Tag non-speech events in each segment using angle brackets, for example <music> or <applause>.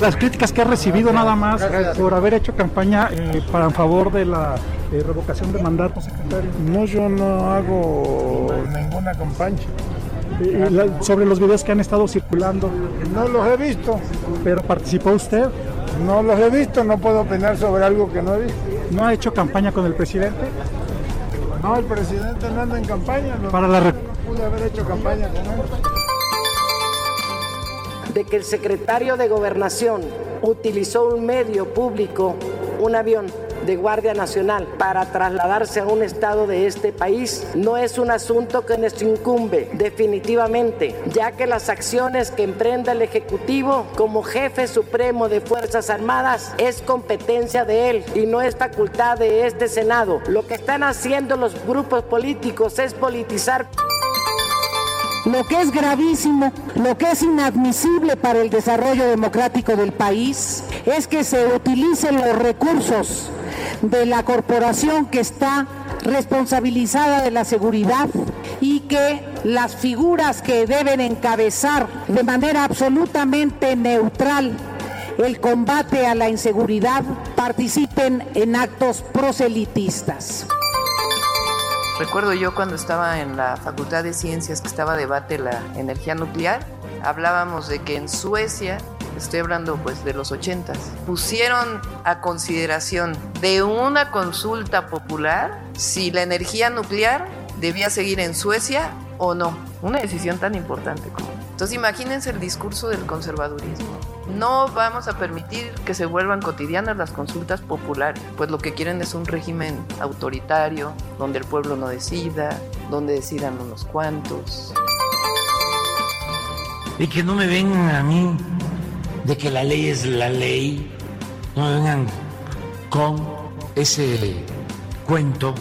Las críticas que ha recibido nada más por haber hecho campaña eh, para en favor de la eh, revocación de mandato, secretario. No, yo no hago ninguna campaña. Eh, la- sobre los videos que han estado circulando, No los he visto, pero participó usted, no los he visto, no puedo opinar sobre algo que no he visto. no ha hecho campaña con el presidente No, el presidente no anda en campaña, no, para la re- pude haber hecho campaña con él. De que el secretario de Gobernación utilizó un medio público, un avión de Guardia Nacional, para trasladarse a un estado de este país, no es un asunto que nos incumbe definitivamente, ya que las acciones que emprenda el Ejecutivo como jefe supremo de Fuerzas Armadas es competencia de él y no es facultad de este Senado. Lo que están haciendo los grupos políticos es politizar Lo que es gravísimo, lo que es inadmisible para el desarrollo democrático del país, es que se utilicen los recursos de la corporación que está responsabilizada de la seguridad y que las figuras que deben encabezar de manera absolutamente neutral el combate a la inseguridad participen en actos proselitistas. Recuerdo yo cuando estaba en la Facultad de Ciencias que estaba a debate la energía nuclear, hablábamos de que en Suecia, estoy hablando pues de los 80, pusieron a consideración de una consulta popular si la energía nuclear debía seguir en Suecia o no. Una decisión tan importante como. Entonces imagínense el discurso del conservadurismo. No vamos a permitir que se vuelvan cotidianas las consultas populares, pues lo que quieren es un régimen autoritario, donde el pueblo no decida, donde decidan unos cuantos. Y que no me vengan a mí de que la ley es la ley, no me vengan con ese cuento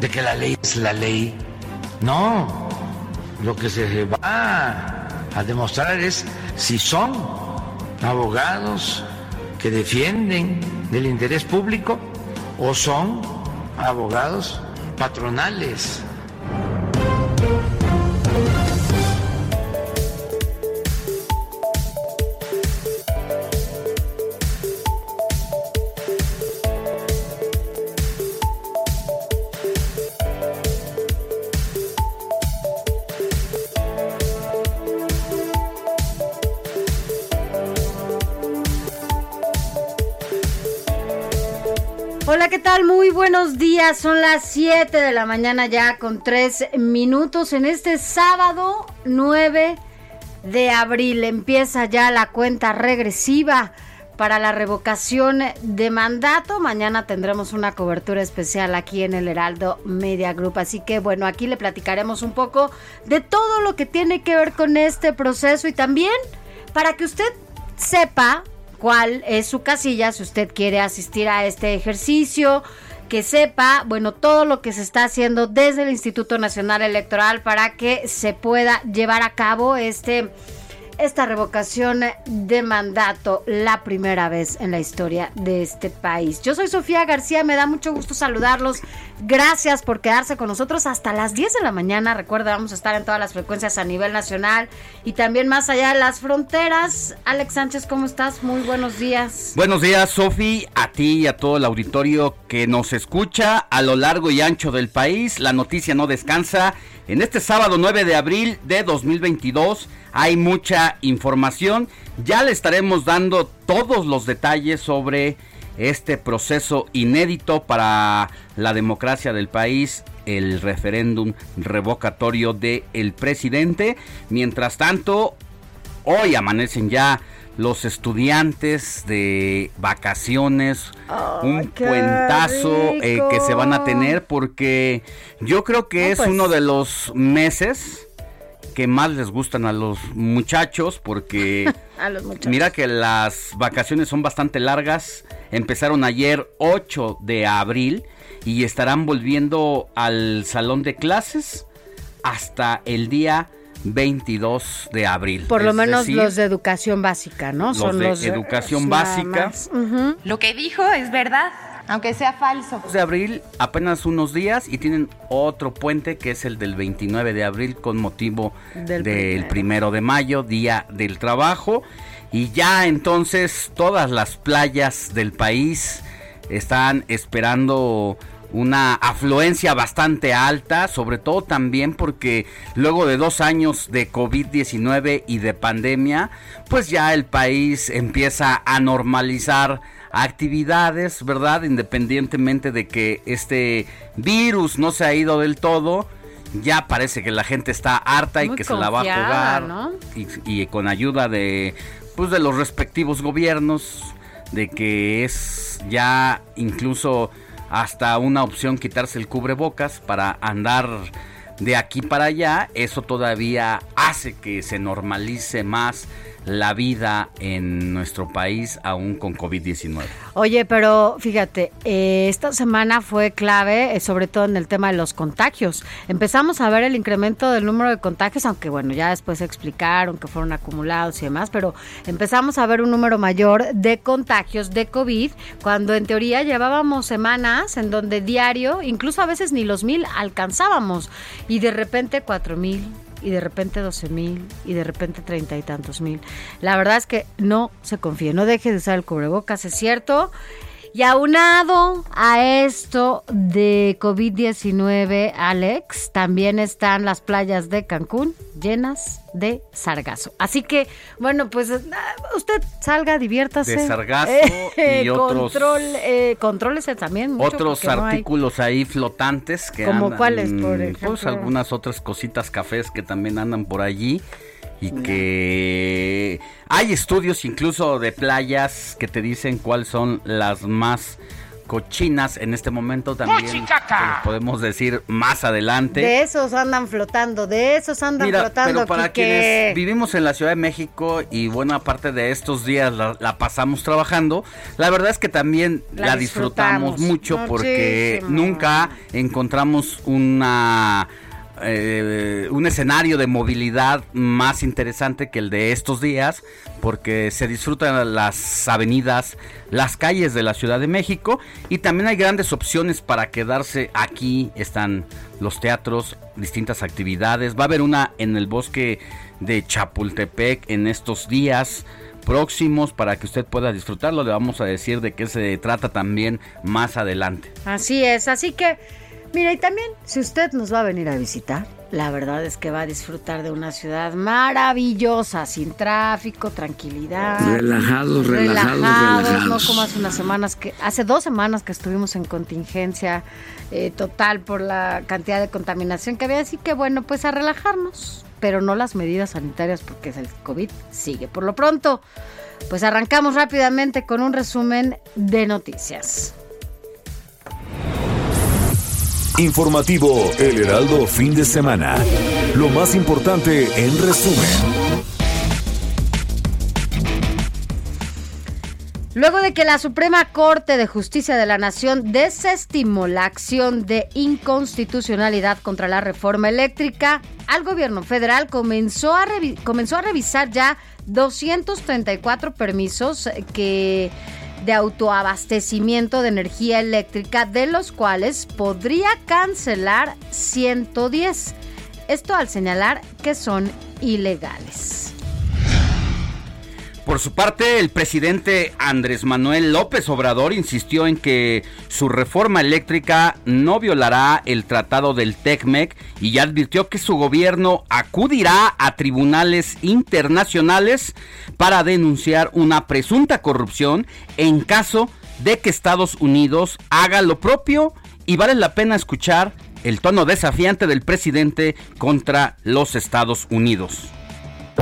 de que la ley es la ley. No, lo que se va a demostrar es si son abogados que defienden el interés público o son abogados patronales. Buenos días. Son las 7 de la mañana ya con 3 minutos en este sábado 9 de abril. Empieza ya la cuenta regresiva para la revocación de mandato. Mañana tendremos una cobertura especial aquí en el Heraldo Media Group. Así que bueno, aquí le platicaremos un poco de todo lo que tiene que ver con este proceso y también para que usted sepa cuál es su casilla si usted quiere asistir a este ejercicio, que sepa, bueno, todo lo que se está haciendo desde el Instituto Nacional Electoral para que se pueda llevar a cabo este esta revocación de mandato la primera vez en la historia de este país. Yo soy Sofía García, me da mucho gusto saludarlos. Gracias por quedarse con nosotros hasta las 10 de la mañana. Recuerda, vamos a estar en todas las frecuencias a nivel nacional y también más allá de las fronteras. Alex Sánchez, ¿cómo estás? Muy buenos días. Buenos días, Sofi, a ti y a todo el auditorio que nos escucha a lo largo y ancho del país. La noticia no descansa. En este sábado 9 de abril de 2022 hay mucha información. Ya le estaremos dando todos los detalles sobre este proceso inédito para la democracia del país, el referéndum revocatorio del el presidente. Mientras tanto, hoy amanecen ya los estudiantes de vacaciones, un cuentazo eh, que se van a tener porque yo creo que es pues. uno de los meses que más les gustan a los muchachos porque <laughs> A los muchachos. mira que las vacaciones son bastante largas. Empezaron ayer 8 de abril y estarán volviendo al salón de clases hasta el día 22 de abril. Por lo Es menos decir, los de educación básica, ¿no? los de educación básica. Lo que dijo es verdad, aunque sea falso. 2 de abril, apenas unos días y tienen otro puente que es el del 29 de abril con motivo Del del, primero. primero de mayo, Día del Trabajo. Y ya entonces todas las playas del país están esperando una afluencia bastante alta, sobre todo también porque luego de dos años de COVID-19 y de pandemia, pues ya el país empieza a normalizar actividades, ¿verdad? Independientemente de que este virus no se ha ido del todo, ya parece que la gente está harta y Muy que se la va a jugar ¿no? y, y con ayuda de pues de los respectivos gobiernos de que es ya incluso hasta una opción quitarse el cubrebocas para andar de aquí para allá, eso todavía hace que se normalice más la vida en nuestro país aún con COVID-19. Oye, pero fíjate, eh, esta semana fue clave, eh, sobre todo en el tema de los contagios. Empezamos a ver el incremento del número de contagios, aunque bueno, ya después explicaron que fueron acumulados y demás, pero empezamos a ver un número mayor de contagios de COVID, cuando en teoría llevábamos semanas en donde diario, incluso a veces ni los mil alcanzábamos, y de repente cuatro mil y de repente 12 mil y de repente treinta y tantos mil. La verdad es que no se confíe, no deje de usar el cubrebocas, es cierto. Y aunado a esto de COVID-19, Alex, también están las playas de Cancún llenas de sargazo. Así que, bueno, pues ah, usted salga, diviértase. De sargazo <laughs> y otros- Control, eh, contrólese también. mucho, Otros porque no hay- artículos ahí flotantes que ¿Como andan, cuáles, por Pues ejemplo? algunas otras cositas cafés que también andan por allí y que hay estudios incluso de playas que te dicen cuáles son las más cochinas en este momento también podemos decir más adelante. De esos andan flotando, de esos andan Mira, flotando. pero para Quique. quienes vivimos en la Ciudad de México y buena parte de estos días la, la pasamos trabajando, la verdad es que también La la, disfrutamos, disfrutamos mucho porque nunca encontramos una eh, un escenario de movilidad más interesante que el de estos días porque se disfrutan las avenidas, las calles de la Ciudad de México y también hay grandes opciones para quedarse aquí. Están los teatros, distintas actividades. Va a haber una en el bosque de Chapultepec en estos días próximos para que usted pueda disfrutarlo. Le vamos a decir de qué se trata también más adelante. Así es, así que, mira, y también, si usted nos va a venir a visitar, la verdad es que va a disfrutar de una ciudad maravillosa, sin tráfico, tranquilidad. Relajados, relajados, No relajados. como hace unas semanas que, hace dos semanas que estuvimos en contingencia eh, total por la cantidad de contaminación que había, así que bueno, pues a relajarnos, pero no las medidas sanitarias porque el COVID sigue. Por lo pronto, pues arrancamos rápidamente con un resumen de noticias. Informativo El Heraldo fin de semana. Lo más importante en resumen. Luego de que la Suprema Corte de Justicia de la Nación desestimó la acción de inconstitucionalidad contra la reforma eléctrica, al gobierno federal comenzó a, comenzó a revisar ya 234 permisos que de autoabastecimiento de energía eléctrica, de los cuales podría cancelar 110. Esto al señalar que son ilegales. Por su parte, el presidente Andrés Manuel López Obrador insistió en que su reforma eléctrica no violará el tratado del TECMEC y ya advirtió que su gobierno acudirá a tribunales internacionales para denunciar una presunta corrupción en caso de que Estados Unidos haga lo propio y vale la pena escuchar el tono desafiante del presidente contra los Estados Unidos.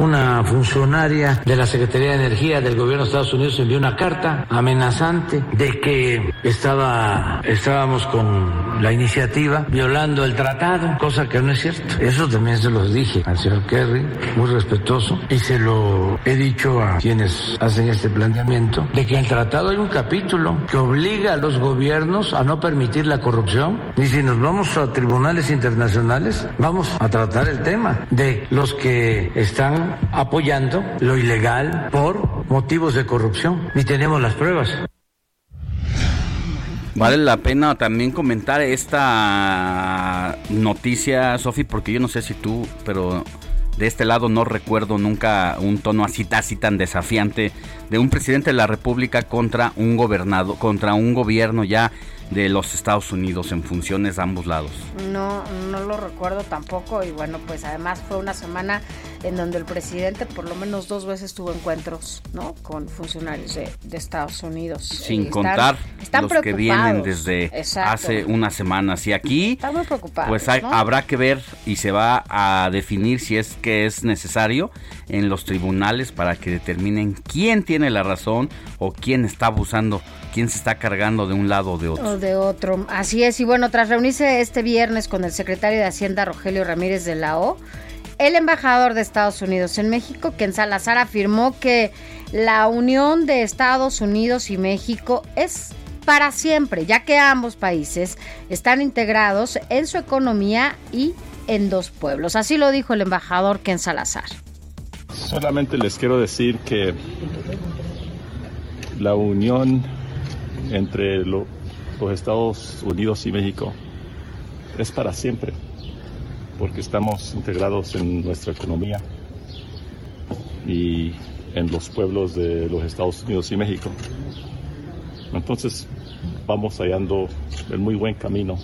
Una funcionaria de la Secretaría de Energía del gobierno de Estados Unidos envió una carta amenazante de que estaba, estábamos con la iniciativa violando el tratado, cosa que no es cierto. Eso también se los dije al señor Kerry, muy respetuoso, y se lo he dicho a quienes hacen este planteamiento, de que en el tratado hay un capítulo que obliga a los gobiernos a no permitir la corrupción. Y si nos vamos a tribunales internacionales, vamos a tratar el tema de los que están apoyando lo ilegal por motivos de corrupción y tenemos las pruebas. Vale la pena también comentar esta noticia, Sofi, porque yo no sé si tú, pero de este lado no recuerdo nunca un tono así, así tan desafiante de un presidente de la República contra un gobernado, contra un gobierno ya de los Estados Unidos en funciones a ambos lados. No, no lo recuerdo tampoco y bueno, pues además fue una semana en donde el presidente por lo menos dos veces tuvo encuentros, ¿no? Con funcionarios de, Estados Unidos. Sin eh, contar los que vienen desde hace unas semanas y aquí, muy pues habrá que ver y se va a definir si es que es necesario en los tribunales para que determinen quién tiene la razón o quién está abusando, quién se está cargando de un lado o de otro. O de otro, así es. Y bueno, tras reunirse este viernes con el secretario de Hacienda Rogelio Ramírez de la O, el embajador de Estados Unidos en México, Ken Salazar, afirmó que la unión de Estados Unidos y México es para siempre, ya que ambos países están integrados en su economía y en dos pueblos. Así lo dijo el embajador Ken Salazar. Solamente les quiero decir que la unión entre los Estados Unidos y México es para siempre, porque estamos integrados en nuestra economía y en los pueblos de los Estados Unidos y México. Entonces vamos hallando el muy buen camino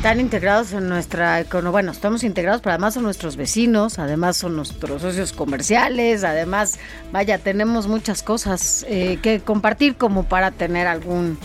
están integrados en nuestra economía. Bueno, estamos integrados, pero además son nuestros vecinos, además son nuestros socios comerciales, además, vaya, tenemos muchas cosas eh, que compartir como para tener algún...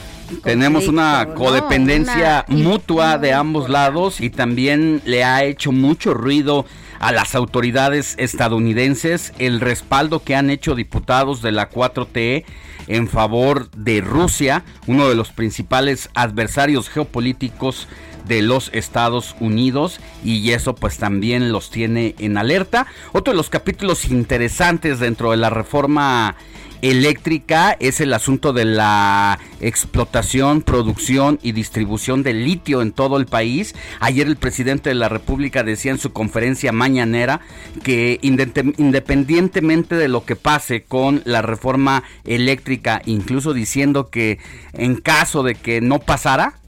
Tenemos una codependencia mutua de ambos lados y también le ha hecho mucho ruido a las autoridades estadounidenses el respaldo que han hecho diputados de la 4T en favor de Rusia, uno de los principales adversarios geopolíticos de los Estados Unidos y eso pues también los tiene en alerta. Otro de los capítulos interesantes dentro de la reforma eléctrica es el asunto de la explotación, producción y distribución de litio en todo el país. Ayer el presidente de la República decía en su conferencia mañanera que independientemente de lo que pase con la reforma eléctrica, incluso diciendo que en caso de que no pasara,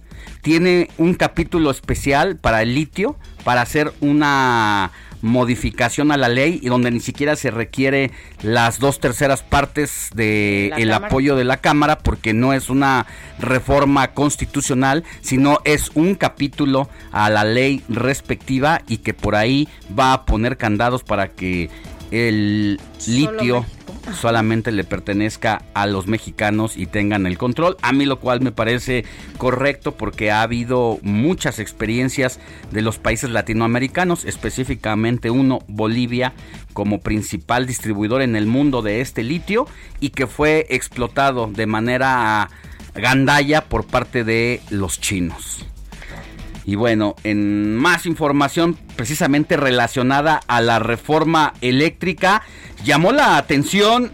tiene un capítulo especial para el litio, para hacer una modificación a la ley y donde ni siquiera se requiere las dos terceras partes de el apoyo de la Cámara porque no es una reforma constitucional, sino es un capítulo a la ley respectiva y que por ahí va a poner candados para que el litio solamente le pertenezca a los mexicanos y tengan el control. A mí lo cual me parece correcto porque ha habido muchas experiencias de los países latinoamericanos, específicamente uno, Bolivia, como principal distribuidor en el mundo de este litio y que fue explotado de manera gandalla por parte de los chinos. Y bueno, en más información precisamente relacionada a la reforma eléctrica, llamó la atención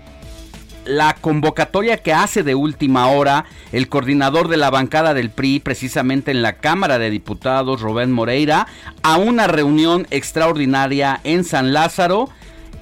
la convocatoria que hace de última hora el coordinador de la bancada del PRI, precisamente en la Cámara de Diputados, Rubén Moreira, a una reunión extraordinaria en San Lázaro.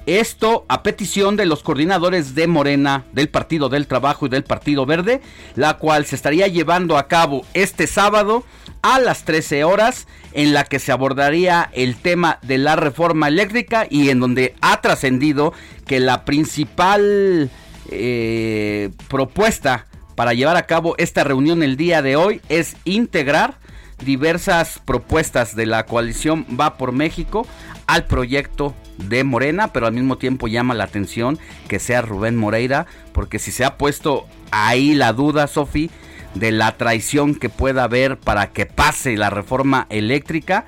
Esto a petición de los coordinadores de Morena, del Partido del Trabajo y del Partido Verde, la cual se estaría llevando a cabo este sábado a las 13 horas en la que se abordaría el tema de la reforma eléctrica y en donde ha trascendido que la principal eh, propuesta para llevar a cabo esta reunión el día de hoy es integrar diversas propuestas de la coalición Va por México al proyecto de Morena, pero al mismo tiempo llama la atención que sea Rubén Moreira, porque si se ha puesto ahí la duda, Sofi, de la traición que pueda haber para que pase la reforma eléctrica,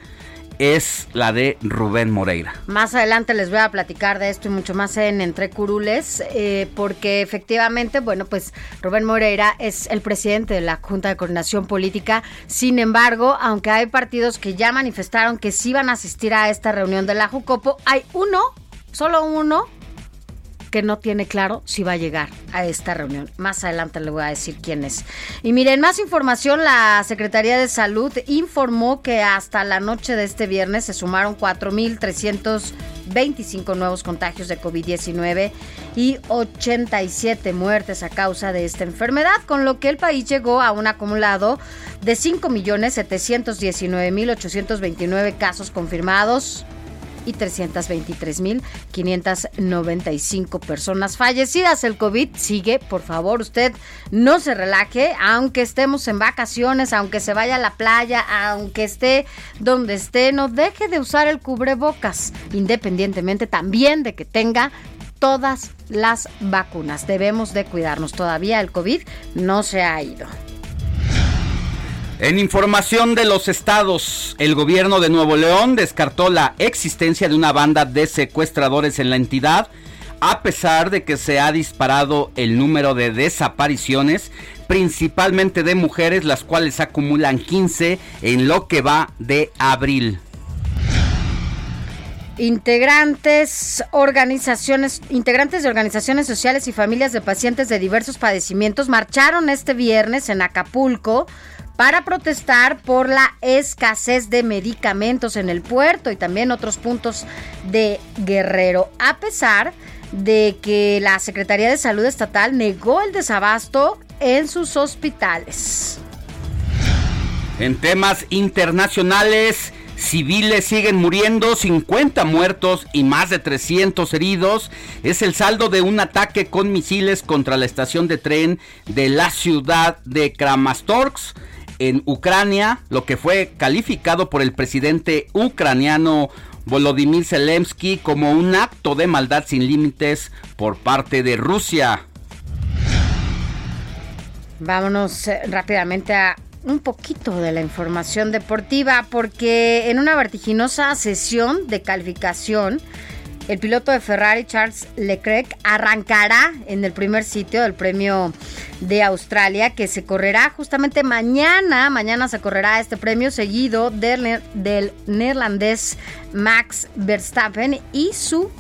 es la de Rubén Moreira. Más adelante les voy a platicar de esto y mucho más en Entre Curules, eh, porque efectivamente, bueno, pues Rubén Moreira es el presidente de la Junta de Coordinación Política. Sin embargo, aunque hay partidos que ya manifestaron que sí van a asistir a esta reunión de la Jucopo, hay uno, solo uno, que no tiene claro si va a llegar a esta reunión. Más adelante le voy a decir quién es. Y miren, más información, la Secretaría de Salud informó que hasta la noche de este viernes se sumaron 4.325 nuevos contagios de COVID-19 y 87 muertes a causa de esta enfermedad, con lo que el país llegó a un acumulado de 5.719.829 casos confirmados y 323.595 personas fallecidas. El COVID sigue, por favor, usted no se relaje, aunque estemos en vacaciones, aunque se vaya a la playa, aunque esté donde esté, no deje de usar el cubrebocas, independientemente también de que tenga todas las vacunas. Debemos de cuidarnos. Todavía el COVID no se ha ido. En información de los estados, el gobierno de Nuevo León descartó la existencia de una banda de secuestradores en la entidad, a pesar de que se ha disparado el número de desapariciones, principalmente de mujeres, las cuales acumulan 15 en lo que va de abril. Integrantes, organizaciones, integrantes de organizaciones sociales y familias de pacientes de diversos padecimientos marcharon este viernes en Acapulco para protestar por la escasez de medicamentos en el puerto y también otros puntos de Guerrero, a pesar de que la Secretaría de Salud Estatal negó el desabasto en sus hospitales. En temas internacionales, civiles siguen muriendo, 50 muertos y más de 300 heridos. Es el saldo de un ataque con misiles contra la estación de tren de la ciudad de Kramatorsk en Ucrania, lo que fue calificado por el presidente ucraniano Volodymyr Zelensky como un acto de maldad sin límites por parte de Rusia. Vámonos eh, rápidamente a un poquito de la información deportiva porque en una vertiginosa sesión de calificación el piloto de Ferrari, Charles Leclerc, arrancará en el primer sitio del premio de Australia, que se correrá justamente mañana. Mañana se correrá este premio seguido del, del neerlandés Max Verstappen y su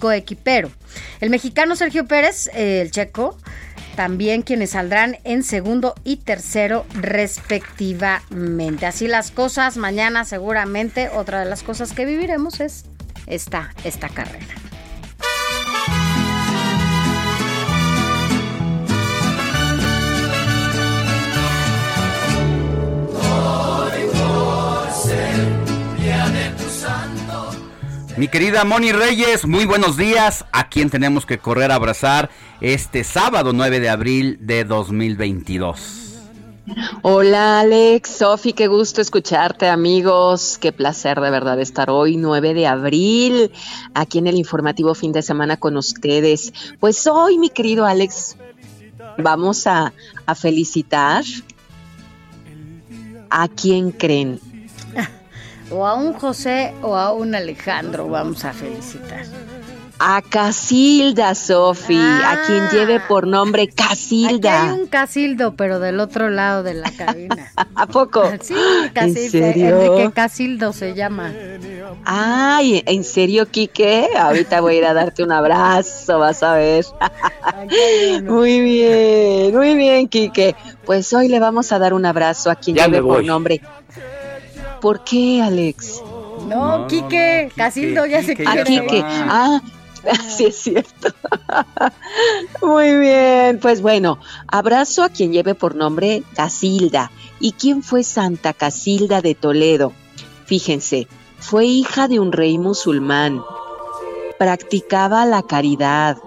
coequipero. El mexicano Sergio Pérez, el checo, también quienes saldrán en segundo y tercero respectivamente. Así las cosas, mañana seguramente otra de las cosas que viviremos es esta, esta carrera. Mi querida Moni Reyes, muy buenos días. ¿A quién tenemos que correr a abrazar este sábado 9 de abril de 2022? Hola Alex, Sofi, qué gusto escucharte amigos, qué placer de verdad estar hoy 9 de abril aquí en el informativo fin de semana con ustedes. Pues hoy mi querido Alex, vamos a, a felicitar a quién creen. <laughs> O a un José o a un Alejandro vamos a felicitar. A Casilda, Sofi, a quien ah. lleve por nombre Casilda. Aquí hay un Casildo, pero del otro lado de la cabina. <laughs> ¿A poco? Sí, Casilda. ¿En serio? Casildo se llama. Ay, ¿en serio, Quique? Ahorita voy a ir a darte un abrazo, vas a ver. Muy bien, muy bien, Quique. Pues hoy le vamos a dar un abrazo a quien lleve por nombre. ¿Por qué, Alex? No, Quique, Casildo ya se quiere. A Quique. Ah, <laughs> Sí, es cierto. <laughs> Muy bien, pues bueno, abrazo a quien lleve por nombre Casilda. ¿Y quién fue Santa Casilda de Toledo? Fíjense, fue hija de un rey musulmán. Practicaba la caridad,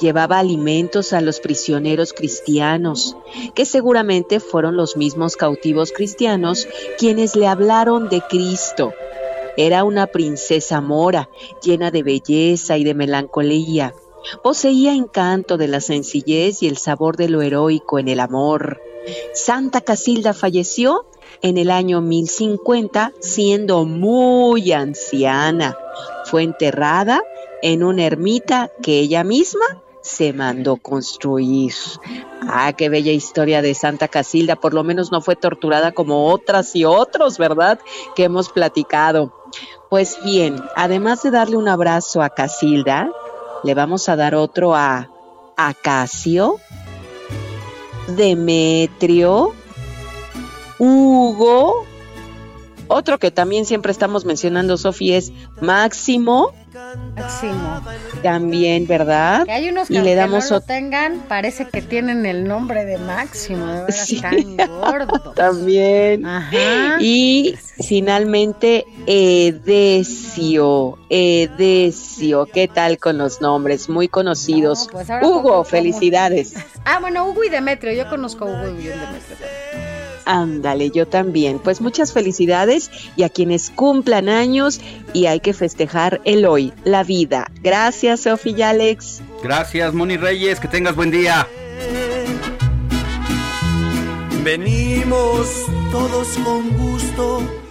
llevaba alimentos a los prisioneros cristianos, que seguramente fueron los mismos cautivos cristianos quienes le hablaron de Cristo Era una princesa mora, llena de belleza y de melancolía. Poseía encanto de la sencillez y el sabor de lo heroico en el amor. Santa Casilda falleció en el año 1050 siendo muy anciana. Fue enterrada en una ermita que ella misma se mandó construir. Ah, qué bella historia de Santa Casilda. Por lo menos no fue torturada como otras y otros, ¿verdad? Que hemos platicado. Pues bien, además de darle un abrazo a Casilda, le vamos a dar otro a Acacio, Demetrio, Hugo, otro que también siempre estamos mencionando, Sofía, es Máximo. Máximo. También, ¿verdad? Que hay unos que y le damos no lo tengan, parece que tienen el nombre de Máximo, de veras tan gordos. <laughs> También. Ajá. Y finalmente, Edesio. Edesio. ¿Qué tal con los nombres? Muy conocidos. No, pues Hugo, felicidades. Ah, bueno, Hugo y Demetrio, yo conozco a Hugo y Demetrio. Ándale, yo también. Pues muchas felicidades y a quienes cumplan años y hay que festejar el hoy, la vida. Gracias, Sofía y Alex. Gracias, Moni Reyes, que tengas buen día. Venimos todos con gusto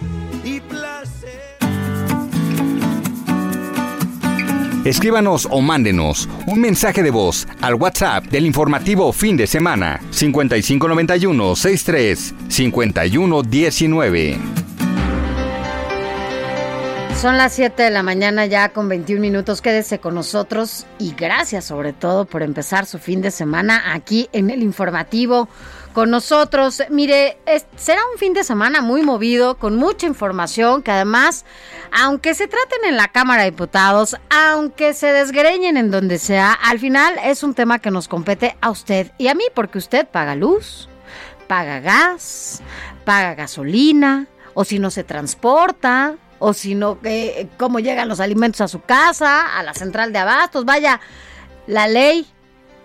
Escríbanos o mándenos un mensaje de voz al WhatsApp del informativo fin de semana 5591 63 5119. Son las 7 de la mañana ya con 21 minutos. Quédese con nosotros y gracias sobre todo por empezar su fin de semana aquí en el informativo con nosotros. Mire, será un fin de semana muy movido, con mucha información que además, aunque se traten en la Cámara de Diputados, aunque se desgreñen en donde sea, al final es un tema que nos compete a usted y a mí porque usted paga luz, paga gas, paga gasolina, o si no se transporta, o si no, eh, cómo llegan los alimentos a su casa, a la central de abastos. Vaya, la ley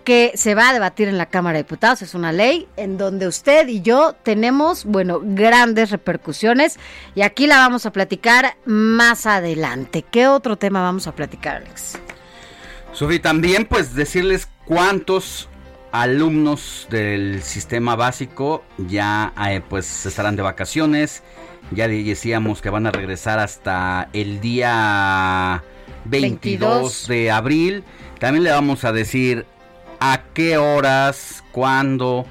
que se va a debatir en la Cámara de Diputados es una ley en donde usted y yo tenemos, bueno, grandes repercusiones y aquí la vamos a platicar más adelante. ¿Qué otro tema vamos a platicar, Alex? Sofi, también pues decirles cuántos alumnos del sistema básico ya eh, pues estarán de vacaciones. Ya decíamos que van a regresar hasta el día 22, 22. de abril. También le vamos a decir a qué horas, cuándo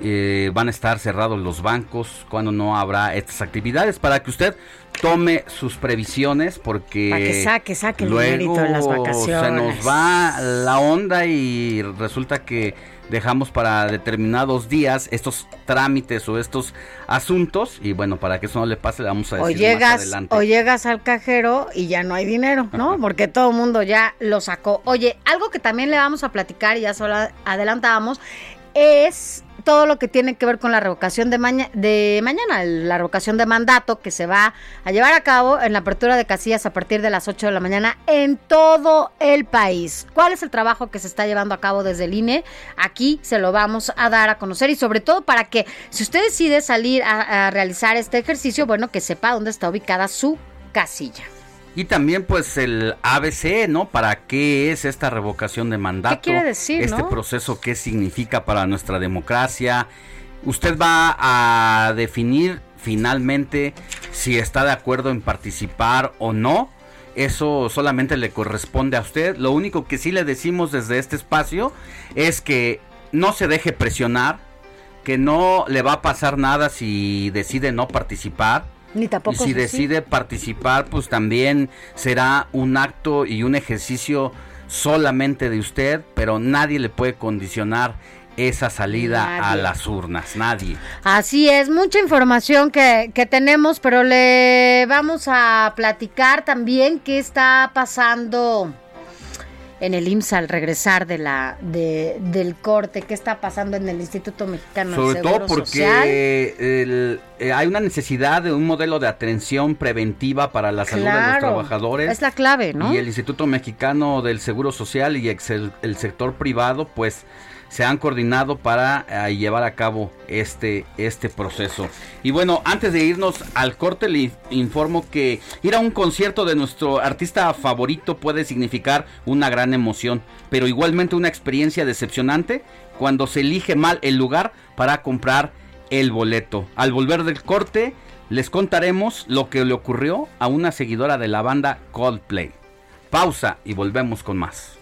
eh, van a estar cerrados los bancos, cuándo no habrá estas actividades, para que usted tome sus previsiones, porque Para que saque, saque el luego dinerito de las se vacaciones. nos va la onda y resulta que dejamos para determinados días estos trámites o estos asuntos y bueno, para que eso no le pase, le vamos a O decir más llegas, adelante. o llegas al cajero y ya no hay dinero, ¿no? Porque todo el mundo ya lo sacó. Oye, algo que también le vamos a platicar y ya solo adelantábamos es todo lo que tiene que ver con la revocación de, de mañana, la revocación de mandato que se va a llevar a cabo en la apertura de casillas a partir de las 8 de la mañana en todo el país. ¿Cuál es el trabajo que se está llevando a cabo desde el INE? Aquí se lo vamos a dar a conocer y sobre todo para que si usted decide salir a realizar este ejercicio, bueno, que sepa dónde está ubicada su casilla. Y también pues el ABC, ¿no? ¿Para qué es esta revocación de mandato? quiere decir, Este no? proceso, ¿qué significa para nuestra democracia? Usted va a definir finalmente si está de acuerdo en participar o no. Eso solamente le corresponde a usted. Lo único que sí le decimos desde este espacio es que no se deje presionar, que no le va a pasar nada si decide no participar. Ni tampoco Y si sí. decide participar, pues también será un acto y un ejercicio solamente de usted, pero nadie le puede condicionar esa salida a las urnas, nadie. Así es, mucha información que, que tenemos, pero le vamos a platicar también qué está pasando en el IMSS al regresar de la de, del corte, qué está pasando en el Instituto Mexicano Sobre del todo Seguro porque Social. el- eh, hay una necesidad de un modelo de atención preventiva para la salud de los trabajadores. es la clave, ¿no? Y el Instituto Mexicano del Seguro Social y ex- el, el sector privado, pues se han coordinado para eh, llevar a cabo este, este proceso. Y bueno, antes de irnos al corte, le informo que ir a un concierto de nuestro artista favorito puede significar una gran emoción, pero igualmente una experiencia decepcionante cuando se elige mal el lugar para comprar el boleto. Al volver del corte, les contaremos lo que le ocurrió a una seguidora de la banda Coldplay. Pausa y volvemos con más.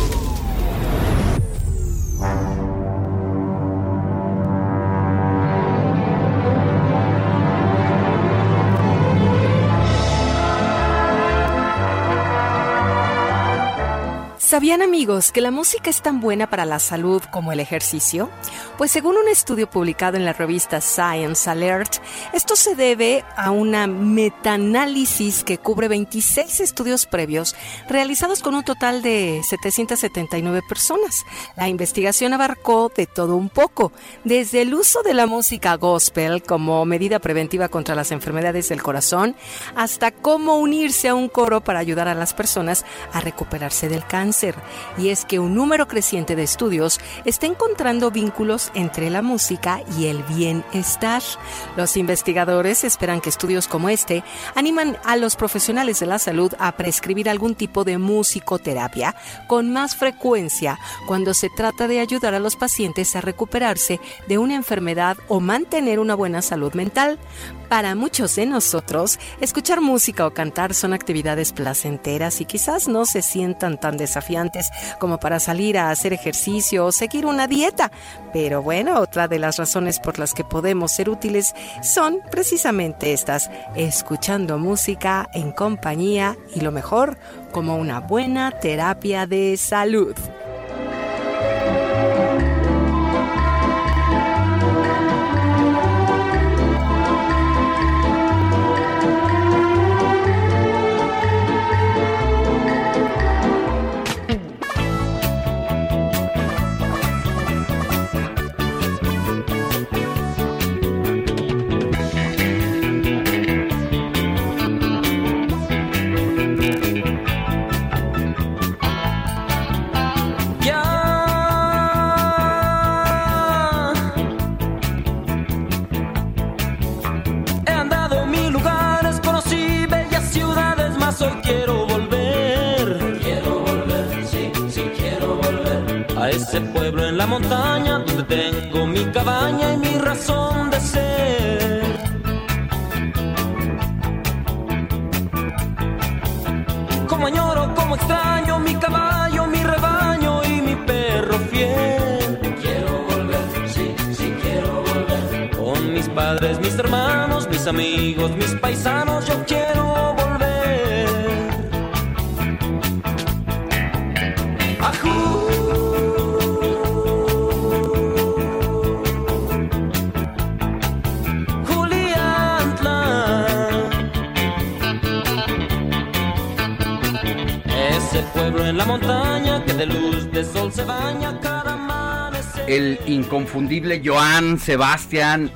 ¿Sabían amigos que la música es tan buena para la salud como el ejercicio? Pues según un estudio publicado en la revista Science Alert, esto se debe a una metaanálisis que cubre 26 estudios previos realizados con un total de 779 personas. La investigación abarcó de todo un poco, desde el uso de la música gospel como medida preventiva contra las enfermedades del corazón, hasta cómo unirse a un coro para ayudar a las personas a recuperarse del cáncer y es que un número creciente de estudios está encontrando vínculos entre la música y el bienestar. Los investigadores esperan que estudios como este animan a los profesionales de la salud a prescribir algún tipo de musicoterapia con más frecuencia cuando se trata de ayudar a los pacientes a recuperarse de una enfermedad o mantener una buena salud mental. Para muchos de nosotros, escuchar música o cantar son actividades placenteras y quizás no se sientan tan desafiantes como para salir a hacer ejercicio o seguir una dieta. Pero bueno, otra de las razones por las que podemos ser útiles son precisamente estas, escuchando música en compañía y lo mejor, como una buena terapia de salud. Ese pueblo en la montaña donde tengo mi cabaña y mi razón de ser. Como añoro, como extraño mi caballo, mi rebaño y mi perro fiel. Quiero volver, sí, sí quiero volver. Con mis padres, mis hermanos, mis amigos, mis paisanos, yo quiero volver. En la montaña que de luz de sol se baña cada amanecer. El inconfundible Joan Sebastián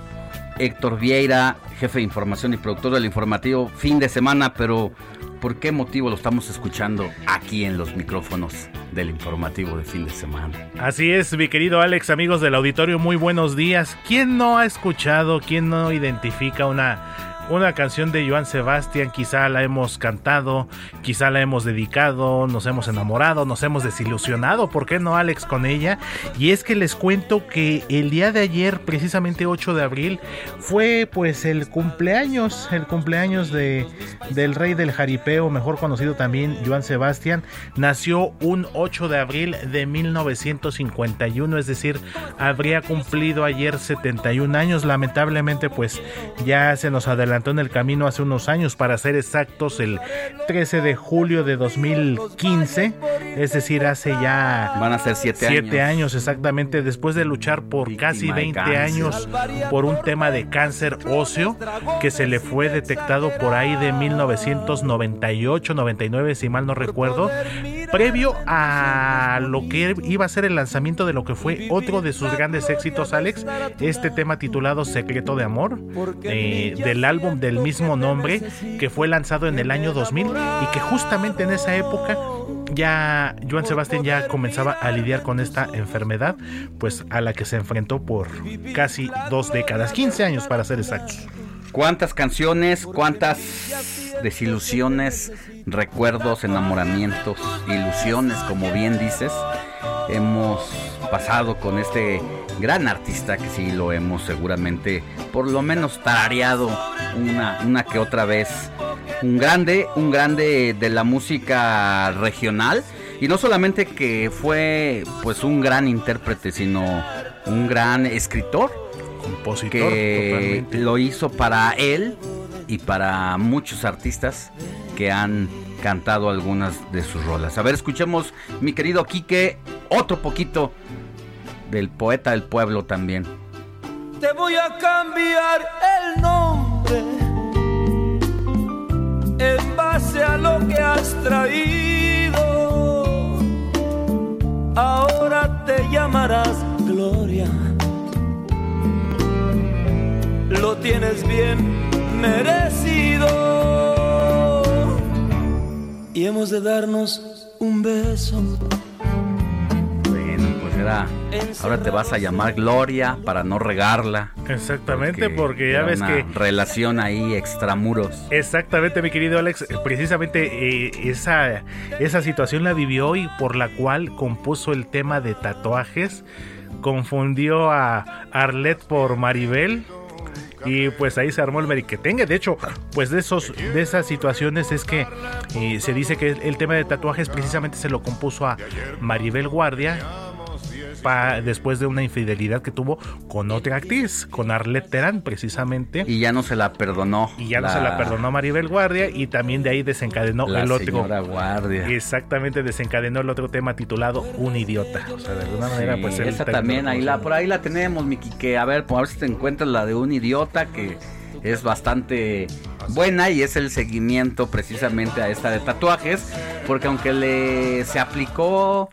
Héctor Vieira, jefe de información y productor del informativo fin de semana, pero ¿por qué motivo lo estamos escuchando aquí en los micrófonos del informativo de fin de semana? Así es, mi querido Alex, amigos del auditorio, muy buenos días. ¿Quién no ha escuchado, quién no identifica una, una canción de Joan Sebastián? Quizá la hemos cantado, quizá la hemos dedicado, nos hemos enamorado, nos hemos desilusionado, ¿por qué no Alex con ella? Y es que les cuento que el día de ayer, precisamente 8 de abril, fue pues el cumpleaños, el cumpleaños de, del rey del jaripeo, mejor conocido también Joan Sebastián, nació un 8 de abril de 1951, es decir, habría cumplido ayer 71 años, lamentablemente pues ya se nos adelantó adelantó en el camino hace unos años, para ser exactos, el 13 de julio de 2015, es decir, hace ya... Van a ser siete, siete años. exactamente, después de luchar por casi 20 años por un tema de cáncer óseo que se le fue detectado por ahí de 1998, 99, si mal no recuerdo, previo a lo que iba a ser el lanzamiento de lo que fue otro de sus grandes éxitos, Alex, este tema titulado Secreto de Amor, eh, del álbum del mismo nombre, que fue lanzado en el año 2000 y que justamente en esa época ya Joan Sebastián ya comenzaba a lidiar con esta enfermedad, pues a la que se enfrentó por casi dos décadas, 15 años para ser exactos. ¿Cuántas canciones, cuántas desilusiones, recuerdos, enamoramientos, ilusiones, como bien dices, hemos pasado con este gran artista que sí lo hemos seguramente por lo menos tarareado una, una que otra vez un grande, un grande de la música regional. Y no solamente que fue pues un gran intérprete, sino un gran escritor. Compositor. Que lo hizo para él y para muchos artistas que han cantado algunas de sus rolas. A ver, escuchemos, mi querido Quique, otro poquito del poeta del pueblo también. Te voy a cambiar el nombre en base a lo que has traído. Ahora te llamarás Gloria. Lo tienes bien merecido. Y hemos de darnos un beso ahora te vas a llamar Gloria para no regarla. Exactamente, porque, ya ves que relación ahí extramuros. Exactamente, mi querido Alex, precisamente eh, esa esa situación la vivió y por la cual compuso el tema de tatuajes. Confundió a Arlet por Maribel y pues ahí se armó el meriquetengue. De hecho, pues de esos de esas situaciones es que eh, se dice que el tema de tatuajes precisamente se lo compuso a Maribel Guardia después de una infidelidad que tuvo con otra actriz, con Arlette Terán precisamente. Y ya no se la perdonó. Y ya no se la perdonó Maribel Guardia y también de ahí desencadenó el otro. Guardia. Exactamente, desencadenó el otro tema titulado Un idiota. O sea, de alguna manera, pues Esa también, ahí la, por ahí la tenemos, Miki, que a ver, por ver si te encuentras la de Un idiota, que es bastante buena y es el seguimiento precisamente a esta de tatuajes, porque aunque le se aplicó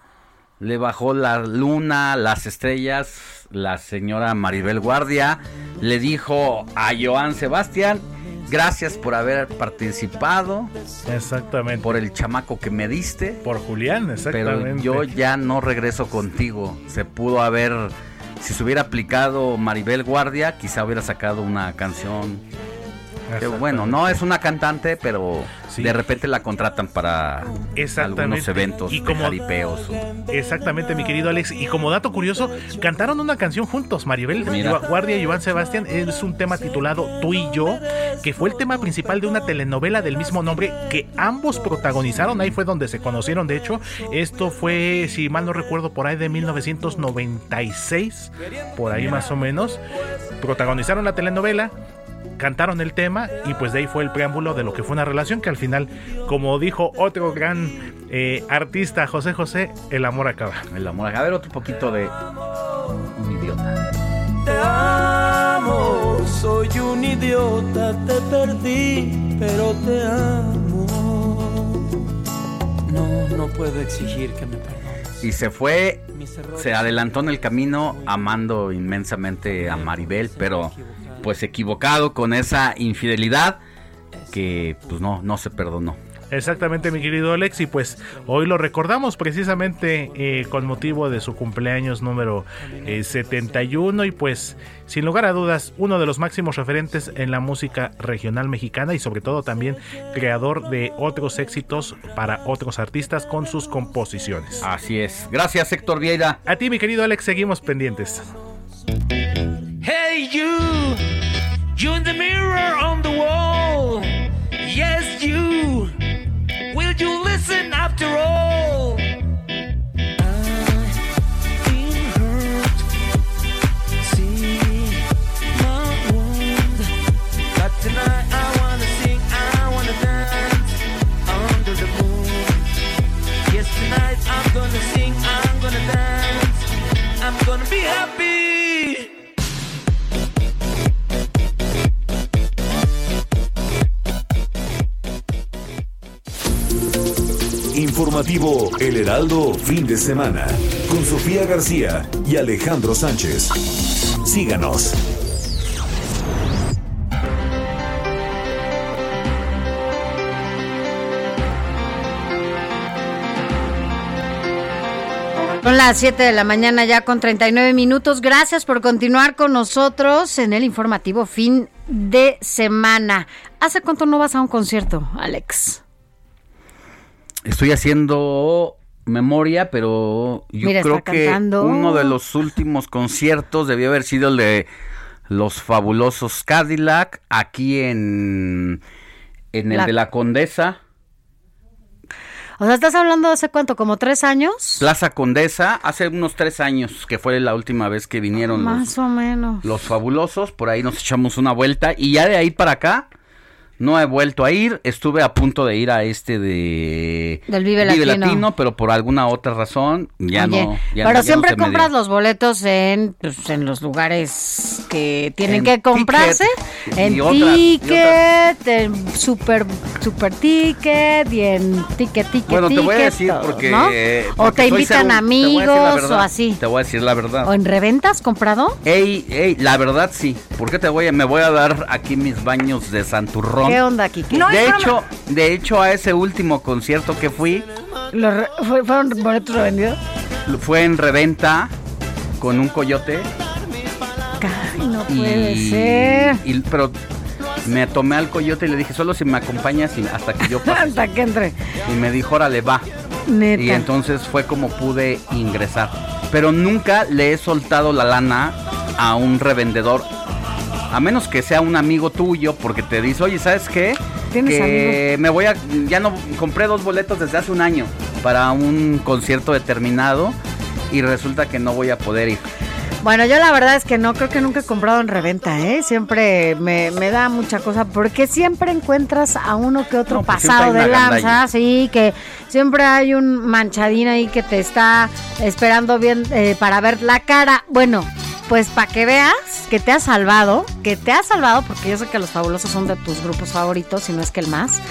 le bajó la luna, las estrellas, la señora Maribel Guardia le dijo a Joan Sebastián, gracias por haber participado. Exactamente. Por el chamaco que me diste. Por Julián, exactamente. Pero yo ya no regreso contigo. Se pudo haber, si se hubiera aplicado Maribel Guardia, quizá hubiera sacado una canción bueno, no es una cantante, pero de repente la contratan para algunos eventos y como, Exactamente, mi querido Alex. Y como dato curioso, cantaron una canción juntos, Maribel Guardia y Iván Sebastián. Es un tema titulado Tú y yo, que fue el tema principal de una telenovela del mismo nombre que ambos protagonizaron. Ahí fue donde se conocieron, de hecho. Esto fue, si mal no recuerdo, por ahí de 1996, por ahí más o menos. Protagonizaron la telenovela cantaron el tema y pues de ahí fue el preámbulo de lo que fue una relación que al final, como dijo otro gran eh, artista, José José, el amor acaba. El amor acaba. A ver otro poquito de un idiota. Te amo, soy un idiota, te perdí, pero te amo. No, no puedo exigir que me perdones. Y se fue, se adelantó en el camino amando inmensamente a Maribel, pero pues equivocado con esa infidelidad que pues no, no se perdonó. Exactamente, mi querido Alex, y pues hoy lo recordamos precisamente eh, con motivo de su cumpleaños número 71 eh, y pues sin lugar a dudas uno de los máximos referentes en la música regional mexicana y sobre todo también creador de otros éxitos para otros artistas con sus composiciones. Así es. Gracias Héctor Vieira. A ti mi querido Alex, seguimos pendientes. Hey you, you in the mirror on the wall. Yes you, will you listen after all? Informativo El Heraldo Fin de Semana con Sofía García y Alejandro Sánchez. Síganos. Son las 7 de la mañana ya con 39 minutos. Gracias por continuar con nosotros en el informativo fin de semana. ¿Hace cuánto no vas a un concierto, Alex? Estoy haciendo memoria, pero yo Mira, creo que cantando. uno de los últimos conciertos debió haber sido el de los fabulosos Cadillac aquí en en el La- de la Condesa, O sea, ¿estás hablando de hace cuánto? ¿Como tres años? Plaza Condesa, hace unos tres años que fue la última vez que vinieron los, Más o menos. los fabulosos, por ahí nos echamos una vuelta y ya de ahí para acá no he vuelto a ir, estuve a punto de ir a este de Del Vive Latino. pero por alguna otra razón ya Oye, no. ya no- pero ya siempre compras los boletos en, pues, en los lugares que tienen En que comprarse. Ticket En y otras- y Ticket, en Super, super Ticket y en Ticket, Ticket, Bueno, te voy a decir porque, ¿no? o te invitan te amigos o así. Te voy a decir la verdad. ¿O en reventa has comprado? Ey, ey, la verdad sí. ¿Por qué te voy a, me voy a dar aquí mis baños de Santurrón? ¿Qué onda, Kiki? de hecho, de hecho a ese último concierto que fui ¿Los re- fue- ¿Fueron boletos revendidos? fue en reventa con un coyote Ay, no puede y, ser. y- pero me tomé al coyote y le dije solo si me acompañas y hasta que yo <laughs> pase. Hasta que entre. y me dijo órale va. Neta. Y entonces fue como pude ingresar. Pero nunca le he soltado la lana a un revendedor. A menos que sea un amigo tuyo, porque te dice, oye, ¿sabes qué? ¿Tienes que me voy a. Ya no. Compré dos boletos desde hace un año para un concierto determinado. Y resulta que no voy a poder ir. Bueno, yo la verdad es que no, creo que nunca he comprado en reventa, ¿eh? Siempre me, me da mucha cosa, porque siempre encuentras a uno que otro No, pues pasado de lanza, sí, que siempre hay un manchadín ahí que te está esperando bien eh, para ver la cara. Bueno, pues para que veas que te has salvado, que te has salvado, porque yo sé que los fabulosos son de tus grupos favoritos, si no es que el más,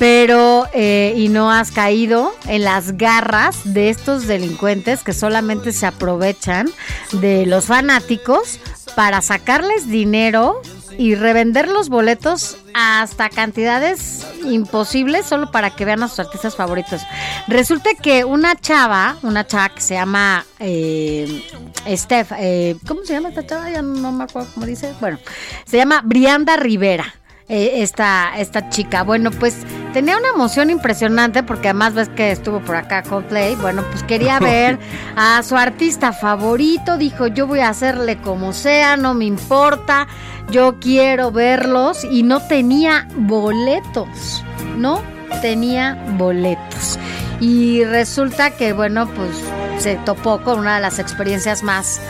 pero eh, y no has caído en las garras de estos delincuentes que solamente se aprovechan de los fanáticos para sacarles dinero y revender los boletos hasta cantidades imposibles solo para que vean a sus artistas favoritos. Resulta que una chava, una chava que se llama eh, Steph, eh, ¿cómo se llama esta chava? Ya no me acuerdo cómo dice. Bueno, se llama Brianda Rivera. Eh, esta, esta chica. Bueno, pues tenía una emoción impresionante porque además ves que estuvo por acá Coldplay. Bueno, pues quería <laughs> ver a su artista favorito. Dijo, yo voy a hacerle como sea, no me importa. Yo quiero verlos y no tenía boletos. No tenía boletos. Y resulta que, bueno, pues se topó con una de las experiencias más,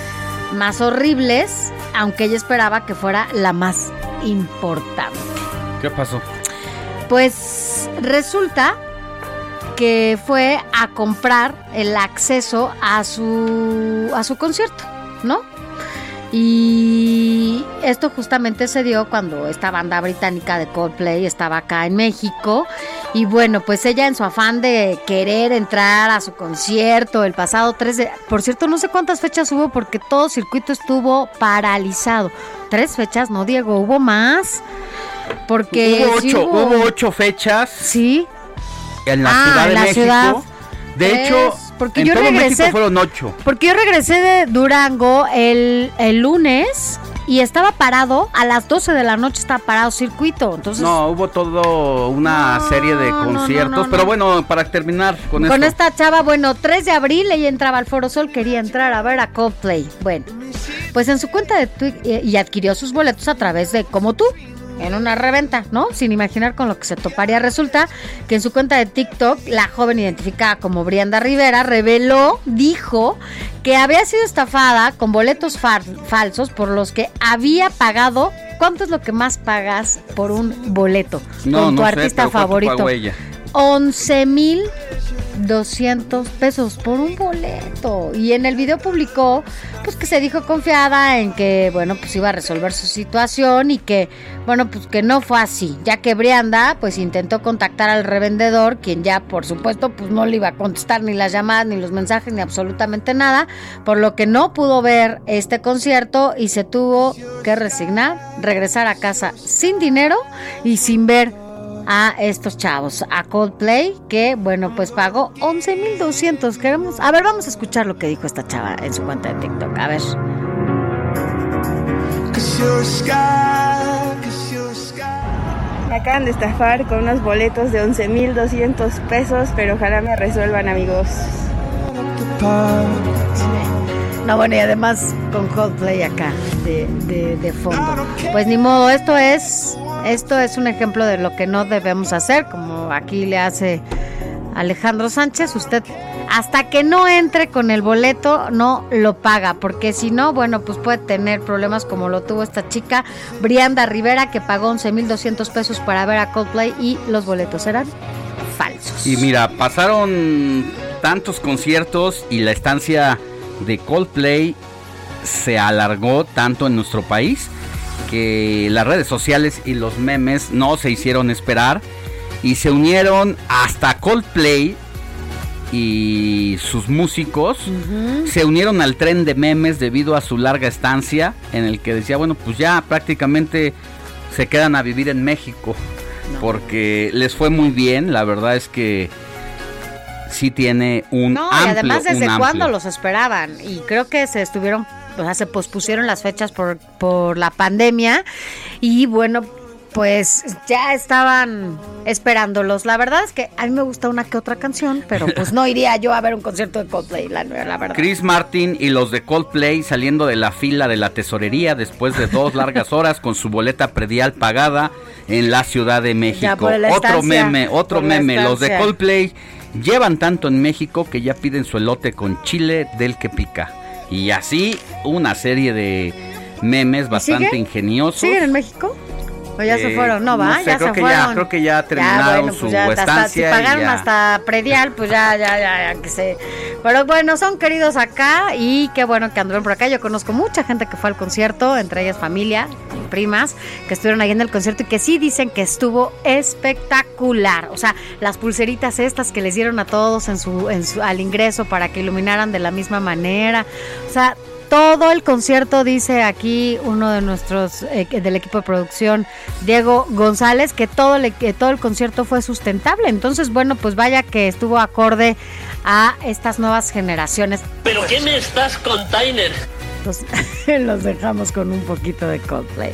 más horribles, aunque ella esperaba que fuera la más importante. ¿Qué pasó? Pues resulta que fue a comprar el acceso a su a su concierto, ¿no? Y esto justamente se dio cuando esta banda británica de Coldplay estaba acá en México. Y bueno, pues ella en su afán de querer entrar a su concierto el pasado 3 de... Por cierto, no sé cuántas fechas hubo porque todo circuito estuvo paralizado. Tres fechas, no, Diego, hubo más. Porque hubo, sí ocho, hubo- hubo ocho fechas. Sí. En la Ah, Ciudad de la México. ciudad. De hecho, porque en yo todo regresé- México fueron ocho. Porque yo regresé de Durango el, el lunes y estaba parado, a las 12 de la noche estaba parado circuito. Entonces, No, hubo todo una serie de no, conciertos. no, pero no. bueno, para terminar con, con esto. esta chava, bueno, 3 de abril ella entraba al Foro Sol, quería entrar a ver a Coldplay. Bueno, pues en su cuenta de Twitter y adquirió sus boletos a través de como tú. En una reventa, ¿no? Sin imaginar con lo que se toparía. Resulta que en su cuenta de TikTok, la joven identificada como Brianda Rivera reveló, dijo que había sido estafada con boletos fal- falsos por los que había pagado. ¿Cuánto es lo que más pagas por un boleto No, con tu no sé, artista pero ¿cuánto favorito? ella? 11 mil 200 pesos por un boleto. Y en el video publicó, pues que se dijo confiada en que, bueno, pues iba a resolver su situación y que, bueno, pues que no fue así, ya que Brianda, pues intentó contactar al revendedor, quien ya, por supuesto, pues no le iba a contestar ni las llamadas, ni los mensajes, ni absolutamente nada, por lo que no pudo ver este concierto y se tuvo que resignar, regresar a casa sin dinero y sin ver a estos chavos, a Coldplay, que bueno, pues pagó 11.200. Queremos, a ver, vamos a escuchar lo que dijo esta chava en su cuenta de TikTok. A ver. Me acaban de estafar con unos boletos de 11.200 pesos, pero ojalá me resuelvan, amigos. No, bueno, y además con Coldplay acá, de, de, de fondo. Pues ni modo, esto es esto es un ejemplo de lo que no debemos hacer, como aquí le hace Alejandro Sánchez. Usted, hasta que no entre con el boleto, no lo paga, porque si no, bueno, pues puede tener problemas como lo tuvo esta chica, Brianda Rivera, que pagó 11.200 pesos para ver a Coldplay y los boletos eran falsos. Y mira, pasaron tantos conciertos y la estancia de Coldplay se alargó tanto en nuestro país que las redes sociales y los memes no se hicieron esperar y se unieron hasta Coldplay y sus músicos. Se unieron al tren de memes debido a su larga estancia en el que decía, bueno, pues ya prácticamente se quedan a vivir en México porque les fue muy bien, la verdad es que sí tiene un no, y además desde cuándo los esperaban y creo que se estuvieron o sea, se pospusieron las fechas por, por la pandemia y bueno, pues ya estaban esperándolos. La verdad es que a mí me gusta una que otra canción, pero pues no iría yo a ver un concierto de Coldplay, la, la verdad. Chris Martin y los de Coldplay saliendo de la fila de la tesorería después de dos largas horas con su boleta predial pagada en la Ciudad de México. otro meme, otro meme. Los de Coldplay llevan tanto en México que ya piden su elote con chile del que pica. Y así una serie de memes bastante ingeniosos. ¿Siguen en México? ¿O ya se fueron? No, va, ya creo se que fueron. Ya, creo que ya terminaron pues su ya, hasta- estancia. si y pagaron ya. hasta predial, pues ya, ya, ya, ya, que sé. Pero bueno, son queridos acá y qué bueno que anduvieron por acá. Yo conozco mucha gente que fue al concierto, entre ellas familia, primas, que estuvieron ahí en el concierto y que sí dicen que estuvo espectacular. O sea, las pulseritas estas que les dieron a todos en su, en su, al ingreso para que iluminaran de la misma manera. O sea, todo el concierto, dice aquí uno de nuestros eh, del equipo de producción, Diego González, que todo, le- que todo el concierto fue sustentable. Entonces, bueno, pues vaya que estuvo acorde a estas nuevas generaciones. ¿Pero qué me estás container? Los, <laughs> los dejamos con un poquito de Coldplay.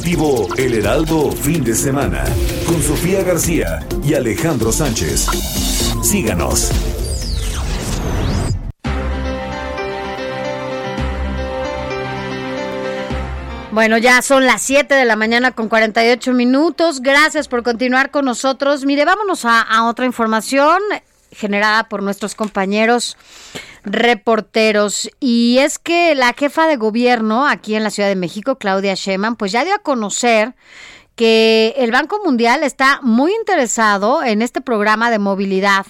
El Heraldo Fin de Semana con Sofía García y Alejandro Sánchez. Síganos. Bueno, ya son las 7 de la mañana con 48 minutos. Gracias por continuar con nosotros. Mire, vámonos a otra información generada por nuestros compañeros reporteros. Y es que la jefa de gobierno aquí en la Ciudad de México, Claudia Sheinbaum, pues ya dio a conocer que el Banco Mundial está muy interesado en este programa de movilidad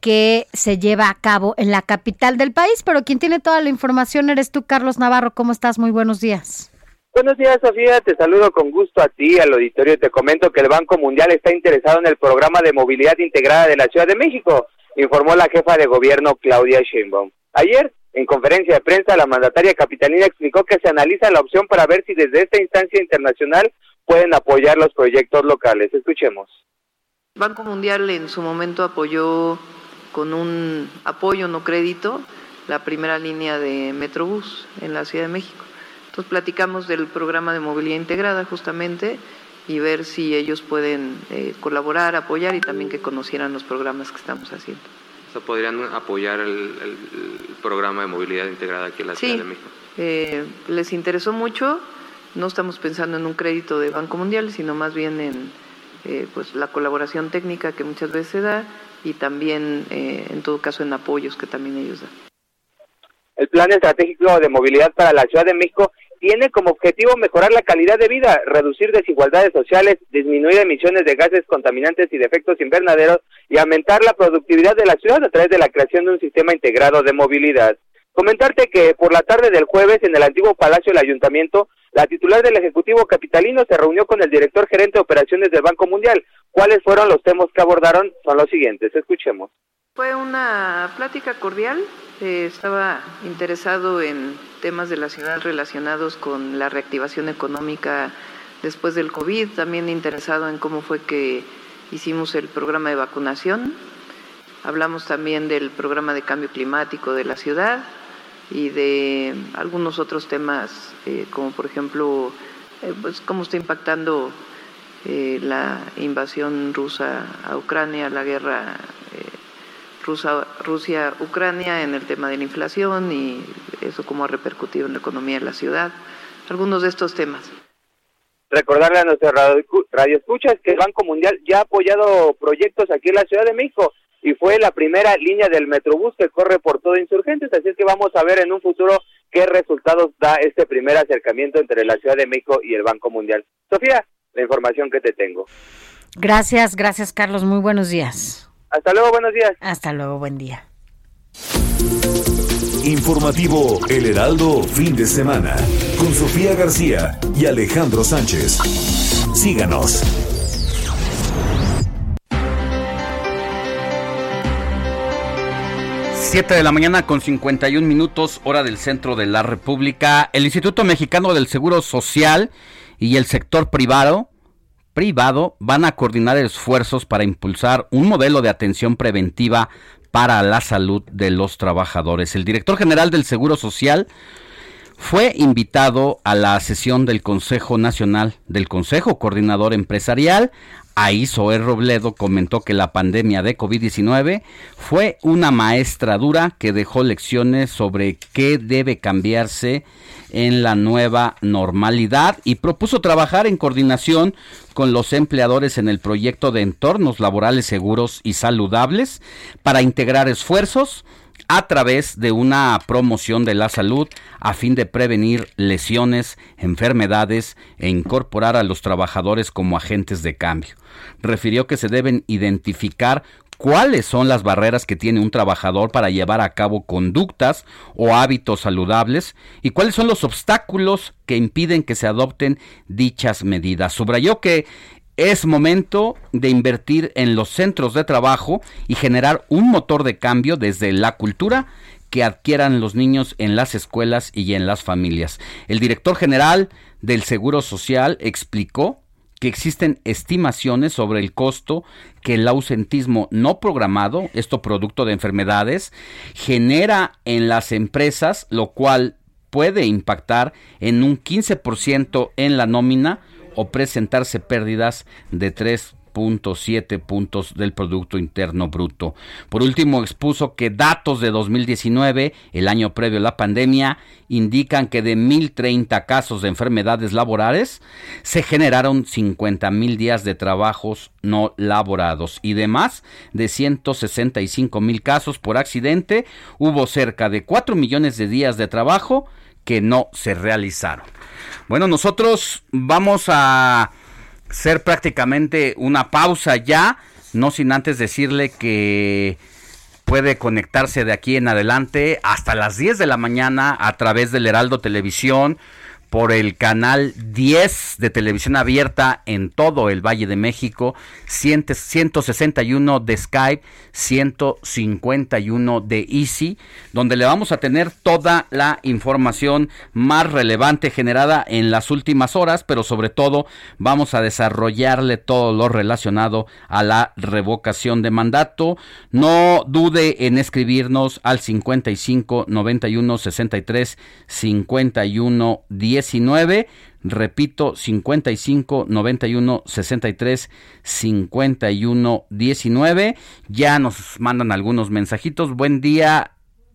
que se lleva a cabo en la capital del país, pero quien tiene toda la información eres tú, Carlos Navarro. ¿Cómo estás? Muy buenos días. Buenos días, Sofía. Te saludo con gusto a ti, al auditorio. Te comento que el Banco Mundial está interesado en el programa de movilidad integrada de la Ciudad de México, informó la jefa de gobierno Claudia Sheinbaum. Ayer, en conferencia de prensa, la mandataria capitalina explicó que se analiza la opción para ver si desde esta instancia internacional pueden apoyar los proyectos locales. Escuchemos. Banco Mundial en su momento apoyó con un apoyo no crédito la primera línea de Metrobús en la Ciudad de México. Entonces platicamos del programa de movilidad integrada justamente y ver si ellos pueden eh, colaborar, apoyar y también que conocieran los programas que estamos haciendo. O sea, ¿Podrían apoyar el, programa de movilidad integrada aquí en la Ciudad de México? Eh, les interesó mucho. No estamos pensando en un crédito de Banco Mundial, sino más bien en eh, pues la colaboración técnica que muchas veces se da y también, en todo caso, en apoyos que también ellos dan. El Plan Estratégico de Movilidad para la Ciudad de México tiene como objetivo mejorar la calidad de vida, reducir desigualdades sociales, disminuir emisiones de gases contaminantes y de efectos invernaderos y aumentar la productividad de la ciudad a través de la creación de un sistema integrado de movilidad. Comentarte que por la tarde del jueves en el antiguo Palacio del Ayuntamiento, la titular del Ejecutivo Capitalino se reunió con el director gerente de operaciones del Banco Mundial. ¿Cuáles fueron los temas que abordaron? Son los siguientes. Escuchemos. Fue una plática cordial. Eh, estaba interesado en temas de la ciudad relacionados con la reactivación económica después del COVID. También interesado en cómo fue que hicimos el programa de vacunación. Hablamos también del programa de cambio climático de la ciudad y de algunos otros temas, eh, como por ejemplo, eh, pues cómo está impactando la invasión rusa a Ucrania, la guerra Rusia-Ucrania en el tema de la inflación y eso cómo ha repercutido en la economía de la ciudad. Algunos de estos temas. Recordarle a nuestros radio, escuchas que el Banco Mundial ya ha apoyado proyectos aquí en la Ciudad de México y fue la primera línea del Metrobús que corre por todo Insurgentes, así es que vamos a ver en un futuro qué resultados da este primer acercamiento entre la Ciudad de México y el Banco Mundial. Sofía, la información que te tengo. Gracias, gracias Carlos, muy buenos días. Hasta luego, buenos días. Hasta luego, buen día. Informativo El Heraldo, fin de semana, con Sofía García y Alejandro Sánchez. Síganos. Siete de la mañana con 51 minutos, hora del centro de la República. El Instituto Mexicano del Seguro Social y el sector privado privado van a coordinar esfuerzos para impulsar un modelo de atención preventiva para la salud de los trabajadores. El director general del Seguro Social fue invitado a la sesión del Consejo Nacional del Consejo Coordinador Empresarial. Ahí Zoé Robledo comentó que la pandemia de COVID-19 fue una maestra dura que dejó lecciones sobre qué debe cambiarse en la nueva normalidad y propuso trabajar en coordinación con los empleadores en el proyecto de entornos laborales seguros y saludables para integrar esfuerzos a través de una promoción de la salud a fin de prevenir lesiones, enfermedades e incorporar a los trabajadores como agentes de cambio. Refirió que se deben identificar cuáles son las barreras que tiene un trabajador para llevar a cabo conductas o hábitos saludables y cuáles son los obstáculos que impiden que se adopten dichas medidas. Subrayó que es momento de invertir en los centros de trabajo y generar un motor de cambio desde la cultura que adquieran los niños en las escuelas y en las familias. El director general del Seguro Social explicó que existen estimaciones sobre el costo que el ausentismo no programado, esto producto de enfermedades, genera en las empresas, lo cual puede impactar en un 15% en la nómina o presentarse pérdidas de 3 siete puntos del Producto Interno Bruto. Por último, expuso que datos de 2019, el año previo a la pandemia, indican que de 1.030 casos de enfermedades laborales, se generaron 50.000 días de trabajos no laborados y de más de 165.000 casos por accidente, hubo cerca de 4 millones de días de trabajo que no se realizaron. Bueno, nosotros vamos a ser prácticamente una pausa ya, no sin antes decirle que puede conectarse de aquí en adelante hasta las 10 de la mañana a través del Heraldo Televisión por el canal 10 de televisión abierta en todo el Valle de México, 161 de Skype, 151 de Easy, donde le vamos a tener toda la información más relevante generada en las últimas horas, pero sobre todo vamos a desarrollarle todo lo relacionado a la revocación de mandato. No dude en escribirnos al 55 91 63 51 10 19. Repito, 55 91 63 51 19. Ya nos mandan algunos mensajitos. Buen día,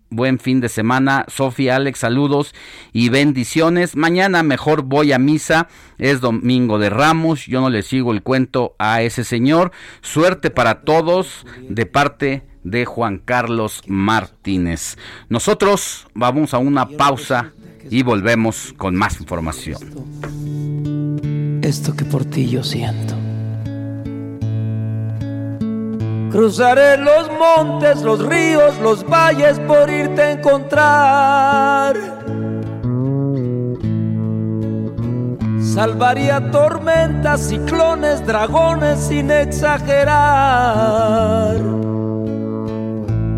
buen fin de semana. Sofía, Alex, saludos y bendiciones. Mañana mejor voy a misa. Es domingo de Ramos. Yo no le sigo el cuento a ese señor. Suerte para todos de parte de Juan Carlos Martínez. Nosotros vamos a una pausa y volvemos con más información. Esto que por ti yo siento. Cruzaré los montes, los ríos, los valles por irte a encontrar. Salvaría tormentas, ciclones, dragones sin exagerar.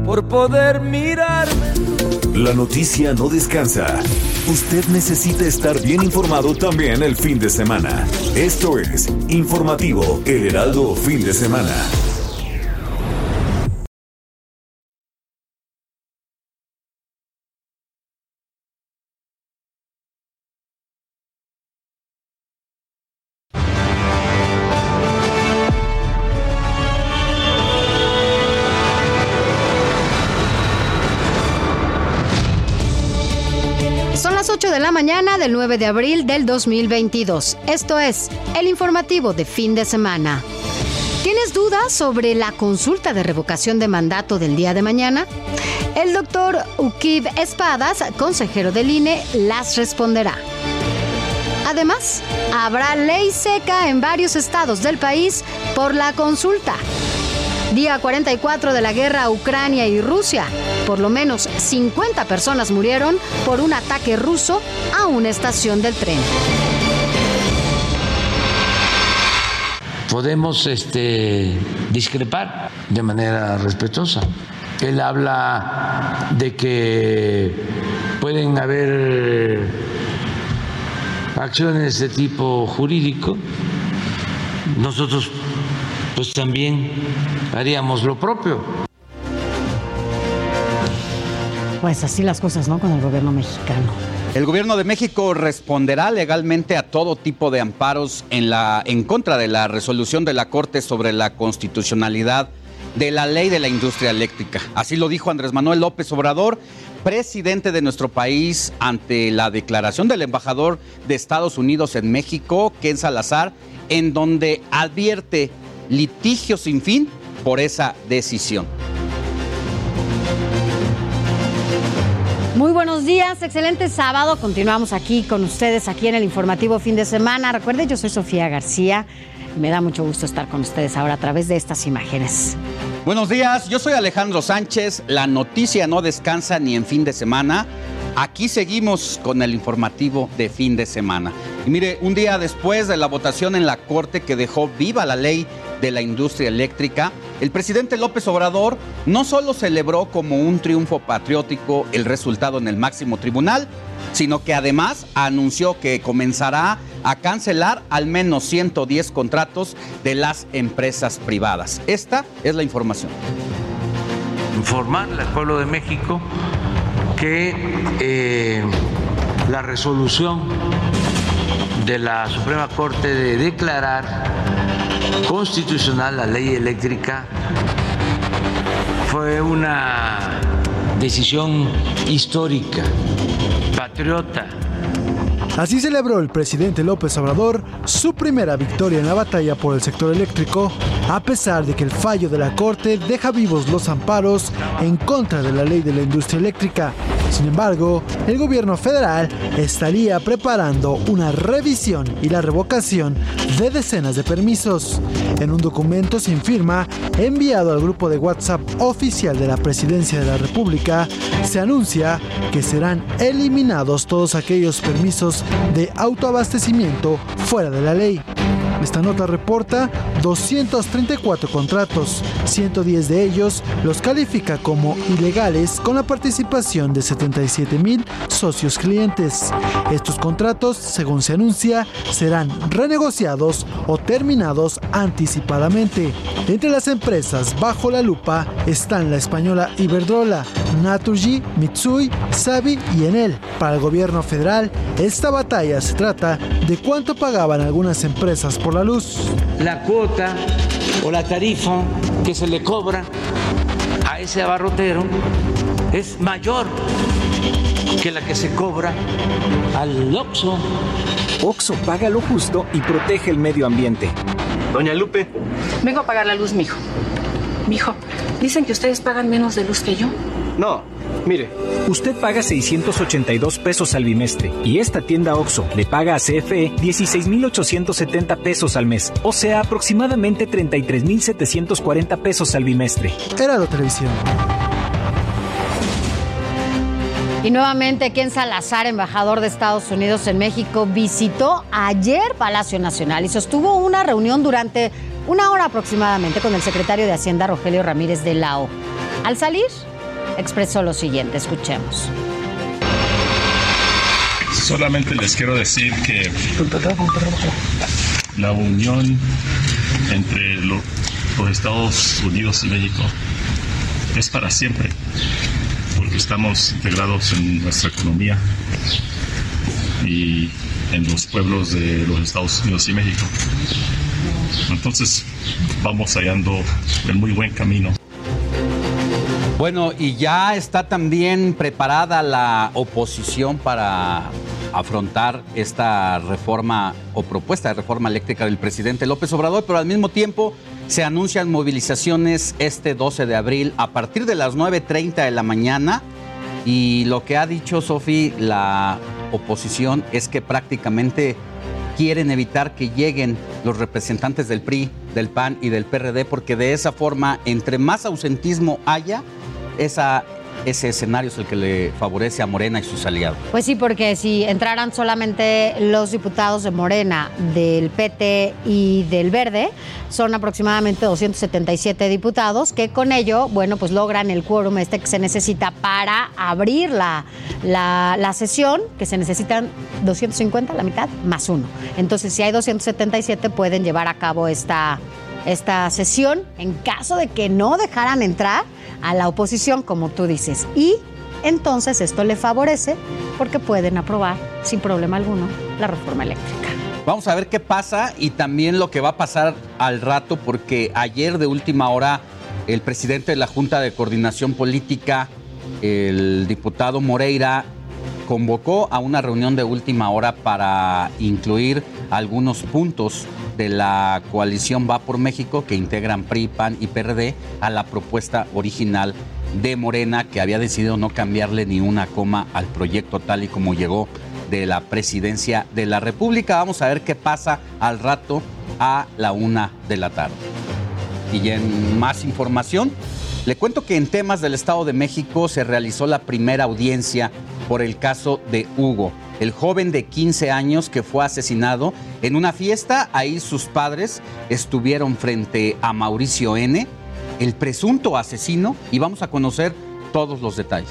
Por poder mirarme. La noticia no descansa. Usted necesita estar bien informado también el fin de semana. Esto es Informativo El Heraldo Fin de Semana. La mañana del 9 de abril del 2022. Esto es el informativo de fin de semana. ¿Tienes dudas sobre la consulta de revocación de mandato del día de mañana? El doctor Ukib Espadas, consejero del INE, las responderá. Además, habrá ley seca en varios estados del país por la consulta. Día 44 de la guerra Ucrania y Rusia. Por lo menos 50 personas murieron por un ataque ruso a una estación del tren. Podemos este, discrepar de manera respetuosa. Él habla de que pueden haber acciones de tipo jurídico. Nosotros pues también haríamos lo propio. Pues así las cosas, ¿no? Con el gobierno mexicano. El gobierno de México responderá legalmente a todo tipo de amparos en, la, en contra de la resolución de la Corte sobre la constitucionalidad de la ley de la industria eléctrica. Así lo dijo Andrés Manuel López Obrador, presidente de nuestro país, ante la declaración del embajador de Estados Unidos en México, Ken Salazar, en donde advierte litigio sin fin por esa decisión. Muy buenos días, excelente sábado. Continuamos aquí con ustedes, aquí en el informativo fin de semana. Recuerden, yo soy Sofía García. Me da mucho gusto estar con ustedes ahora a través de estas imágenes. Buenos días, yo soy Alejandro Sánchez. La noticia no descansa ni en fin de semana. Aquí seguimos con el informativo de fin de semana. Y mire, un día después de la votación en la Corte que dejó viva la ley de la industria eléctrica, el presidente López Obrador no solo celebró como un triunfo patriótico el resultado en el máximo tribunal, sino que además anunció que comenzará a cancelar al menos 110 contratos de las empresas privadas. Esta es la información. Informarle al pueblo de México que eh, la resolución de la Suprema Corte de declarar constitucional la ley eléctrica fue una decisión histórica, patriota. Así celebró el presidente López Obrador su primera victoria en la batalla por el sector eléctrico, a pesar de que el fallo de la Corte deja vivos los amparos en contra de la ley de la industria eléctrica. Sin embargo, el gobierno federal estaría preparando una revisión y la revocación de decenas de permisos. En un documento sin firma enviado al grupo de WhatsApp oficial de la Presidencia de la República, se anuncia que serán eliminados todos aquellos permisos de autoabastecimiento fuera de la ley. Esta nota reporta 234 contratos, 110 de ellos los califica como ilegales con la participación de 77 mil socios clientes. Estos contratos, según se anuncia, serán renegociados o terminados anticipadamente. Entre las empresas bajo la lupa están la española Iberdrola, Naturgy, Mitsui, Sabi y Enel. Para el gobierno federal, esta batalla se trata de cuánto pagaban algunas empresas por la luz. La cuota o la tarifa que se le cobra a ese abarrotero es mayor que la que se cobra al Oxxo. Oxo paga lo justo y protege el medio ambiente. Doña Lupe. Vengo a pagar la luz, mijo. Mijo, dicen que ustedes pagan menos de luz que yo. No, mire. Usted paga 682 pesos al bimestre y esta tienda Oxo le paga a CFE 16,870 pesos al mes, o sea, aproximadamente 33,740 pesos al bimestre. Era la televisión. Y nuevamente, Ken Salazar, embajador de Estados Unidos en México, visitó ayer Palacio Nacional y sostuvo una reunión durante una hora aproximadamente con el secretario de Hacienda, Rogelio Ramírez de Lao. Al salir, expresó lo siguiente, escuchemos. Solamente les quiero decir que la unión entre lo- los Estados Unidos y México es para siempre, porque estamos integrados en nuestra economía y en los pueblos de los Estados Unidos y México. Entonces vamos hallando el muy buen camino. Bueno, y ya está también preparada la oposición para afrontar esta reforma o propuesta de reforma eléctrica del presidente López Obrador, pero al mismo tiempo se anuncian movilizaciones este 12 de abril a partir de las 9.30 de la mañana. Y lo que ha dicho Sofi, la oposición, es que prácticamente quieren evitar que lleguen los representantes del PRI, del PAN y del PRD, porque de esa forma, entre más ausentismo haya, esa, ese escenario es el que le favorece a Morena y sus aliados. Pues sí, porque si entraran solamente los diputados de Morena, del PT y del Verde, son aproximadamente 277 diputados que con ello, bueno, pues logran el quórum este que se necesita para abrir la, la, la sesión, que se necesitan 250, la mitad, más uno. Entonces, si hay 277, pueden llevar a cabo esta, esta sesión en caso de que no dejaran entrar a la oposición, como tú dices. Y entonces esto le favorece porque pueden aprobar sin problema alguno la reforma eléctrica. Vamos a ver qué pasa y también lo que va a pasar al rato, porque ayer de última hora el presidente de la Junta de Coordinación Política, el diputado Moreira, convocó a una reunión de última hora para incluir algunos puntos de la coalición Va por México que integran PRI, PAN y PRD a la propuesta original de Morena que había decidido no cambiarle ni una coma al proyecto tal y como llegó de la presidencia de la República. Vamos a ver qué pasa al rato a la una de la tarde. Y en más información, le cuento que en temas del Estado de México se realizó la primera audiencia por el caso de Hugo, el joven de 15 años que fue asesinado en una fiesta. Ahí sus padres estuvieron frente a Mauricio N., el presunto asesino, y vamos a conocer todos los detalles.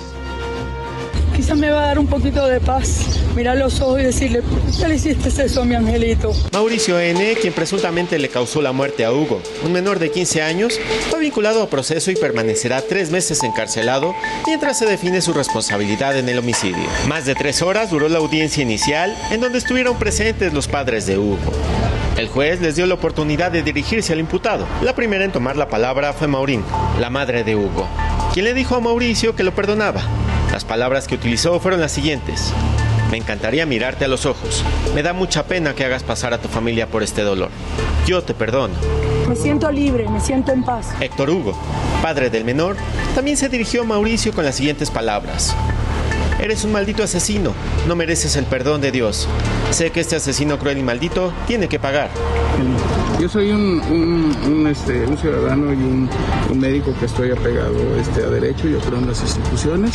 Quizás me va a dar un poquito de paz mirar los ojos y decirle, ¿por qué le hiciste eso mi angelito? Mauricio N., quien presuntamente le causó la muerte a Hugo, un menor de 15 años, fue vinculado a proceso y permanecerá tres meses encarcelado mientras se define su responsabilidad en el homicidio. Más de tres horas duró la audiencia inicial, en donde estuvieron presentes los padres de Hugo. El juez les dio la oportunidad de dirigirse al imputado. La primera en tomar la palabra fue Maurín, la madre de Hugo, quien le dijo a Mauricio que lo perdonaba. Las palabras que utilizó fueron las siguientes. Me encantaría mirarte a los ojos. Me da mucha pena que hagas pasar a tu familia por este dolor. Yo te perdono. Me siento libre, me siento en paz. Héctor Hugo, padre del menor, también se dirigió a Mauricio con las siguientes palabras. Eres un maldito asesino, no mereces el perdón de Dios. Sé que este asesino cruel y maldito tiene que pagar. Yo soy un, un, un, este, un ciudadano y un, un, médico que estoy apegado este, a derecho, yo creo en las instituciones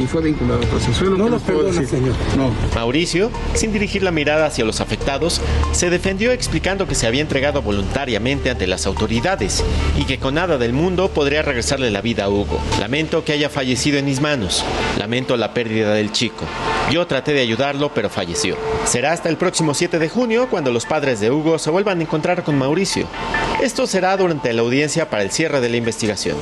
y fue vinculado al proceso. No lo perdona, señor. No. Mauricio, sin dirigir la mirada hacia los afectados, se defendió explicando que se había entregado voluntariamente ante las autoridades y que con nada del mundo podría regresarle la vida a Hugo. Lamento que haya fallecido en mis manos. Lamento la pérdida del chico. Yo traté de ayudarlo, pero falleció. Será hasta el próximo 7 de junio cuando los padres de Hugo se vuelvan a encontrar con Mauricio. Esto será durante la audiencia para el cierre de la investigación.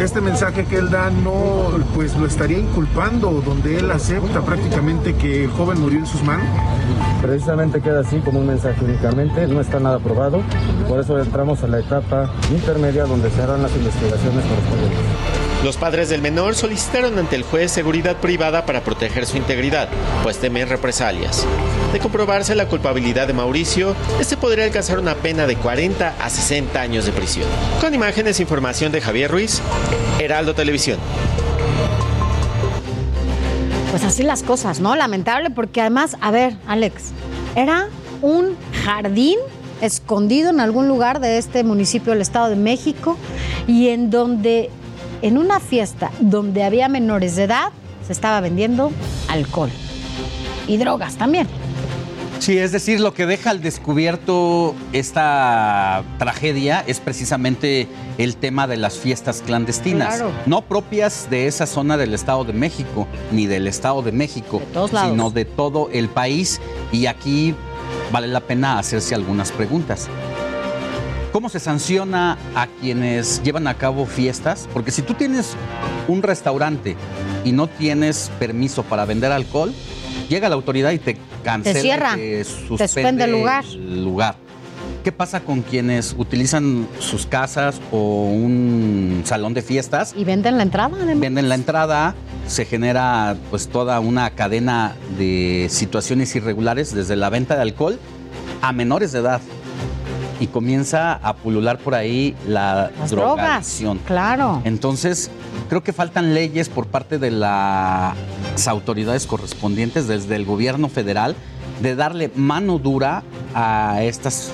Este mensaje que él da no, pues lo estaría inculpando, donde él acepta prácticamente que el joven murió en sus manos. Precisamente queda así como un mensaje únicamente, no está nada probado, por eso entramos a la etapa intermedia donde se harán las investigaciones correspondientes. Los padres del menor solicitaron ante el juez seguridad privada para proteger su integridad, pues temen represalias. De comprobarse la culpabilidad de Mauricio, este podría alcanzar una pena de 40 a 60 años de prisión. Con imágenes e información de Javier Ruiz, Heraldo Televisión. Pues así las cosas, ¿no? Lamentable porque además, a ver, Alex, era un jardín escondido en algún lugar de este municipio del Estado de México y en donde en una fiesta donde había menores de edad, se estaba vendiendo alcohol y drogas también. Sí, es decir, lo que deja al descubierto esta tragedia es precisamente el tema de las fiestas clandestinas, Claro. no propias de esa zona del Estado de México, ni del Estado de México, todos lados. sino de todo el país. Y aquí vale la pena hacerse algunas preguntas. ¿Cómo se sanciona a quienes llevan a cabo fiestas? Porque si tú tienes un restaurante y no tienes permiso para vender alcohol, llega la autoridad y te cancela, Te cierra, te te suspende suspende el lugar. el lugar. ¿Qué pasa con quienes utilizan sus casas o un salón de fiestas? Y venden la entrada, además. Venden la entrada, se genera pues toda una cadena de situaciones irregulares desde la venta de alcohol a menores de edad y comienza a pulular por ahí la Las drogas, claro. Entonces, creo que faltan leyes por parte de las autoridades correspondientes desde el gobierno federal de darle mano dura a estas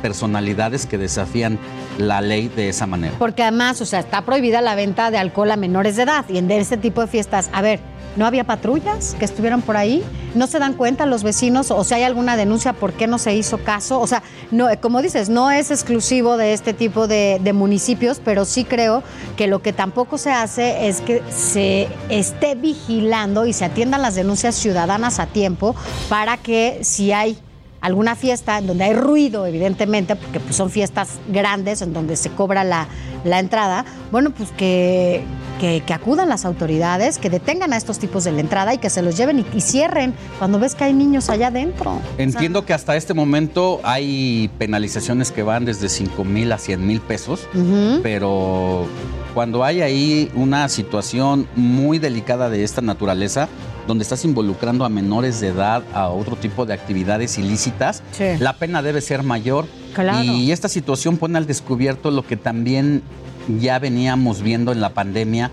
personalidades que desafían la ley de esa manera. Porque además, o sea, está prohibida la venta de alcohol a menores de edad y en este tipo de fiestas, a ver, ¿no había patrullas que estuvieran por ahí? ¿No se dan cuenta los vecinos? O si hay alguna denuncia, ¿por qué no se hizo caso? O sea, no, como dices, no es exclusivo de este tipo de, de municipios, pero sí creo que lo que tampoco se hace es que se esté vigilando y se atiendan las denuncias ciudadanas a tiempo para que si hay alguna fiesta en donde hay ruido, evidentemente, porque pues, son fiestas grandes en donde se cobra la, la entrada, bueno, pues que, que, que acudan las autoridades, que detengan a estos tipos de la entrada y que se los lleven y, y cierren cuando ves que hay niños allá adentro. Entiendo que hasta este momento hay penalizaciones que van desde 5 mil a 100 mil pesos, pero cuando hay ahí una situación muy delicada de esta naturaleza, donde estás involucrando a menores de edad a otro tipo de actividades ilícitas, Sí. la pena debe ser mayor. Claro. Y esta situación pone al descubierto lo que también ya veníamos viendo en la pandemia,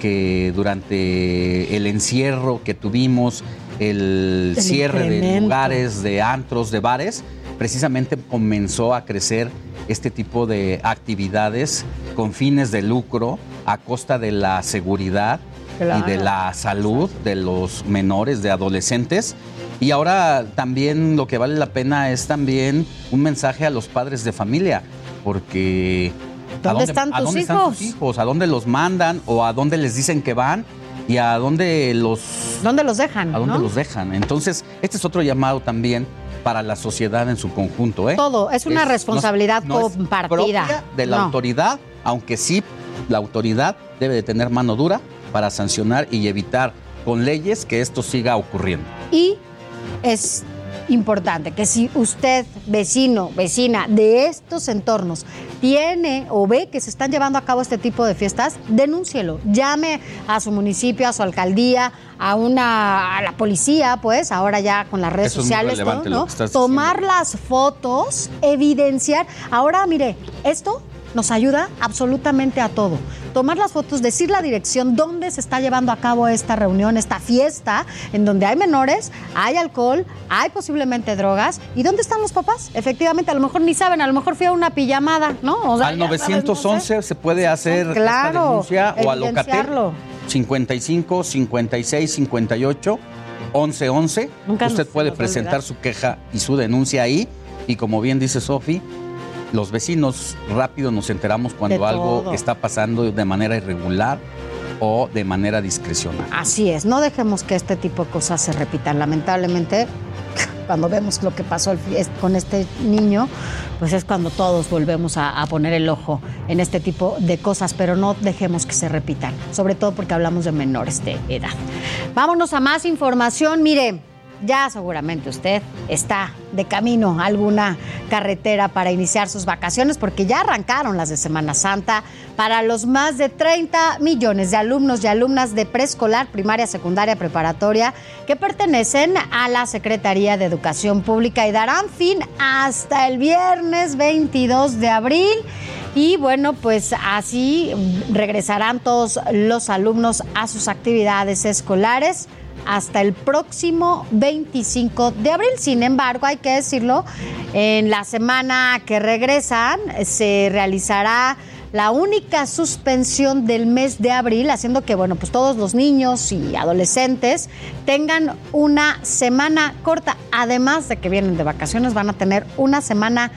que durante el encierro que tuvimos, el, El cierre de lugares, de antros, de bares, precisamente comenzó a crecer este tipo de actividades con fines de lucro a costa de la seguridad Claro. y de la salud de los menores, de adolescentes. Y ahora también lo que vale la pena es también un mensaje a los padres de familia, porque ¿a ¿Dónde están a tus dónde están hijos? sus hijos? ¿A dónde los mandan o a dónde les dicen que van? Y a dónde los ¿Dónde los dejan? ¿A dónde no? los dejan? Entonces, este es otro llamado también para la sociedad en su conjunto. ¿eh? Todo, es una responsabilidad no compartida. propia de la autoridad, aunque sí la autoridad debe de tener mano dura para sancionar y evitar con leyes que esto siga ocurriendo. Y es importante que si usted, vecino, vecina de estos entornos, tiene o ve que se están llevando a cabo este tipo de fiestas, denúncielo. Llame a su municipio, a su alcaldía, a una a la policía, pues, ahora ya con las redes Eso sociales, todo, ¿no? Tomar las fotos, evidenciar. Ahora, mire, esto nos ayuda absolutamente a todo. tomar las fotos, decir la dirección, dónde se está llevando a cabo esta reunión, esta fiesta, en donde hay menores, hay alcohol, hay posiblemente drogas. ¿Y dónde están los papás? Efectivamente, a lo mejor ni saben, a lo mejor fui a una pijamada, ¿no? O sea, al ya sabes, no 911 sé. se puede hacer esta Claro, denuncia o al Locatel evidenciarlo. 55 56 58 11 11. Nunca Usted puede presentar olvidar. su queja y su denuncia ahí y como bien dice Sofi, los vecinos rápido nos enteramos cuando algo está pasando de manera irregular o de manera discrecional. Así es, no dejemos que este tipo de cosas se repitan. Lamentablemente, <laughs> cuando vemos lo que pasó con este niño, pues es cuando todos volvemos a, a poner el ojo en este tipo de cosas, pero no dejemos que se repitan, sobre todo porque hablamos de menores de edad. Vámonos a más información. Mire, ya seguramente usted está de camino a alguna carretera para iniciar sus vacaciones porque ya arrancaron las de Semana Santa para los más de 30 millones de alumnos y alumnas de preescolar, primaria, secundaria, preparatoria que pertenecen a la Secretaría de Educación Pública y darán fin hasta el viernes 22 de abril. Y bueno, pues así regresarán todos los alumnos a sus actividades escolares hasta el próximo 25 de abril. Sin embargo, hay que decirlo, en la semana que regresan se realizará la única suspensión del mes de abril, haciendo que, bueno, pues todos los niños y adolescentes tengan una semana corta. Además de que vienen de vacaciones, van a tener una semana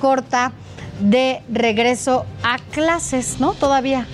corta de regreso a clases, ¿no? Todavía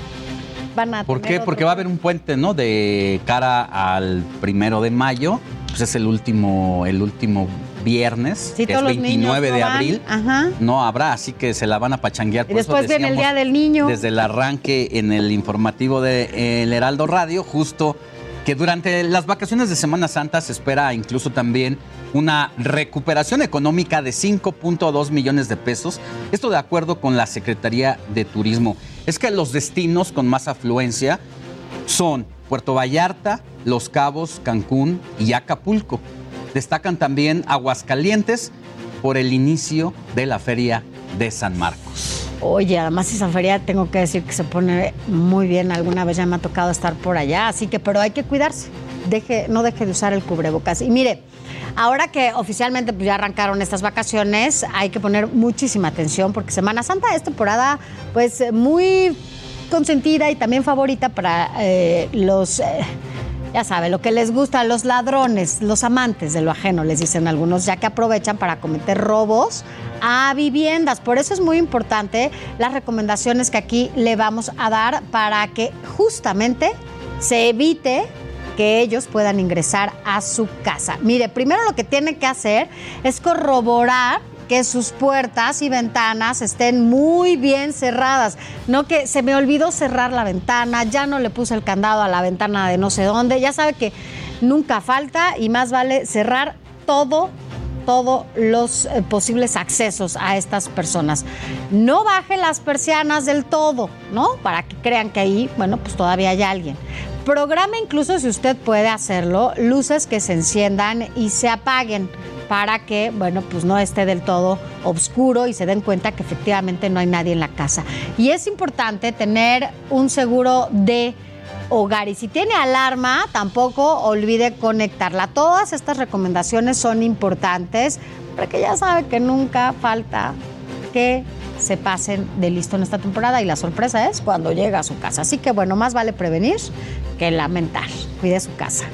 van a ¿Por tener qué? otro Porque va a haber un puente, ¿no? De cara al primero de mayo. Pues es el último, el último viernes, Sí, que es todos los 29 niños de van. abril. Ajá. No habrá, así que se la van a pachanguear. Y Por eso después viene el Día del Niño. Desde el arranque en el informativo de El Heraldo Radio, justo que durante las vacaciones de Semana Santa se espera incluso también una recuperación económica de 5.2 millones de pesos. Esto de acuerdo con la Secretaría de Turismo. Es que los destinos con más afluencia son Puerto Vallarta, Los Cabos, Cancún y Acapulco. Destacan también Aguascalientes por el inicio de la Feria de San Marcos. Oye, además esa feria tengo que decir que se pone muy bien. Alguna vez ya me ha tocado estar por allá, así que, pero hay que cuidarse. Deje, no deje de usar el cubrebocas. Y mire, ahora que oficialmente pues, ya arrancaron estas vacaciones, hay que poner muchísima atención porque Semana Santa es temporada, pues, muy consentida y también favorita para eh, los. eh, ya sabe, lo que les gusta los ladrones, los amantes de lo ajeno, les dicen algunos, ya que aprovechan para cometer robos a viviendas. Por eso es muy importante las recomendaciones que aquí le vamos a dar para que justamente se evite que ellos puedan ingresar a su casa. Mire, primero lo que tiene que hacer es corroborar que sus puertas y ventanas estén muy bien cerradas. No que se me olvidó cerrar la ventana, ya no le puse el candado a la ventana de no sé dónde. Ya sabe que nunca falta y más vale cerrar todo todos los eh, posibles accesos a estas personas. No baje las persianas del todo, ¿no? Para que crean que ahí, bueno, pues todavía hay alguien. Programa incluso, si usted puede hacerlo, luces que se enciendan y se apaguen para que, bueno, pues no esté del todo oscuro y se den cuenta que efectivamente no hay nadie en la casa. Y es importante tener un seguro de hogar. Y si tiene alarma, tampoco olvide conectarla. Todas estas recomendaciones son importantes porque ya sabe que nunca falta que se pasen de listo en esta temporada y la sorpresa es cuando llega a su casa. Así que bueno, más vale prevenir que lamentar. Cuide su casa.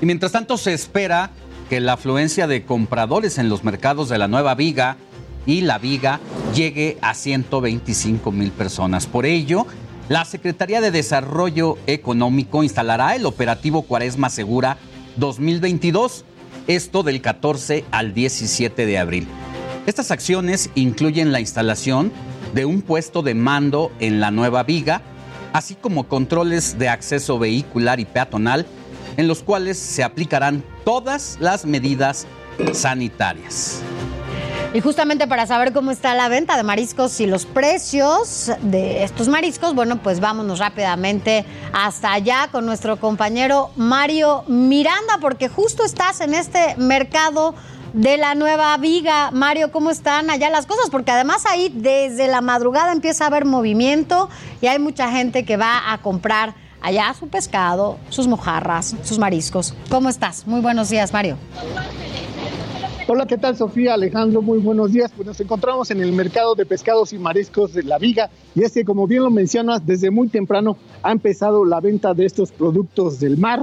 Y mientras tanto se espera que la afluencia de compradores en los mercados de la Nueva Viga y la Viga llegue a 125 mil personas. Por ello, la Secretaría de Desarrollo Económico instalará el operativo Cuaresma Segura 2022, esto del 14 al 17 de abril. Estas acciones incluyen la instalación de un puesto de mando en la Nueva Viga, así como controles de acceso vehicular y peatonal, en los cuales se aplicarán todas las medidas sanitarias. Y justamente para saber cómo está la venta de mariscos y los precios de estos mariscos, bueno, pues vámonos rápidamente hasta allá con nuestro compañero Mario Miranda, porque justo estás en este mercado de la nueva viga. Mario, ¿cómo están allá las cosas? Porque además ahí desde la madrugada empieza a haber movimiento y hay mucha gente que va a comprar allá su pescado, sus mojarras, sus mariscos. ¿Cómo estás? Muy buenos días, Mario. Hola, ¿qué tal Sofía? Alejandro, muy buenos días. Pues nos encontramos en el mercado de pescados y mariscos de La Viga y es que como bien lo mencionas, desde muy temprano ha empezado la venta de estos productos del mar,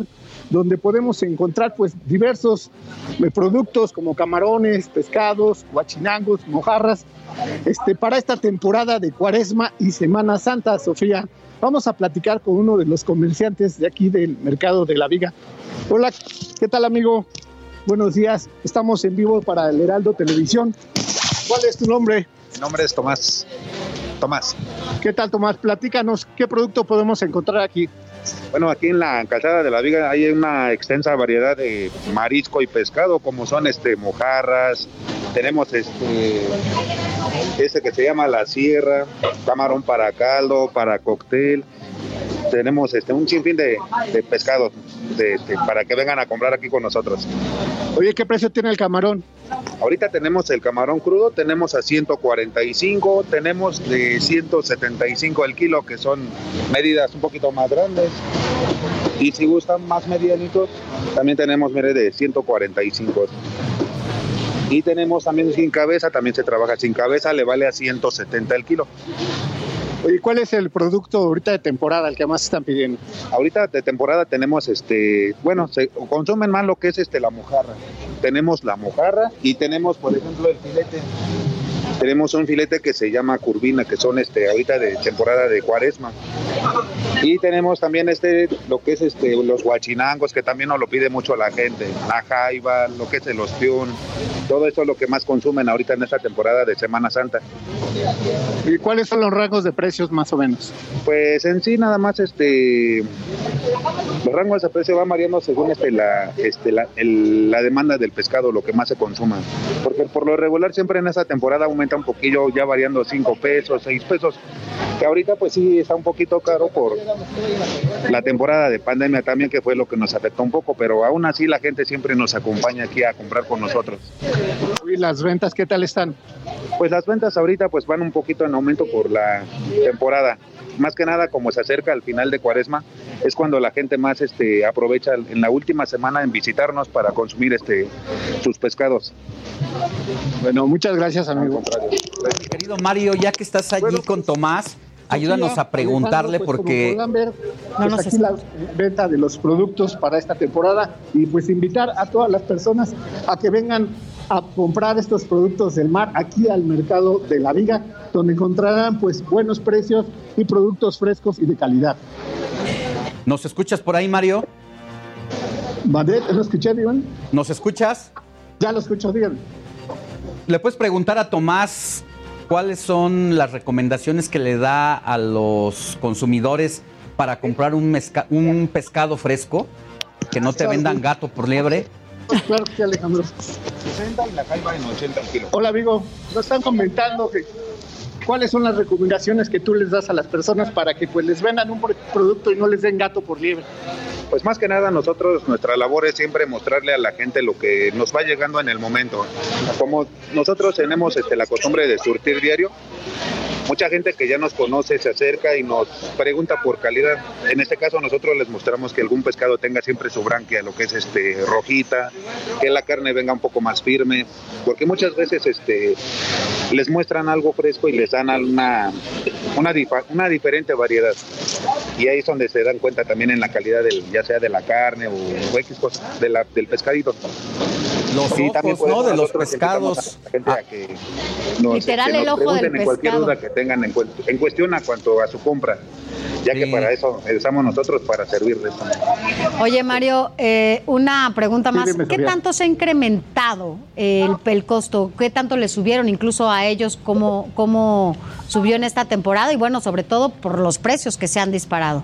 donde podemos encontrar pues diversos eh, productos como camarones, pescados, guachinangos, mojarras, este, para esta temporada de Cuaresma y Semana Santa, Sofía. Vamos a platicar con uno de los comerciantes de aquí del mercado de La Viga. Hola, ¿qué tal amigo? Buenos días, estamos en vivo para el Heraldo Televisión. ¿Cuál es tu nombre? Mi nombre es Tomás. Tomás. ¿Qué tal Tomás? Platícanos, ¿qué producto podemos encontrar aquí? Bueno, aquí en la calzada de la Viga hay una extensa variedad de marisco y pescado, como son este mojarras, tenemos este ese que se llama la sierra, camarón para caldo, para cóctel, tenemos este un sinfín de, de pescados de- de- para que vengan a comprar aquí con nosotros. Oye, ¿qué precio tiene el camarón? Ahorita tenemos el camarón crudo, tenemos a 145, tenemos de 175 el kilo, que son medidas un poquito más grandes. Y si gustan más medianitos, también tenemos mire, de 145. Y tenemos también sin cabeza, también se trabaja sin cabeza, le vale a 170 el kilo. Oye, ¿cuál es el producto ahorita de temporada, el que más están pidiendo? Ahorita de temporada tenemos este, bueno, se consumen más lo que es este la mojarra. Tenemos la mojarra y tenemos, por ejemplo, el filete. Tenemos un filete que se llama curvina, que son este ahorita de temporada de cuaresma. Y tenemos también este lo que es este los guachinangos, que también nos lo pide mucho la gente, la jaiba, lo que es el ostión, todo eso es lo que más consumen ahorita en esta temporada de Semana Santa. ¿Y cuáles son los rangos de precios más o menos? Pues en sí nada más este los rangos de precio van variando según este la este la, el- la demanda del pescado, lo que más se consuma. Porque por lo regular siempre en esta temporada aumenta un poquillo, ya variando 5 pesos, 6 pesos. Que ahorita pues sí está un poquito caro por la temporada de pandemia también que fue lo que nos afectó un poco, pero aún así la gente siempre nos acompaña aquí a comprar con nosotros. ¿Y las ventas qué tal están? Pues las ventas ahorita pues van un poquito en aumento por la temporada. Más que nada como se acerca al final de Cuaresma, es cuando la gente más este aprovecha en la última semana en visitarnos para consumir este sus pescados. Bueno, muchas gracias, amigo. Querido Mario, ya que estás allí con Tomás, ayúdanos a preguntarle pues, porque... Ver, pues, aquí la venta de los productos para esta temporada y pues invitar a todas las personas a que vengan a comprar estos productos del mar aquí al mercado de la Viga, donde encontrarán pues buenos precios y productos frescos y de calidad. ¿Nos escuchas por ahí, Mario? ¿Vale? ¿Lo escuché, Iván? ¿Nos escuchas? Ya lo escucho, bien. ¿Le puedes preguntar a Tomás cuáles son las recomendaciones que le da a los consumidores para comprar un, mezca- un pescado fresco? Que no te vendan gato por liebre. Claro que sí, Alejandro. 60 y la calva en 80 el kilo. Hola, amigo. Nos están comentando que cuáles son las recomendaciones que tú les das a las personas para que pues les vendan un pro- producto y no les den gato por liebre. Pues más que nada nosotros, nuestra labor es siempre mostrarle a la gente lo que nos va llegando en el momento. Como nosotros tenemos este, la costumbre de surtir diario, mucha gente que ya nos conoce se acerca y nos pregunta por calidad. En este caso nosotros les mostramos que algún pescado tenga siempre su branquia, lo que es este rojita, que la carne venga un poco más firme, porque muchas veces este les muestran algo fresco y les dan una diferente variedad. Y ahí es donde se dan cuenta también en la calidad del sea de la carne o, o X cosa, de la- del pescadito. Los Y ojos, De los pescados. a la gente a que nos, Literal, nos el ojo del cualquier duda que tengan en, cu- en cuestión a cuanto a su compra, ya que para eso estamos nosotros para servirles. Oye, Mario, eh, una pregunta Sí, más. dime, ¿Qué tanto se ha incrementado el, el costo? ¿Qué tanto le subieron incluso a ellos? ¿Cómo, ¿Cómo subió en esta temporada? Y bueno, sobre todo por los precios que se han disparado.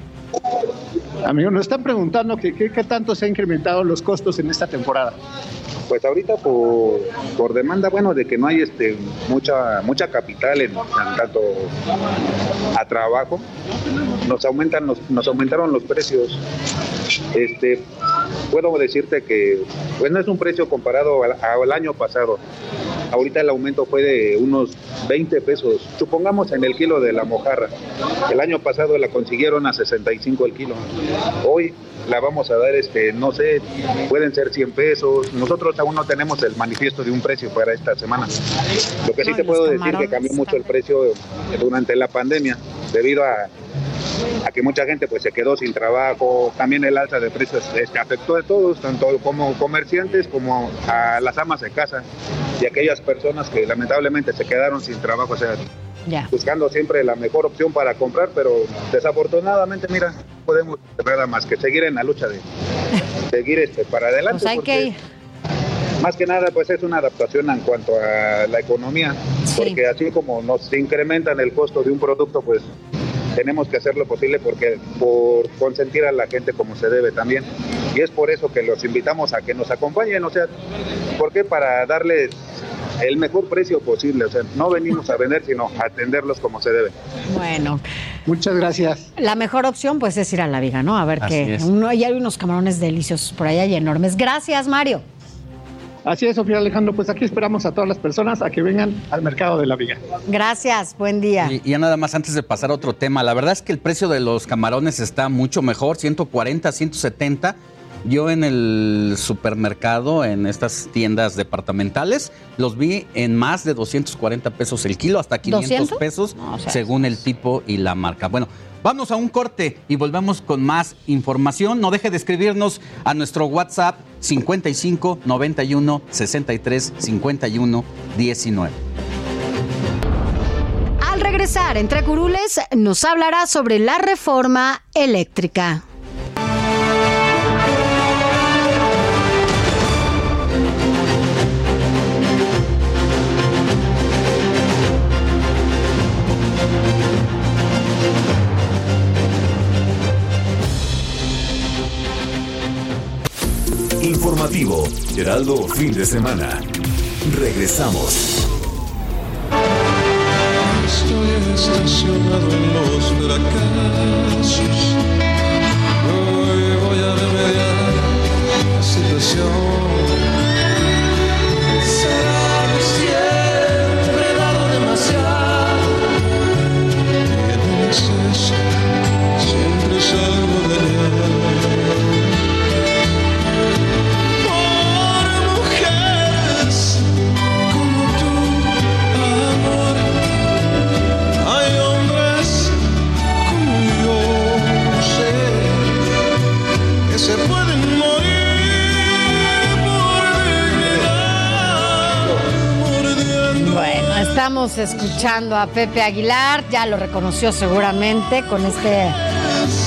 Amigo, nos están preguntando que qué tanto se han incrementado los costos en esta temporada. Pues ahorita por, por demanda, bueno, de que no hay este mucha mucha capital en, tanto a trabajo, nos aumentan los- nos aumentaron los precios. Este puedo decirte que pues no es un precio comparado al año pasado. Ahorita el aumento fue de unos 20 pesos. Supongamos en el kilo de la mojarra. El año pasado la consiguieron a 65 el kilo. Hoy la vamos a dar, este, no sé, pueden ser 100 pesos. Nosotros aún no tenemos el manifiesto de un precio para esta semana. Lo que sí No, te puedo decir que cambió mucho el precio durante la pandemia debido a, a que mucha gente pues se quedó sin trabajo. También el alza de precios este, afectó a todos, tanto como comerciantes como a las amas de casa y aquellas personas que lamentablemente se quedaron sin trabajo. O sea, Ya. buscando siempre la mejor opción para comprar, pero desafortunadamente, mira, no podemos nada más que seguir en la lucha de <laughs> seguir este, para adelante. Pues hay porque que ir. Más que nada, pues es una adaptación en cuanto a la economía, porque así como nos incrementan el costo de un producto, pues tenemos que hacer lo posible porque por consentir a la gente como se debe también. Y es por eso que los invitamos a que nos acompañen, o sea, ¿por qué? Para darles el mejor precio posible, o sea, no venimos a vender, sino a atenderlos como se debe. Bueno, Muchas gracias. la mejor opción pues es ir a la viga, ¿no? A ver Así qué. es. Uno, y hay unos camarones deliciosos por allá y enormes. Gracias, Mario. Así es, Sofía Alejandro, pues aquí esperamos a todas las personas a que vengan al mercado de la viga. Gracias, buen día. Y, ya nada más antes de pasar a otro tema, la verdad es que el precio de los camarones está mucho mejor, 140, 170. Yo en el supermercado, en estas tiendas departamentales, los vi en más de 240 pesos el kilo, hasta 500 ¿200? pesos, No, o sea, según el tipo y la marca. Bueno, vamos a un corte y volvemos con más información. No deje de escribirnos a nuestro WhatsApp 55 91 63 51 19. Al regresar, entre curules, nos hablará sobre la reforma eléctrica. Informativo, Heraldo Fin de Semana. Regresamos. Estoy estacionado en los fracasos. Hoy voy a remediar la situación. Escuchando a Pepe Aguilar, ya lo reconoció seguramente con este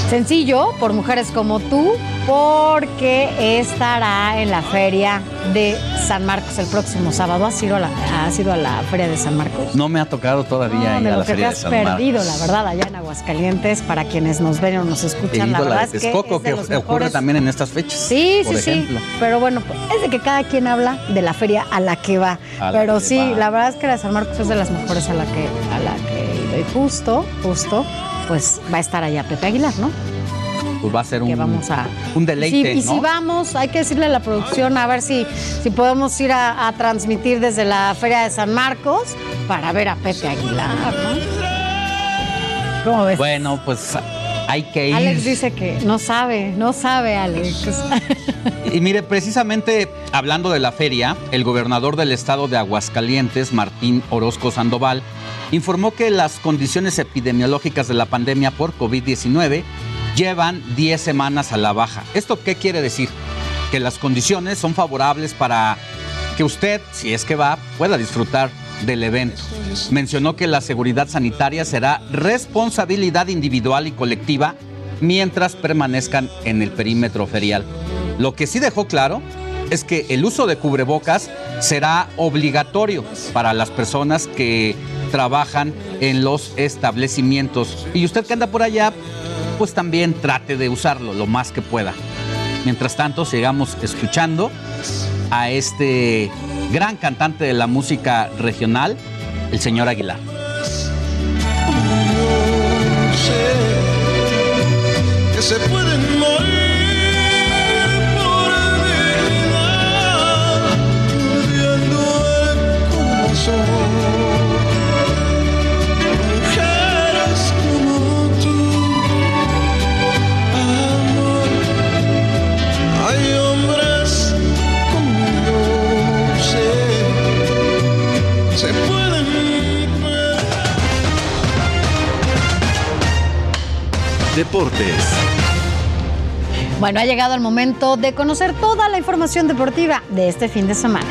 sencillo, por mujeres como tú, porque estará en la feria de San Marcos el próximo sábado. ¿Has ido a la, has ido a la feria de San Marcos? No me ha tocado todavía No, ir de a lo la que te Feria de has San perdido, Marcos. la verdad, allá en Aguascalientes, para quienes nos ven o nos escuchan, la verdad es que de que ocurre mejores. también en estas fechas. Sí, por sí, ejemplo. sí. Pero bueno, es de que cada quien habla de la feria a la que va. La Pero que sí, va. la verdad es que la de San Marcos es de las mejores a la que, a la que he ido. Y justo, justo, pues va a estar allá Pepe Aguilar, ¿no? Pues va a ser un, vamos a- un Y deleite, si, y ¿no? si vamos, hay que decirle a la producción a ver si, si podemos ir a, a transmitir desde la Feria de San Marcos para ver a Pepe Aguilar, ¿no? ¿Cómo ves? Bueno, pues hay que ir. Alex dice que no sabe, no sabe, Alex. Y mire, precisamente hablando de la feria, el gobernador del estado de Aguascalientes, Martín Orozco Sandoval, informó que las condiciones epidemiológicas de la pandemia por COVID-19 llevan 10 semanas a la baja. ¿Esto qué quiere decir? Que las condiciones son favorables para que usted, si es que va, pueda disfrutar del evento. Mencionó que la seguridad sanitaria será responsabilidad individual y colectiva mientras permanezcan en el perímetro ferial. Lo que sí dejó claro es que el uso de cubrebocas será obligatorio para las personas que trabajan en los establecimientos. Y usted que anda por allá, pues también trate de usarlo lo más que pueda. Mientras tanto, sigamos escuchando a este gran cantante de la música regional, el señor Aguilar. Deportes. Bueno, ha llegado el momento de conocer toda la información deportiva de este fin de semana.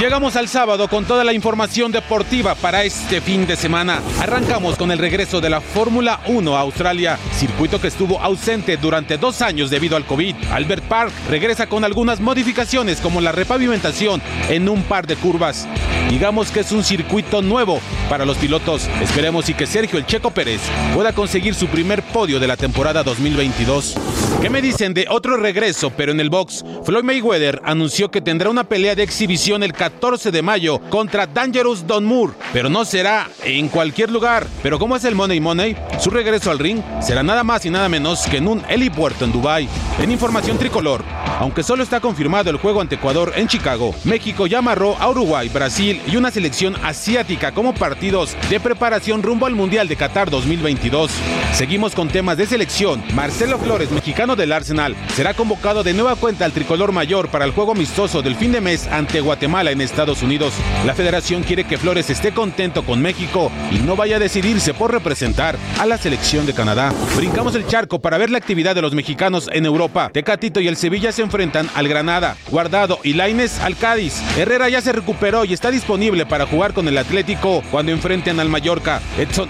Llegamos al sábado con toda la información deportiva para este fin de semana. Arrancamos con el regreso de la Fórmula 1 a Australia, circuito que estuvo ausente durante dos años debido al COVID. Albert Park regresa con algunas modificaciones como la repavimentación en un par de curvas. Digamos que es un circuito nuevo para los pilotos. Esperemos y que Sergio El Checo Pérez pueda conseguir su primer podio de la temporada 2022. ¿Qué me dicen de otro regreso, pero en el box? Floyd Mayweather anunció que tendrá una pelea de exhibición el 14 de mayo contra Dangerous Don Moore, pero no será en cualquier lugar. Pero como es el Money Money, su regreso al ring será nada más y nada menos que en un helipuerto en Dubai. En información tricolor, aunque solo está confirmado el juego ante Ecuador en Chicago, México ya amarró a Uruguay, Brasil y una selección asiática como partidos de preparación rumbo al Mundial de Qatar 2022. Seguimos con temas de selección. Marcelo Flores, mexicano del Arsenal, será convocado de nueva cuenta al tricolor mayor para el juego amistoso del fin de mes ante Guatemala en Estados Unidos. La federación quiere que Flores esté contento con México y no vaya a decidirse por representar a la selección de Canadá. Brincamos el charco para ver la actividad de los mexicanos en Europa. Tecatito y el Sevilla se enfrentan al Granada, Guardado y Laines al Cádiz. Herrera ya se recuperó y está disponible para jugar con el Atlético cuando enfrenten al Mallorca. Edson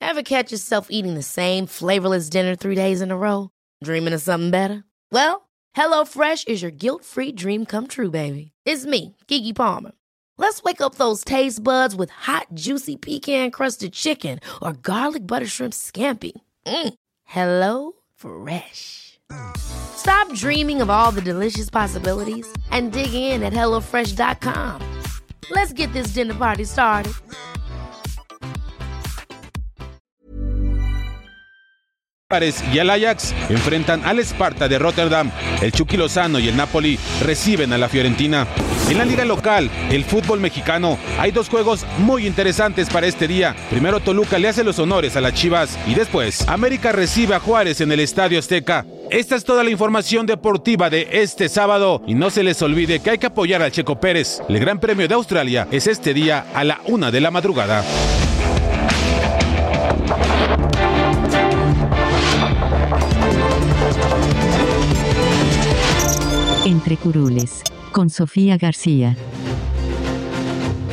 Ever catch yourself eating the same flavorless dinner three days in a row? Dreaming of something better? Well, HelloFresh is your guilt-free dream come true, baby. It's me, Kiki Palmer. Let's wake up those taste buds with hot, juicy pecan-crusted chicken or garlic butter shrimp scampi. Mm. Hello Fresh. Stop dreaming of all the delicious possibilities and dig in at HelloFresh.com. Let's get this dinner party started. y el Ajax enfrentan al Sparta de Rotterdam. El Chucky Lozano y el Napoli reciben a la Fiorentina. En la liga local, el fútbol mexicano, hay dos juegos muy interesantes para este día. Primero Toluca le hace los honores a las Chivas y después América recibe a Juárez en el Estadio Azteca. Esta es toda la información deportiva de este sábado y no se les olvide que hay que apoyar al Checo Pérez. El Gran Premio de Australia es este día a la una de la madrugada. Entre Curules, con Sofía García.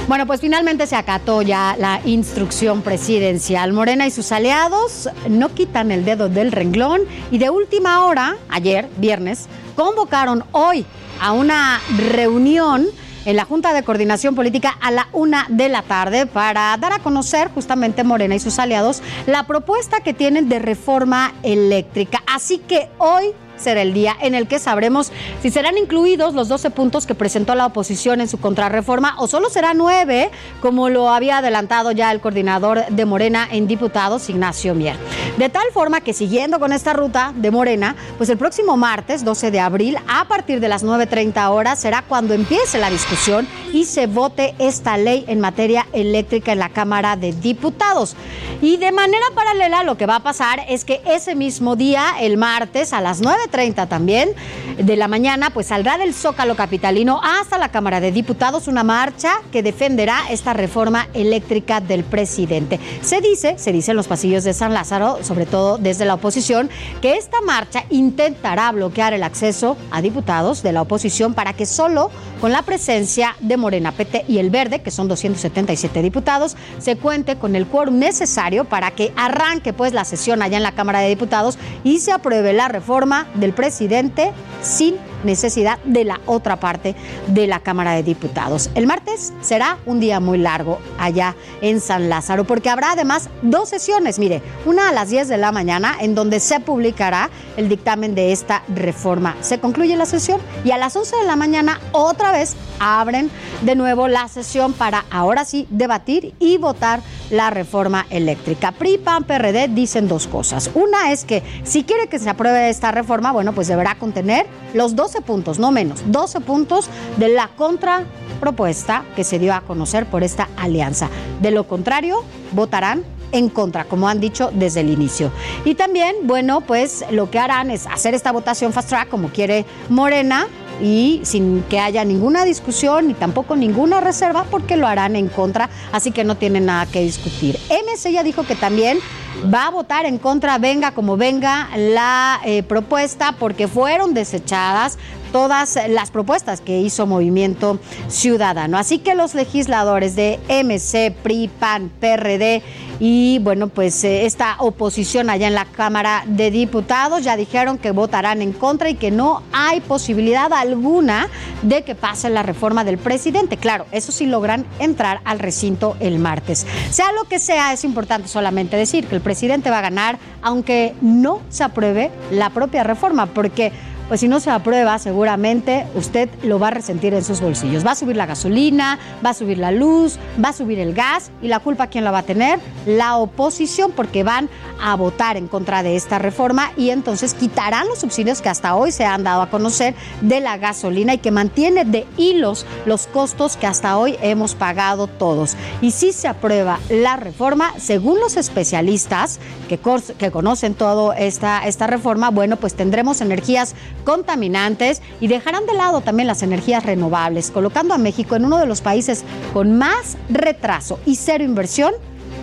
Bueno, pues finalmente se acató ya la instrucción presidencial. Morena y sus aliados no quitan el dedo del renglón y de última hora, ayer, viernes, convocaron hoy a una reunión en la Junta de Coordinación Política a la una de la tarde para dar a conocer justamente Morena y sus aliados la propuesta que tienen de reforma eléctrica. Así que hoy será el día en el que sabremos si serán incluidos los 12 puntos que presentó la oposición en su contrarreforma o solo será nueve, como lo había adelantado ya el coordinador de Morena en diputados, Ignacio Mier. De tal forma que siguiendo con esta ruta de Morena, pues el próximo martes, 12 de abril, a partir de las 9.30 horas, será cuando empiece la discusión y se vote esta ley en materia eléctrica en la Cámara de Diputados. Y de manera paralela, lo que va a pasar es que ese mismo día, el martes, a las 9 30 también de la mañana, pues saldrá del Zócalo Capitalino hasta la Cámara de Diputados una marcha que defenderá esta reforma eléctrica del presidente. Se dice, se dice en los pasillos de San Lázaro, sobre todo desde la oposición, que esta marcha intentará bloquear el acceso a diputados de la oposición para que solo con la presencia de Morena PT y el Verde, que son 277 diputados, se cuente con el quórum necesario para que arranque pues la sesión allá en la Cámara de Diputados y se apruebe la reforma del presidente sin necesidad de la otra parte de la Cámara de Diputados. El martes será un día muy largo allá en San Lázaro, porque habrá además dos sesiones, mire, una a las 10 de la mañana en donde se publicará el dictamen de esta reforma. Se concluye la sesión y a las 11 de la mañana otra vez abren de nuevo la sesión para ahora sí debatir y votar la reforma eléctrica. PRI, PAN, PRD dicen dos cosas. Una es que si quiere que se apruebe esta reforma, bueno, pues deberá contener los 12 puntos, no menos, 12 puntos de la contrapropuesta que se dio a conocer por esta alianza. De lo contrario, votarán en contra, como han dicho desde el inicio. Y también, bueno, pues lo que harán es hacer esta votación fast track como quiere Morena y sin que haya ninguna discusión ni tampoco ninguna reserva porque lo harán en contra, así que no tienen nada que discutir. MC ya dijo que también va a votar en contra, venga como venga la eh, propuesta, porque fueron desechadas todas las propuestas que hizo Movimiento Ciudadano. Así que los legisladores de MC, PRI, PAN, PRD y bueno, pues eh, esta oposición allá en la Cámara de Diputados ya dijeron que votarán en contra y que no hay posibilidad alguna de que pase la reforma del presidente. Claro, eso sí logran entrar al recinto el martes. Sea lo que sea, es importante solamente decir que el presidente va a ganar aunque no se apruebe la propia reforma, porque pues si no se aprueba, seguramente usted lo va a resentir en sus bolsillos. Va a subir la gasolina, va a subir la luz, va a subir el gas y la culpa quién la va a tener? La oposición, porque van a votar en contra de esta reforma y entonces quitarán los subsidios que hasta hoy se han dado a conocer de la gasolina y que mantiene de hilos los costos que hasta hoy hemos pagado todos. Y si se aprueba la reforma, según los especialistas que, que conocen toda esta, esta reforma, bueno, pues tendremos energías contaminantes y dejarán de lado también las energías renovables, colocando a México en uno de los países con más retraso y cero inversión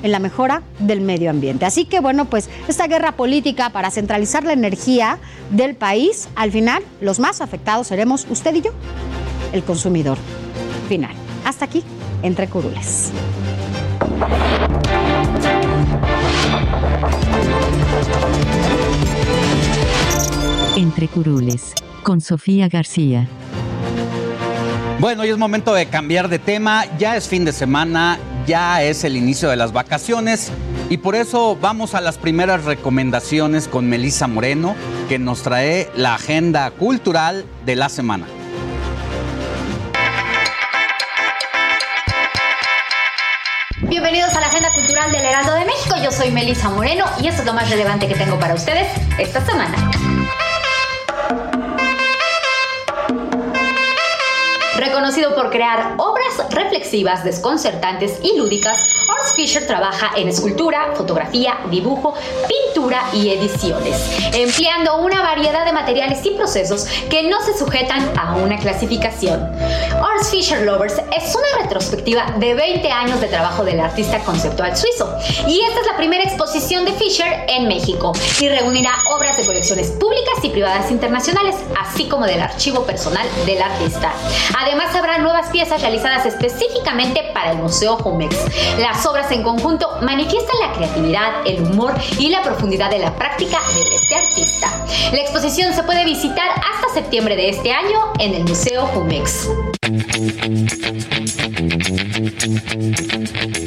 en la mejora del medio ambiente. Así que bueno, pues esta guerra política para centralizar la energía del país, al final los más afectados seremos usted y yo, el consumidor final. Hasta aquí, entre curules. Entre Curules, con Sofía García. Bueno, hoy es momento de cambiar de tema, ya es fin de semana, ya es el inicio de las vacaciones y por eso vamos a las primeras recomendaciones con Melisa Moreno, que nos trae la agenda cultural de la semana. Bienvenidos a la Agenda Cultural del Heraldo de México. Yo soy Melisa Moreno y esto es lo más relevante que tengo para ustedes esta semana. Reconocido por crear obras reflexivas, desconcertantes y lúdicas, Urs Fischer trabaja en escultura, fotografía, dibujo, pintura y ediciones, empleando una variedad de materiales y procesos que no se sujetan a una clasificación. Urs Fischer Lovers es una retrospectiva de 20 años de trabajo del artista conceptual suizo, y esta es la primera exposición de Fischer en México, y reunirá obras de colecciones públicas y privadas internacionales, así como del archivo personal del artista. Además, habrá nuevas piezas realizadas específicamente para el Museo Jumex. Las obras en conjunto manifiestan la creatividad, el humor y la profundidad de la práctica de este artista. La exposición se puede visitar hasta septiembre de este año en el Museo Jumex.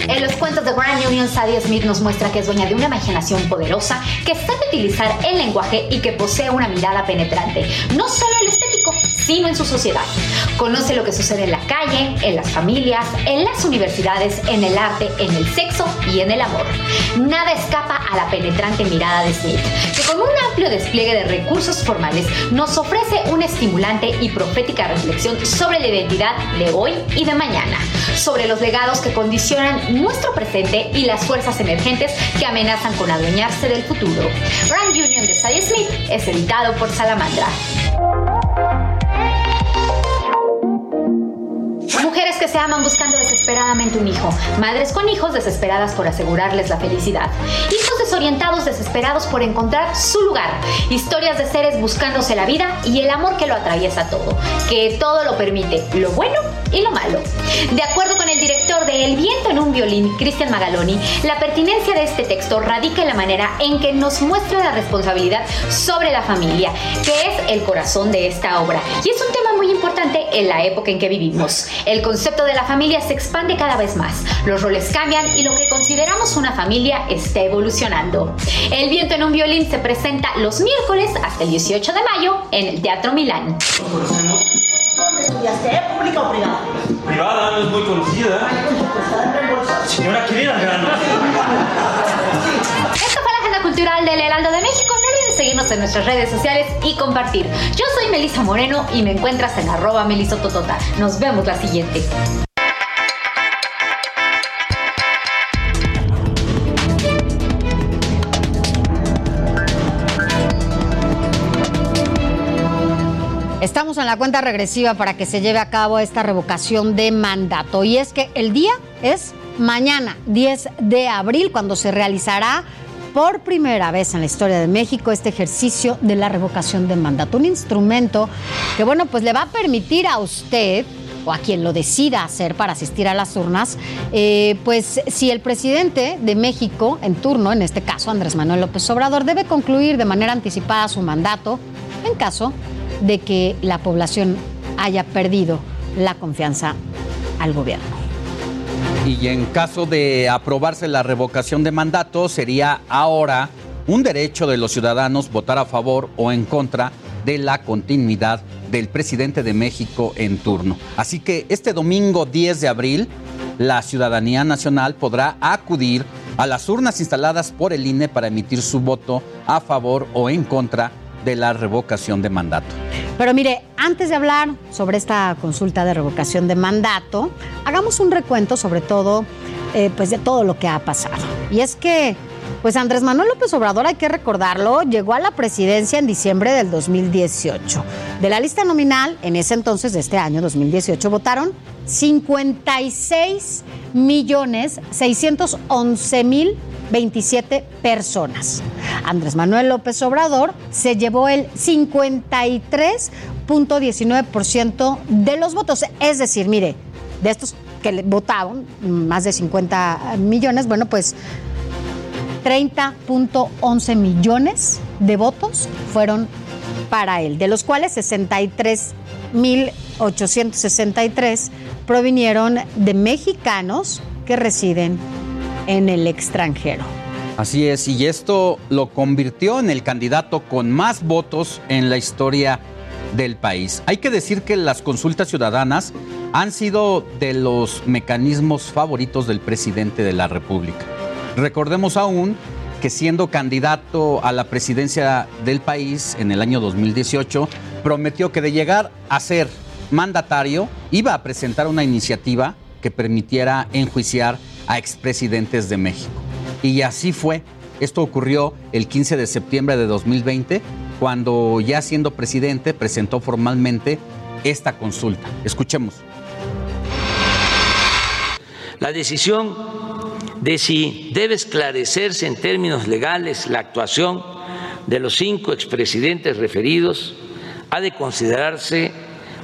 En los cuentos de Grand Union, Sadie Smith nos muestra que es dueña de una imaginación poderosa, que sabe utilizar el lenguaje y que posee una mirada penetrante, no solo sino en su sociedad. Conoce lo que sucede en la calle, en las familias, en las universidades, en el arte, en el sexo y en el amor. Nada escapa a la penetrante mirada de Smith, que con un amplio despliegue de recursos formales nos ofrece una estimulante y profética reflexión sobre la identidad de hoy y de mañana, sobre los legados que condicionan nuestro presente y las fuerzas emergentes que amenazan con adueñarse del futuro. Grand Union de Sadie Smith es editado por Salamandra. Mujeres que se aman buscando desesperadamente un hijo, madres con hijos desesperadas por asegurarles la felicidad, hijos desorientados desesperados por encontrar su lugar, historias de seres buscándose la vida y el amor que lo atraviesa todo, que todo lo permite, lo bueno y lo malo. De acuerdo con el director de El viento en un violín, Cristian Magaloni, la pertinencia de este texto radica en la manera en que nos muestra la responsabilidad sobre la familia, que es el corazón de esta obra, y es un tema muy importante en la época en que vivimos. El concepto de la familia se expande cada vez más, los roles cambian y lo que consideramos una familia está evolucionando. El viento en un violín se presenta los miércoles hasta el 18 de mayo en el Teatro Milán. ¿Dónde estudiaste? ¿Pública o privada? Privada, no es muy conocida. Señora, ¿quiere ir al grano? Esta fue la agenda cultural del Heraldo de México. No olvides seguirnos en nuestras redes sociales y compartir. Yo soy Melisa Moreno y me encuentras en arroba melisototota. Nos vemos la siguiente. Estamos en la cuenta regresiva para que se lleve a cabo esta revocación de mandato. Y es que el día es mañana, 10 de abril, cuando se realizará por primera vez en la historia de México este ejercicio de la revocación de mandato. Un instrumento que, bueno, pues le va a permitir a usted o a quien lo decida hacer para asistir a las urnas, eh, pues si el presidente de México en turno, en este caso Andrés Manuel López Obrador, debe concluir de manera anticipada su mandato en caso de que la población haya perdido la confianza al gobierno. Y en caso de aprobarse la revocación de mandato, sería ahora un derecho de los ciudadanos votar a favor o en contra de la continuidad del presidente de México en turno. Así que este domingo 10 de abril, la ciudadanía nacional podrá acudir a las urnas instaladas por el INE para emitir su voto a favor o en contra de la revocación de mandato. Pero mire, antes de hablar sobre esta consulta de revocación de mandato, hagamos un recuento sobre todo, eh, pues de todo lo que ha pasado. Y es que, pues Andrés Manuel López Obrador, hay que recordarlo, llegó a la presidencia en diciembre del 2018. De la lista nominal, en ese entonces de este año, 2018, votaron 56 millones 611 mil 27 personas. Andrés Manuel López Obrador se llevó el 53.19% de los votos. Es decir, mire, de estos que votaron, más de 50 millones, bueno, pues 30.11 millones de votos fueron para él, de los cuales 63.863 provinieron de mexicanos que residen en el extranjero. Así es, y esto lo convirtió en el candidato con más votos en la historia del país. Hay que decir que las consultas ciudadanas han sido de los mecanismos favoritos del presidente de la República. Recordemos aún que siendo candidato a la presidencia del país en el año 2018, prometió que de llegar a ser mandatario iba a presentar una iniciativa que permitiera enjuiciar a expresidentes de México. Y así fue. Esto ocurrió el 15 de septiembre de 2020, cuando ya siendo presidente presentó formalmente esta consulta. Escuchemos. La decisión de si debe esclarecerse en términos legales la actuación de los cinco expresidentes referidos ha de considerarse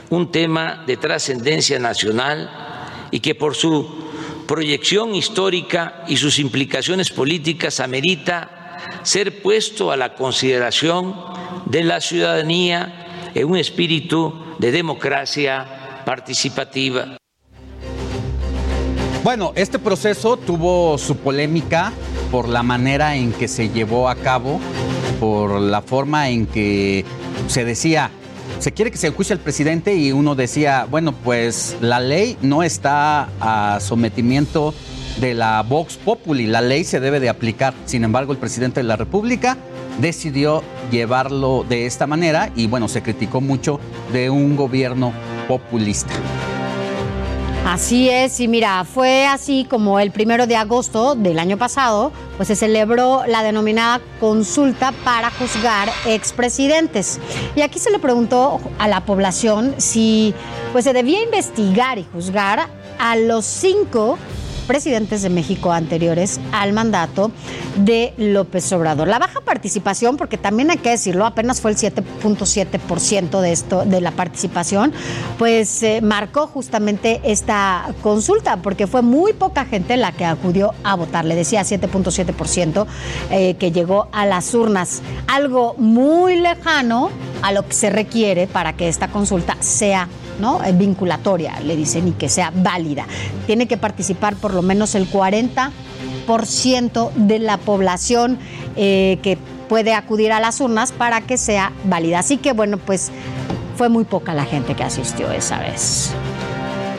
un tema de trascendencia nacional y que por su proyección histórica y sus implicaciones políticas amerita ser puesto a la consideración de la ciudadanía en un espíritu de democracia participativa. Bueno, este proceso tuvo su polémica por la manera en que se llevó a cabo, por la forma en que se decía, se quiere que se enjuicie al presidente y uno decía, bueno, pues la ley no está a sometimiento de la Vox Populi, la ley se debe de aplicar. Sin embargo, el presidente de la República decidió llevarlo de esta manera y bueno, se criticó mucho de un gobierno populista. Así es, y mira, fue así como el primero de agosto del año pasado, pues se celebró la denominada consulta para juzgar expresidentes. Y aquí se le preguntó a la población si pues se debía investigar y juzgar a los cinco presidentes de México anteriores al mandato de López Obrador. La baja participación, porque también hay que decirlo, apenas fue el 7.7% de esto de la participación, pues eh, marcó justamente esta consulta, porque fue muy poca gente la que acudió a votar. Le decía 7.7% eh, que llegó a las urnas, algo muy lejano a lo que se requiere para que esta consulta sea ¿no? Eh, vinculatoria, le dicen, y que sea válida. Tiene que participar por lo menos el 40% de la población eh, que puede acudir a las urnas para que sea válida. Así que bueno, pues fue muy poca la gente que asistió esa vez.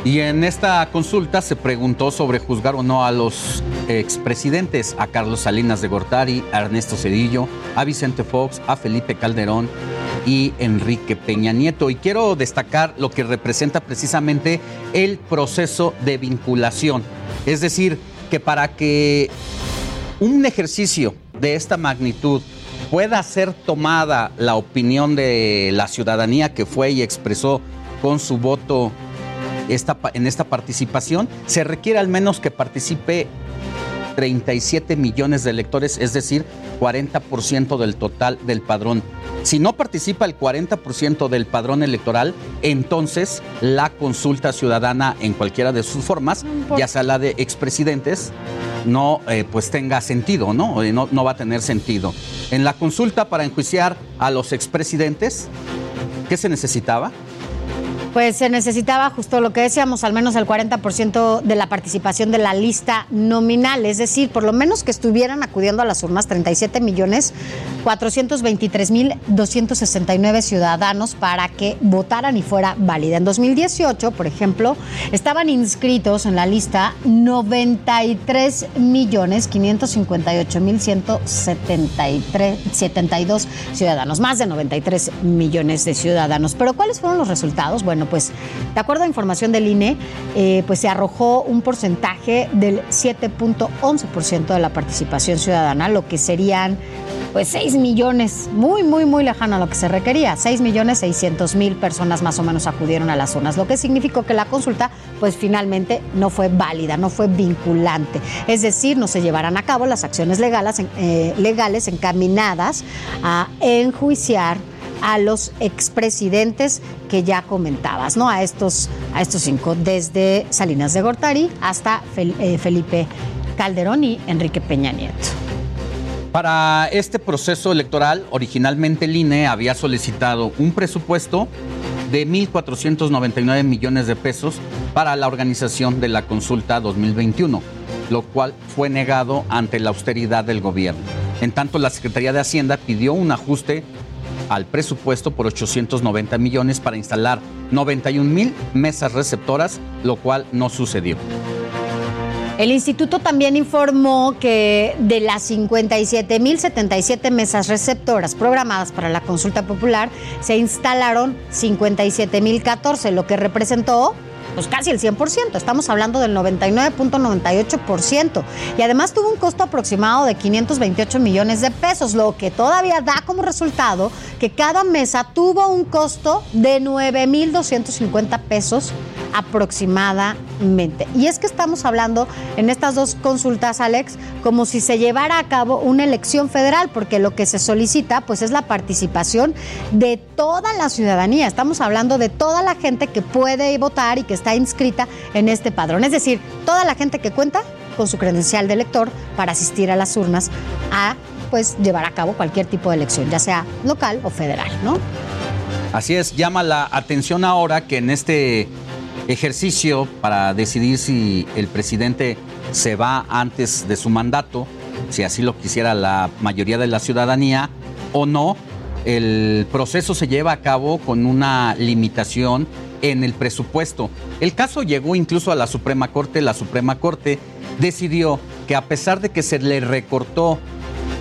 Y en esta consulta se preguntó sobre juzgar o no a los expresidentes, a Carlos Salinas de Gortari, a Ernesto Cedillo, a Vicente Fox, a Felipe Calderón y Enrique Peña Nieto. Y quiero destacar lo que representa precisamente el proceso de vinculación. Es decir, que para que un ejercicio de esta magnitud pueda ser tomada la opinión de la ciudadanía que fue y expresó con su voto esta, en esta participación, se requiere al menos que participe 37 millones de electores, es decir, 40% del total del padrón. Si no participa el 40% del padrón electoral, entonces la consulta ciudadana en cualquiera de sus formas, ya sea la de expresidentes, no eh, pues tenga sentido, ¿no? Eh, ¿no? No va a tener sentido. En la consulta para enjuiciar a los expresidentes, ¿qué se necesitaba? Pues se necesitaba justo lo que decíamos, al menos el 40% de la participación de la lista nominal, es decir, por lo menos que estuvieran acudiendo a las urnas 37 millones 423 mil 269 ciudadanos para que votaran y fuera válida. En 2018, por ejemplo, estaban inscritos en la lista 93 millones 558 mil 172 ciudadanos, más de 93 millones de ciudadanos. Pero ¿cuáles fueron los resultados? Bueno, pues de acuerdo a información del INE, eh, pues se arrojó un porcentaje del 7.11% de la participación ciudadana, lo que serían pues 6 millones, muy, muy, muy lejano a lo que se requería. 6 millones 600 mil personas más o menos acudieron a las urnas, lo que significó que la consulta pues finalmente no fue válida, no fue vinculante. Es decir, no se llevarán a cabo las acciones legales, eh, legales encaminadas a enjuiciar a los expresidentes que ya comentabas, ¿no? A estos, a estos cinco, desde Salinas de Gortari hasta eh, Felipe Calderón y Enrique Peña Nieto. Para este proceso electoral, originalmente el INE había solicitado un presupuesto de 1.499 millones de pesos para la organización de la consulta 2021, lo cual fue negado ante la austeridad del gobierno. En tanto, la Secretaría de Hacienda pidió un ajuste al presupuesto por 890 millones para instalar 91 mil mesas receptoras, lo cual no sucedió. El instituto también informó que de las 57.077 mesas receptoras programadas para la consulta popular, se instalaron 57.014, lo que representó pues casi el 100%, estamos hablando del 99.98%. Y además tuvo un costo aproximado de 528 millones de pesos, lo que todavía da como resultado que cada mesa tuvo un costo de 9.250 pesos aproximadamente. Y es que estamos hablando en estas dos consultas, Alex, como si se llevara a cabo una elección federal, porque lo que se solicita pues es la participación de toda la ciudadanía. Estamos hablando de toda la gente que puede votar y que está inscrita en este padrón. Es decir, toda la gente que cuenta con su credencial de elector para asistir a las urnas a pues llevar a cabo cualquier tipo de elección, ya sea local o federal, ¿no? Así es, llama la atención ahora que en este ejercicio para decidir si el presidente se va antes de su mandato, si así lo quisiera la mayoría de la ciudadanía, o no, el proceso se lleva a cabo con una limitación en el presupuesto. El caso llegó incluso a la Suprema Corte. La Suprema Corte decidió que a pesar de que se le recortó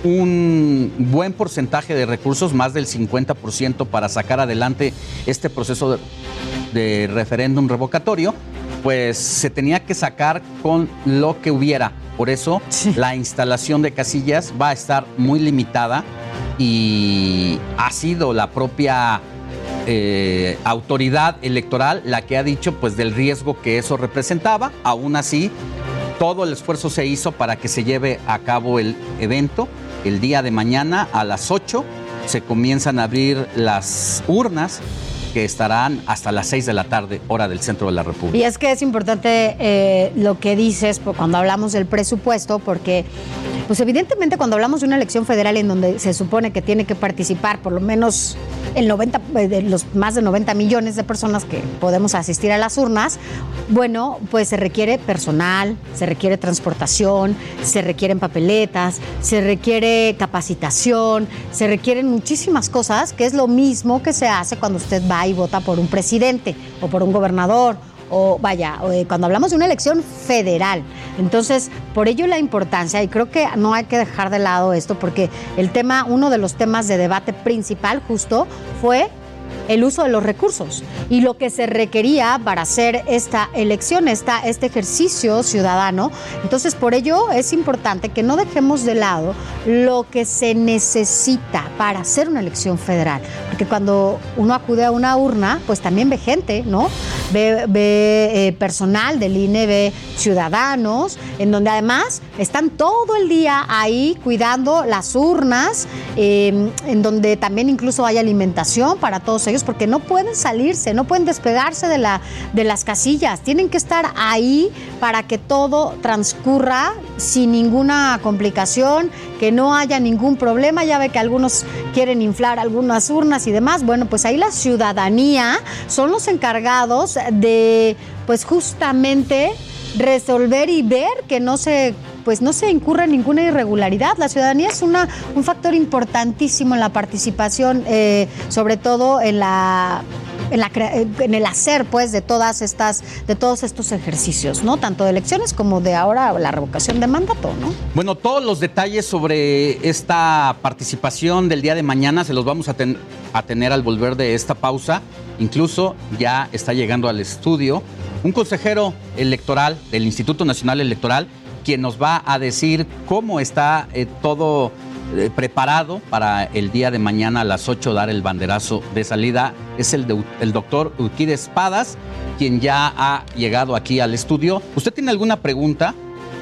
un buen porcentaje de recursos, más del 50% para sacar adelante este proceso de, de referéndum revocatorio, pues se tenía que sacar con lo que hubiera. Por eso la instalación de casillas va a estar muy limitada y ha sido la propia eh, autoridad electoral la que ha dicho pues del riesgo que eso representaba. Aún así, todo el esfuerzo se hizo para que se lleve a cabo el evento. El día de mañana a las 8 se comienzan a abrir las urnas que estarán hasta las 6 de la tarde, hora del centro de la República. Y es que es importante eh, lo que dices cuando hablamos del presupuesto, porque pues evidentemente cuando hablamos de una elección federal en donde se supone que tiene que participar por lo menos el 90, eh, de los más de 90 millones de personas que podemos asistir a las urnas, bueno, pues se requiere personal, se requiere transportación, se requieren papeletas, se requiere capacitación, se requieren muchísimas cosas, que es lo mismo que se hace cuando usted va y vota por un presidente o por un gobernador o vaya, eh, cuando hablamos de una elección federal. Entonces, por ello la importancia, y creo que no hay que dejar de lado esto, porque el tema, uno de los temas de debate principal justo fue el uso de los recursos y lo que se requería para hacer esta elección, esta, este ejercicio ciudadano. Entonces, por ello es importante que no dejemos de lado lo que se necesita para hacer una elección federal. Porque cuando uno acude a una urna, pues también ve gente, ¿no? Ve, eh, personal del INE, ve ciudadanos, en donde además están todo el día ahí cuidando las urnas, eh, en donde también incluso hay alimentación para todos ellos, porque no pueden salirse, no pueden despegarse de, la, de las casillas, tienen que estar ahí para que todo transcurra sin ninguna complicación, que no haya ningún problema. Ya ve que algunos quieren inflar algunas urnas y demás. Bueno, pues ahí la ciudadanía son los encargados de, pues justamente resolver y ver que no se pues no se incurra ninguna irregularidad. La ciudadanía es una, un factor importantísimo en la participación, eh, sobre todo en la en, el hacer pues de todas estas de todos estos ejercicios no tanto de elecciones como de ahora la revocación de mandato no bueno todos los detalles sobre esta participación del día de mañana se los vamos a, a tener al volver de esta pausa. Incluso ya está llegando al estudio un consejero electoral del Instituto Nacional Electoral quien nos va a decir cómo está eh, todo eh, preparado para el día de mañana a las 8 dar el banderazo de salida. Es el, de, el doctor Urquide Espadas, quien ya ha llegado aquí al estudio. ¿Usted tiene alguna pregunta?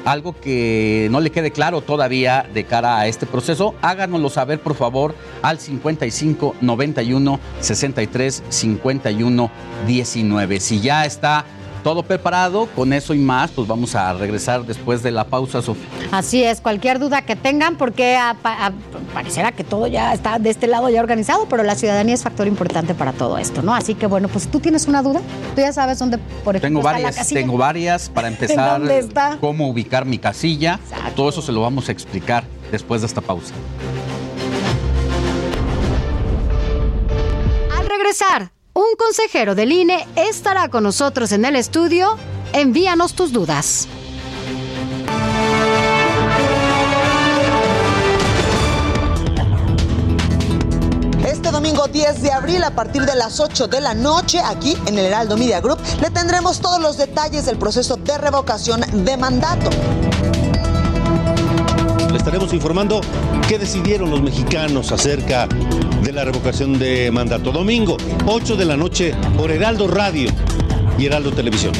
Algo que no le quede claro todavía de cara a este proceso, háganoslo saber por favor al 55 91 63 51 19. Si ya está todo preparado, con eso y más, pues vamos a regresar después de la pausa, Sofía. Así es, cualquier duda que tengan, porque a, a, pareciera que todo ya está de este lado ya organizado, pero la ciudadanía es factor importante para todo esto, ¿no? Así que bueno, pues tú tienes una duda, tú ya sabes dónde, por ejemplo, tengo está varias, la casilla. tengo varias para <laughs> empezar. ¿En dónde está? Cómo ubicar mi casilla, Exacto. todo eso se lo vamos a explicar después de esta pausa. Al regresar, un consejero del INE estará con nosotros en el estudio. Envíanos tus dudas. Este domingo 10 de abril a partir de las 8 de la noche aquí en el Heraldo Media Group le tendremos todos los detalles del proceso de revocación de mandato. Estaremos informando qué decidieron los mexicanos acerca de la revocación de mandato. Domingo, 8 de la noche, por Heraldo Radio y Heraldo Televisión.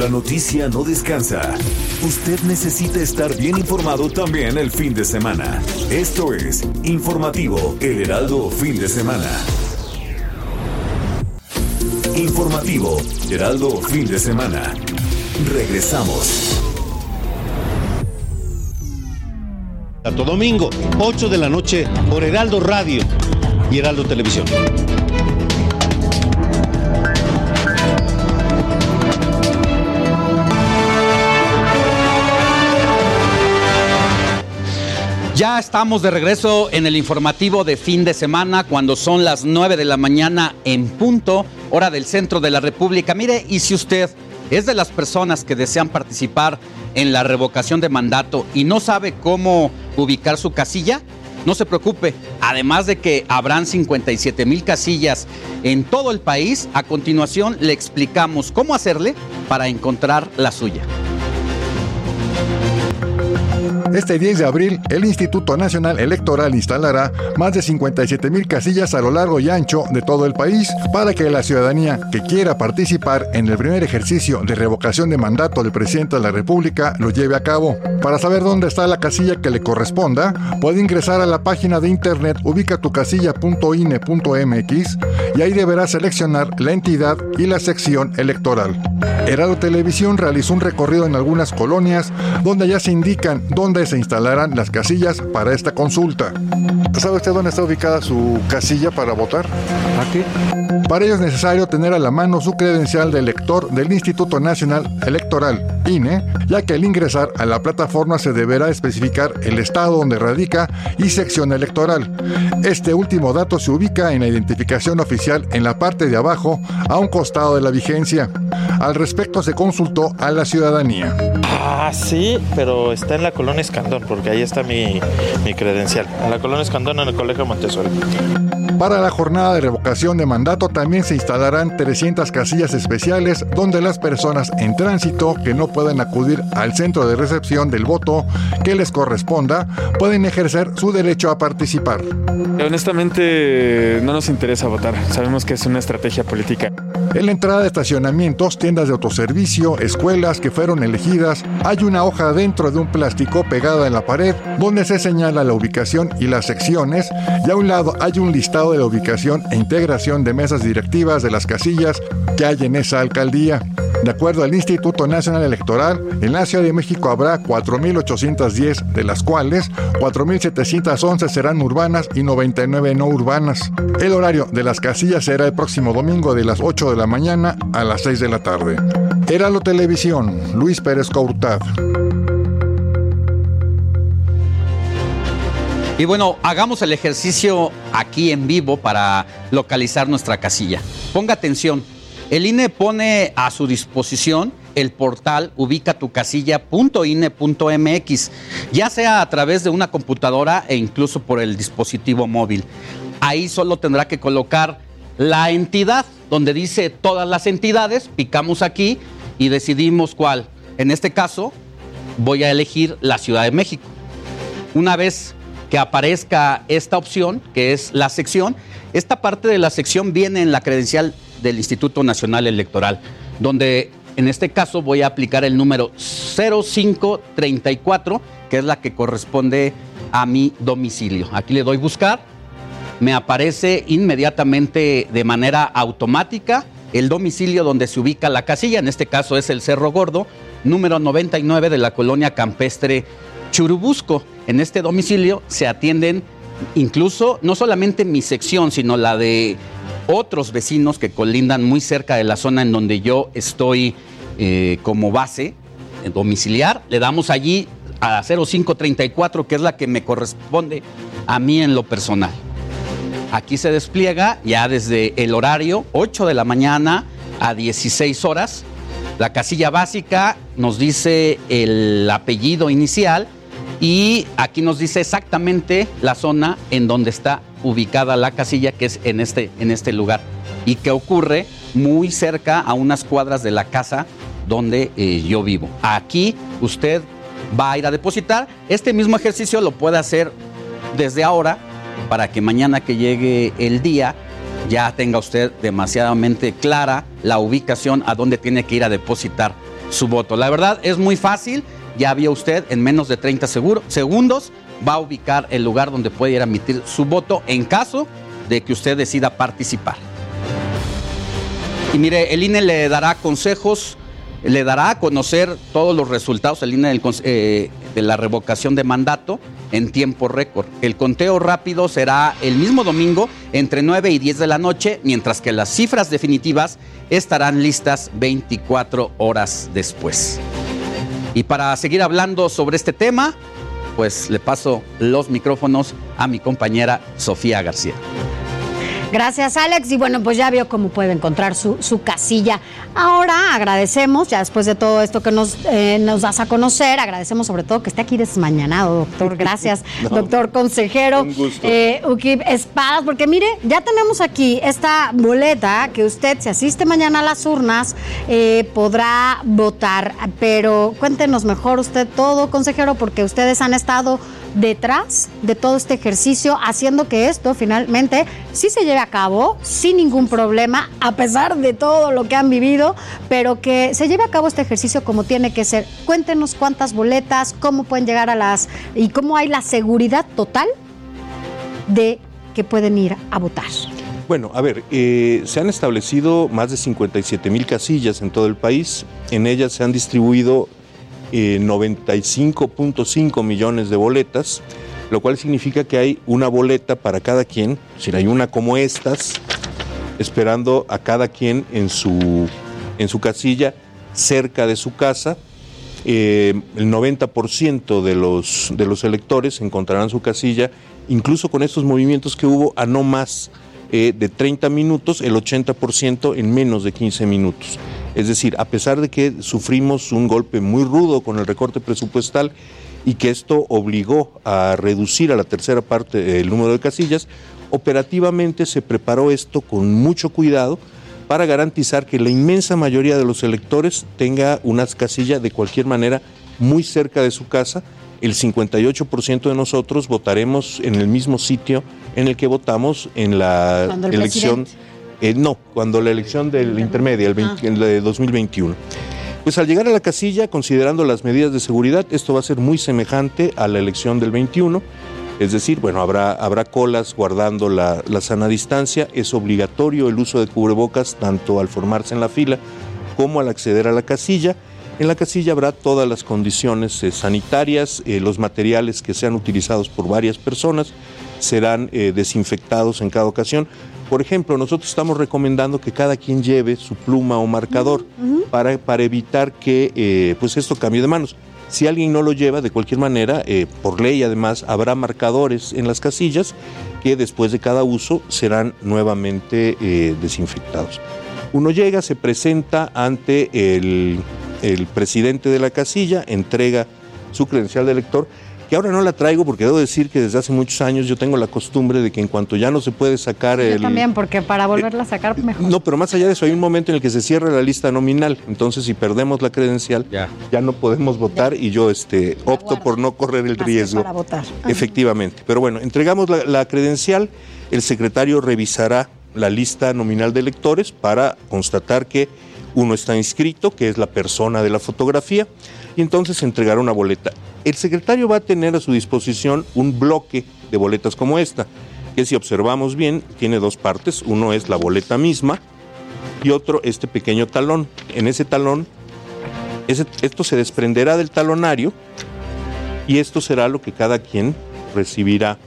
La noticia no descansa. Usted necesita estar bien informado también el fin de semana. Esto es Informativo El Heraldo Fin de Semana. Informativo Heraldo Fin de Semana. Regresamos. Santo Domingo, 8 de la noche, por Heraldo Radio y Heraldo Televisión. Ya estamos de regreso en el informativo de fin de semana cuando son las 9 de la mañana en punto, hora del centro de la República. Mire, y si usted es de las personas que desean participar en la revocación de mandato y no sabe cómo ubicar su casilla, no se preocupe, además de que habrán 57 mil casillas en todo el país, a continuación le explicamos cómo hacerle para encontrar la suya. Este 10 de abril, el Instituto Nacional Electoral instalará más de 57 mil casillas a lo largo y ancho de todo el país para que la ciudadanía que quiera participar en el primer ejercicio de revocación de mandato del presidente de la República lo lleve a cabo. Para saber dónde está la casilla que le corresponda, puede ingresar a la página de internet ubicatucasilla.ine.mx y ahí deberá seleccionar la entidad y la sección electoral. Herado Televisión realizó un recorrido en algunas colonias donde ya se indican dónde se instalarán las casillas para esta consulta. ¿Sabe usted dónde está ubicada su casilla para votar? ¿Para qué? Para ello es necesario tener a la mano su credencial de elector del Instituto Nacional Electoral, INE, ya que al ingresar a la plataforma se deberá especificar el estado donde radica y sección electoral. Este último dato se ubica en la identificación oficial en la parte de abajo, a un costado de la vigencia. Al respecto se consultó a la ciudadanía. Ah, sí, pero está en la colonia Escandón, porque ahí está mi, mi credencial. En la colonia Escandón, en el Colegio Montessori. Para la jornada de revocación de mandato también se instalarán 300 casillas especiales donde las personas en tránsito que no pueden acudir al centro de recepción del voto que les corresponda pueden ejercer su derecho a participar. Honestamente no nos interesa votar, sabemos que es una estrategia política. En la entrada de estacionamientos, tiendas de autoservicio, escuelas que fueron elegidas, hay una hoja dentro de un plástico pegada en la pared donde se señala la ubicación y las secciones y a un lado hay un listado de la ubicación e integración de mesas directivas de las casillas que hay en esa alcaldía. De acuerdo al Instituto Nacional Electoral, en la Ciudad de México habrá 4.810, de las cuales 4.711 serán urbanas y 99 no urbanas. El horario de las casillas será el próximo domingo de las 8 de la mañana a las 6 de la tarde. Heralo Televisión, Luis Pérez Courtad. Y bueno, hagamos el ejercicio aquí en vivo para localizar nuestra casilla. Ponga atención, el INE pone a su disposición el portal ubicatucasilla.ine.mx, ya sea a través de una computadora e incluso por el dispositivo móvil. Ahí solo tendrá que colocar la entidad, donde dice todas las entidades, picamos aquí y decidimos cuál. En este caso, voy a elegir la Ciudad de México. Una vez que aparezca esta opción, que es la sección, esta parte de la sección viene en la credencial del Instituto Nacional Electoral, donde en este caso voy a aplicar el número 0534, que es la que corresponde a mi domicilio. Aquí le doy buscar, me aparece inmediatamente de manera automática el domicilio donde se ubica la casilla, en este caso es el Cerro Gordo, número 99 de la colonia campestre Churubusco. En este domicilio se atienden incluso no solamente mi sección, sino la de otros vecinos que colindan muy cerca de la zona en donde yo estoy eh, como base eh, domiciliar. Le damos allí a 0534, que es la que me corresponde a mí en lo personal. Aquí se despliega ya desde el horario 8 de la mañana a 16 horas. La casilla básica nos dice el apellido inicial y aquí nos dice exactamente la zona en donde está ubicada la casilla, que es en este, en este lugar, y que ocurre muy cerca a unas cuadras de la casa donde eh, yo vivo. Aquí usted va a ir a depositar. Este mismo ejercicio lo puede hacer desde ahora para que mañana que llegue el día ya tenga usted demasiadamente clara la ubicación a donde tiene que ir a depositar su voto. La verdad es muy fácil, ya vio usted en menos de 30 seguro- segundos va a ubicar el lugar donde puede ir a emitir su voto en caso de que usted decida participar. Y mire, el INE le dará consejos, le dará a conocer todos los resultados, el INE del eh, de la revocación de mandato en tiempo récord. El conteo rápido será el mismo domingo entre 9 y 10 de la noche, mientras que las cifras definitivas estarán listas 24 horas después. Y para seguir hablando sobre este tema, pues le paso los micrófonos a mi compañera Sofía García. Gracias, Alex. Y bueno, pues ya vio cómo puede encontrar su, su casilla. Ahora agradecemos, ya después de todo esto que nos, eh, nos das a conocer, agradecemos sobre todo que esté aquí desmañanado, doctor. <laughs> Gracias, No. doctor consejero. Un gusto. Eh, Ukip Espadas, porque mire, ya tenemos aquí esta boleta que usted, si asiste mañana a las urnas, eh, podrá votar. Pero cuéntenos mejor usted todo, consejero, porque ustedes han estado detrás de todo este ejercicio, haciendo que esto finalmente sí se lleve a cabo sin ningún problema, a pesar de todo lo que han vivido, pero que se lleve a cabo este ejercicio como tiene que ser. Cuéntenos cuántas boletas, cómo pueden llegar a las y cómo hay la seguridad total de que pueden ir a votar. Bueno, a ver, eh, se han establecido más de 57 mil casillas en todo el país. En ellas se han distribuido eh, 95.5 millones de boletas, lo cual significa que hay una boleta para cada quien. Decir, hay una como estas esperando a cada quien en su, en su casilla, cerca de su casa. Eh, el 90% de los, de los electores encontrarán su casilla, incluso con estos movimientos que hubo, a no más eh, de 30 minutos, el 80% en menos de 15 minutos. Es decir, a pesar de que sufrimos un golpe muy rudo con el recorte presupuestal y que esto obligó a reducir a la tercera parte el número de casillas, operativamente se preparó esto con mucho cuidado para garantizar que la inmensa mayoría de los electores tenga unas casillas de cualquier manera muy cerca de su casa. El 58% de nosotros votaremos en el mismo sitio en el que votamos en la el elección. Eh, no, cuando la elección de la intermedia, el 20 en la de 2021. Pues al llegar a la casilla, considerando las medidas de seguridad, esto va a ser muy semejante a la elección del 21. Es decir, bueno, habrá, habrá colas guardando la, la sana distancia. Es obligatorio el uso de cubrebocas tanto al formarse en la fila como al acceder a la casilla. En la casilla habrá todas las condiciones eh, sanitarias, eh, los materiales que sean utilizados por varias personas serán eh, desinfectados en cada ocasión. Por ejemplo, nosotros estamos recomendando que cada quien lleve su pluma o marcador para, para evitar que eh, pues esto cambie de manos. Si alguien no lo lleva, de cualquier manera, eh, por ley además, habrá marcadores en las casillas que después de cada uso serán nuevamente eh, desinfectados. Uno llega, se presenta ante el, el presidente de la casilla, entrega su credencial de elector, que ahora no la traigo porque debo decir que desde hace muchos años yo tengo la costumbre de que en cuanto ya no se puede sacar Yo el... también, porque para volverla a sacar mejor. No, pero más allá de eso, hay un momento en el que se cierra la lista nominal. Entonces, si perdemos la credencial, ya, no podemos votar y yo este, opto por no correr el riesgo. Para votar. Efectivamente. Pero bueno, entregamos la, la credencial, el secretario revisará la lista nominal de electores para constatar que uno está inscrito, que es la persona de la fotografía, y entonces entregará una boleta. El secretario va a tener a su disposición un bloque de boletas como esta, que si observamos bien, tiene dos partes. Uno es la boleta misma y otro este pequeño talón. En ese talón, ese- esto se desprenderá del talonario y esto será lo que cada quien recibirá.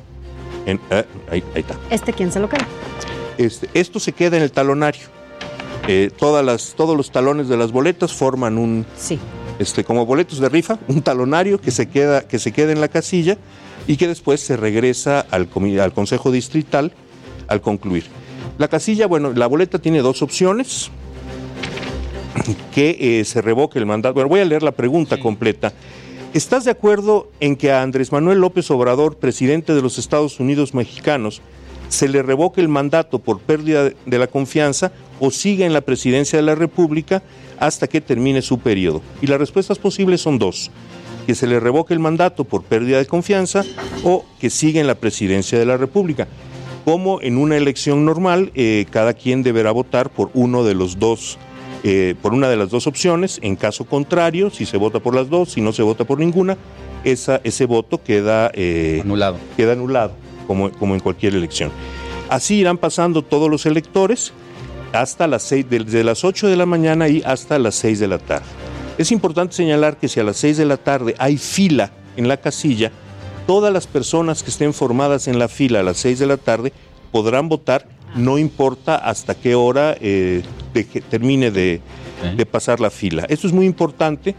En, eh, ahí, ahí está. ¿Este quién se lo queda? Este, esto se queda en el talonario. Eh, todas las, todos los talones de las boletas forman un, Sí. Este, como boletos de rifa, un talonario que se queda, que se queda en la casilla y que después se regresa al, al Consejo Distrital al concluir. La casilla, bueno, la boleta tiene dos opciones. Que eh, se revoque el mandato. Bueno, voy a leer la pregunta completa. ¿Estás de acuerdo en que a Andrés Manuel López Obrador, presidente de los Estados Unidos mexicanos, se le revoque el mandato por pérdida de la confianza o siga en la presidencia de la República hasta que termine su periodo? Y las respuestas posibles son dos. Que se le revoque el mandato por pérdida de confianza o que siga en la presidencia de la República. Como en una elección normal, eh, cada quien deberá votar por uno de los dos eh, por una de las dos opciones. En caso contrario, si se vota por las dos, si no se vota por ninguna, esa, ese voto queda anulado. Queda anulado, como, como en cualquier elección. Así irán pasando todos los electores hasta las seis, desde las 8 de la mañana y hasta las 6 de la tarde. Es importante señalar que si a las 6 de la tarde hay fila en la casilla, todas las personas que estén formadas en la fila a las 6 de la tarde podrán votar, no importa hasta qué hora eh, termine de, de pasar la fila. Esto es muy importante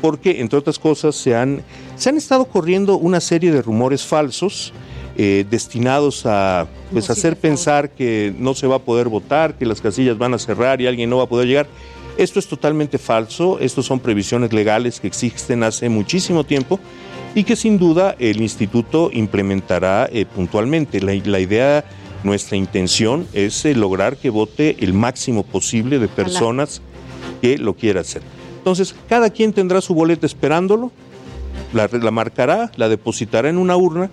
porque, entre otras cosas, se han, se han estado corriendo una serie de rumores falsos eh, destinados a pues, hacer pensar que no se va a poder votar, que las casillas van a cerrar y alguien no va a poder llegar. Esto es totalmente falso, estos son previsiones legales que existen hace muchísimo tiempo y que sin duda el instituto implementará eh, puntualmente. La, la idea, nuestra intención es eh, lograr que vote el máximo posible de personas que lo quiera hacer. Entonces, cada quien tendrá su boleta esperándolo, la, marcará, la depositará en una urna.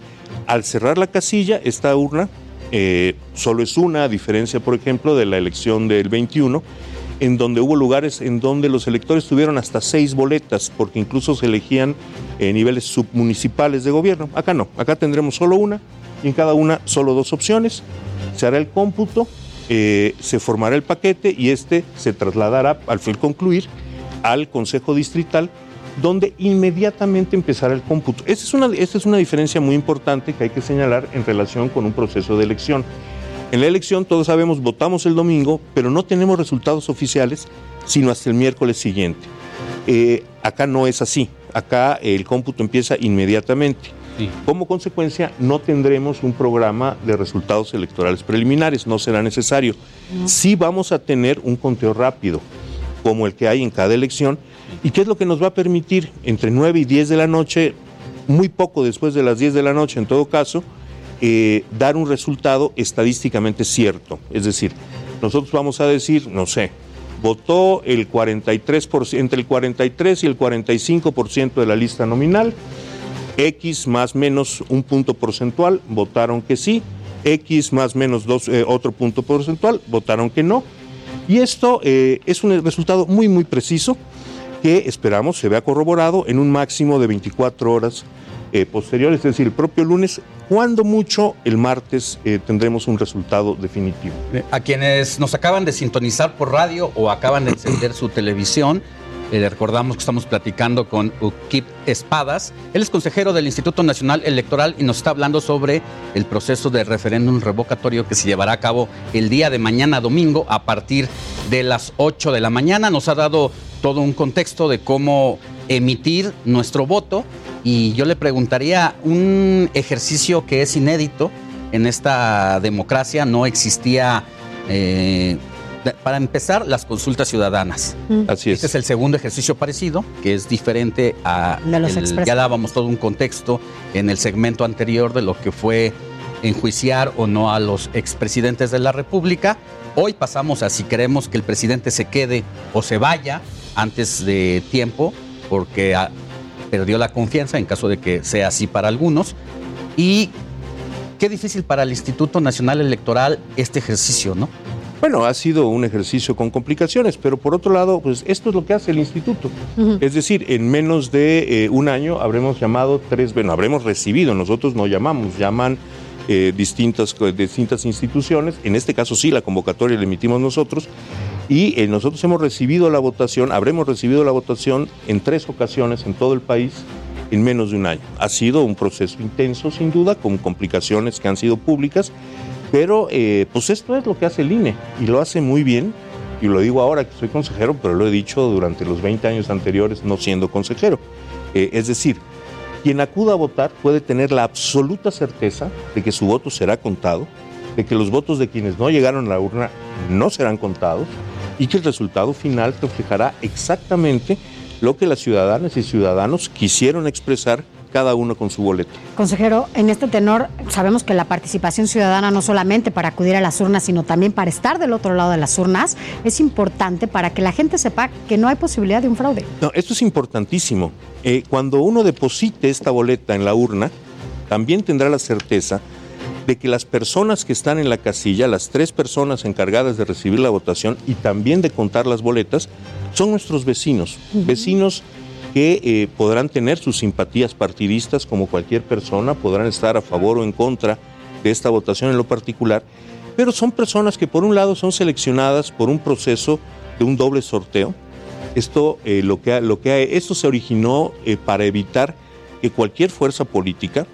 Al cerrar la casilla, esta urna eh, solo es una, a diferencia, por ejemplo, de la elección del 21, en donde hubo lugares en donde los electores tuvieron hasta seis boletas, porque incluso se elegían en niveles submunicipales de gobierno. Acá no, acá tendremos solo una y en cada una solo dos opciones. Se hará el cómputo, eh, se formará el paquete y este se trasladará al fin concluir al Consejo Distrital, donde inmediatamente empezará el cómputo. Esta es, una, esta es una diferencia muy importante que hay que señalar en relación con un proceso de elección. En la elección, todos sabemos, votamos el domingo, pero no tenemos resultados oficiales sino hasta el miércoles siguiente. Eh, acá no es así. Acá el cómputo empieza inmediatamente. Como consecuencia, no tendremos un programa de resultados electorales preliminares, no será necesario. Sí vamos a tener un conteo rápido, como el que hay en cada elección, y qué es lo que nos va a permitir entre 9 y 10 de la noche, muy poco después de las 10 de la noche en todo caso, eh, dar un resultado estadísticamente cierto. Es decir, nosotros vamos a decir, no sé, votó el 43%, entre el 43 y el 45% de la lista nominal, X más menos un punto porcentual votaron que sí, X más menos dos, eh, otro punto porcentual votaron que no. Y esto eh, es un resultado muy, muy preciso que esperamos se vea corroborado en un máximo de 24 horas eh, posteriores, es decir, el propio lunes, cuando mucho el martes eh, tendremos un resultado definitivo. A quienes nos acaban de sintonizar por radio o acaban de encender su televisión, eh, recordamos que estamos platicando con Ukip Espadas. Él es consejero del Instituto Nacional Electoral y nos está hablando sobre el proceso de referéndum revocatorio que se llevará a cabo el día de mañana domingo a partir de las 8 de la mañana. Nos ha dado todo un contexto de cómo emitir nuestro voto y yo le preguntaría un ejercicio que es inédito en esta democracia, no existía... eh, para empezar, las consultas ciudadanas. Así es. Este es el segundo ejercicio parecido, que es diferente a... De los el- ya dábamos todo un contexto en el segmento anterior de lo que fue enjuiciar o no a los expresidentes de la República. Hoy pasamos a si queremos que el presidente se quede o se vaya antes de tiempo, porque ah, perdió la confianza en caso de que sea así para algunos. Y qué difícil para el Instituto Nacional Electoral este ejercicio, ¿no? Bueno, ha sido un ejercicio con complicaciones, pero por otro lado, pues esto es lo que hace el instituto. Es decir, en menos de eh, un año habremos llamado tres, bueno, habremos recibido, nosotros no llamamos, llaman eh, distintas, distintas instituciones, en este caso sí, la convocatoria la emitimos nosotros, y eh, nosotros hemos recibido la votación, habremos recibido la votación en tres ocasiones en todo el país en menos de un año. Ha sido un proceso intenso, sin duda, con complicaciones que han sido públicas, pero eh, pues esto es lo que hace el INE y lo hace muy bien. Y lo digo ahora que soy consejero, pero lo he dicho durante los 20 años anteriores no siendo consejero. Eh, es decir, quien acuda a votar puede tener la absoluta certeza de que su voto será contado, de que los votos de quienes no llegaron a la urna no serán contados y que el resultado final reflejará exactamente lo que las ciudadanas y ciudadanos quisieron expresar cada uno con su boleto. Consejero, en este tenor sabemos que la participación ciudadana no solamente para acudir a las urnas, sino también para estar del otro lado de las urnas, es importante para que la gente sepa que no hay posibilidad de un fraude. No, esto es importantísimo. Eh, cuando uno deposite esta boleta en la urna, también tendrá la certeza de que las personas que están en la casilla, las tres personas encargadas de recibir la votación y también de contar las boletas, son nuestros vecinos, vecinos que eh, podrán tener sus simpatías partidistas como cualquier persona, podrán estar a favor o en contra de esta votación en lo particular, pero son personas que por un lado son seleccionadas por un proceso de un doble sorteo, esto, eh, lo que, lo que esto se originó eh, para evitar que cualquier fuerza política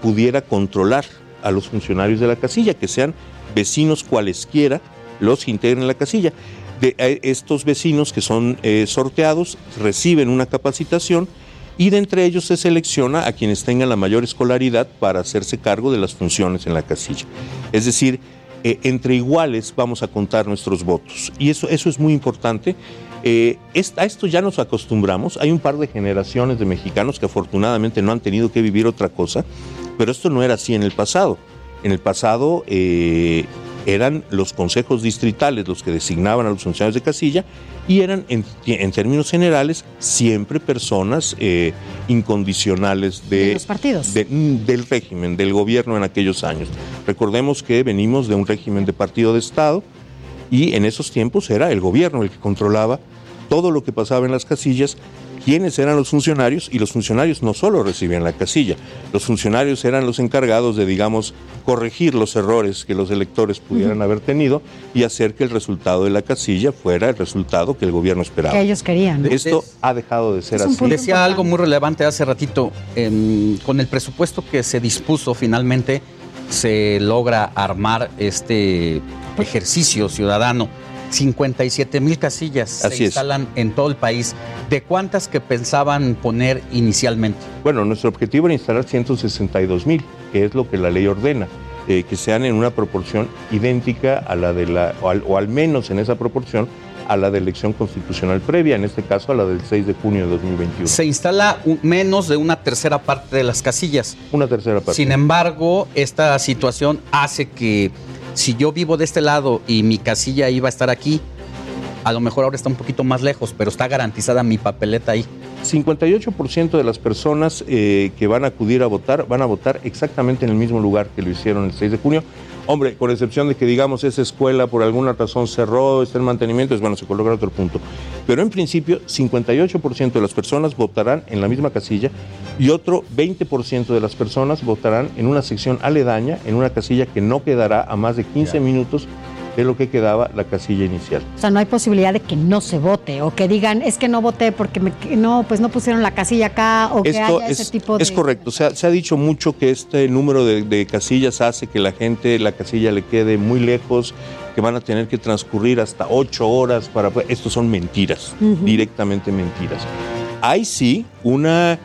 pudiera controlar a los funcionarios de la casilla, que sean vecinos cualesquiera los que integren la casilla. De, eh, estos vecinos que son eh, sorteados reciben una capacitación y de entre ellos se selecciona a quienes tengan la mayor escolaridad para hacerse cargo de las funciones en la casilla. Es decir, eh, entre iguales vamos a contar nuestros votos. Y eso, eso es muy importante. A esto ya nos acostumbramos. Hay un par de generaciones de mexicanos que afortunadamente no han tenido que vivir otra cosa, pero esto no era así en el pasado. En el pasado eran los consejos distritales los que designaban a los funcionarios de casilla y eran, en, en términos generales, siempre personas eh, incondicionales de, De los partidos. de- mm, del régimen, del gobierno en aquellos años. Recordemos que venimos de un régimen de partido de Estado y en esos tiempos era el gobierno el que controlaba todo lo que pasaba en las casillas, quiénes eran los funcionarios y los funcionarios no solo recibían la casilla, los funcionarios eran los encargados de, digamos, corregir los errores que los electores pudieran haber tenido y hacer que el resultado de la casilla fuera el resultado que el gobierno esperaba. Que ellos querían. Esto ha dejado de ser así. Decía algo muy relevante hace ratito, con el presupuesto que se dispuso finalmente, se logra armar este ejercicio ciudadano. 57 mil casillas Así se es. instalan en todo el país. ¿De cuántas que pensaban poner inicialmente? Bueno, nuestro objetivo era instalar 162 mil, que es lo que la ley ordena, eh, que sean en una proporción idéntica a la de la, o al, o al menos en esa proporción, a la de elección constitucional previa, en este caso a la del 6 de junio de 2021. Se instala un- menos de una tercera parte de las casillas. Una tercera parte. Sin embargo, esta situación hace que si yo vivo de este lado y mi casilla iba a estar aquí, a lo mejor ahora está un poquito más lejos, pero está garantizada mi papeleta ahí. 58% de las personas eh, que van a acudir a votar van a votar exactamente en el mismo lugar que lo hicieron el 6 de junio. Hombre, con excepción de que digamos esa escuela por alguna razón cerró, está en mantenimiento, es bueno, se coloca otro punto. Pero en principio, 58% de las personas votarán en la misma casilla y otro 20% de las personas votarán en una sección aledaña, en una casilla que no quedará a más de 15 minutos de lo que quedaba la casilla inicial. O sea, no hay posibilidad de que no se vote o que digan, es que no voté porque me- no, pues no pusieron la casilla acá o que haya es, ese tipo de... es correcto. Se ha, se ha dicho mucho que este número de, de casillas hace que la gente, la casilla le quede muy lejos, que van a tener que transcurrir hasta ocho horas para... Estos son mentiras, directamente mentiras. Hay sí una,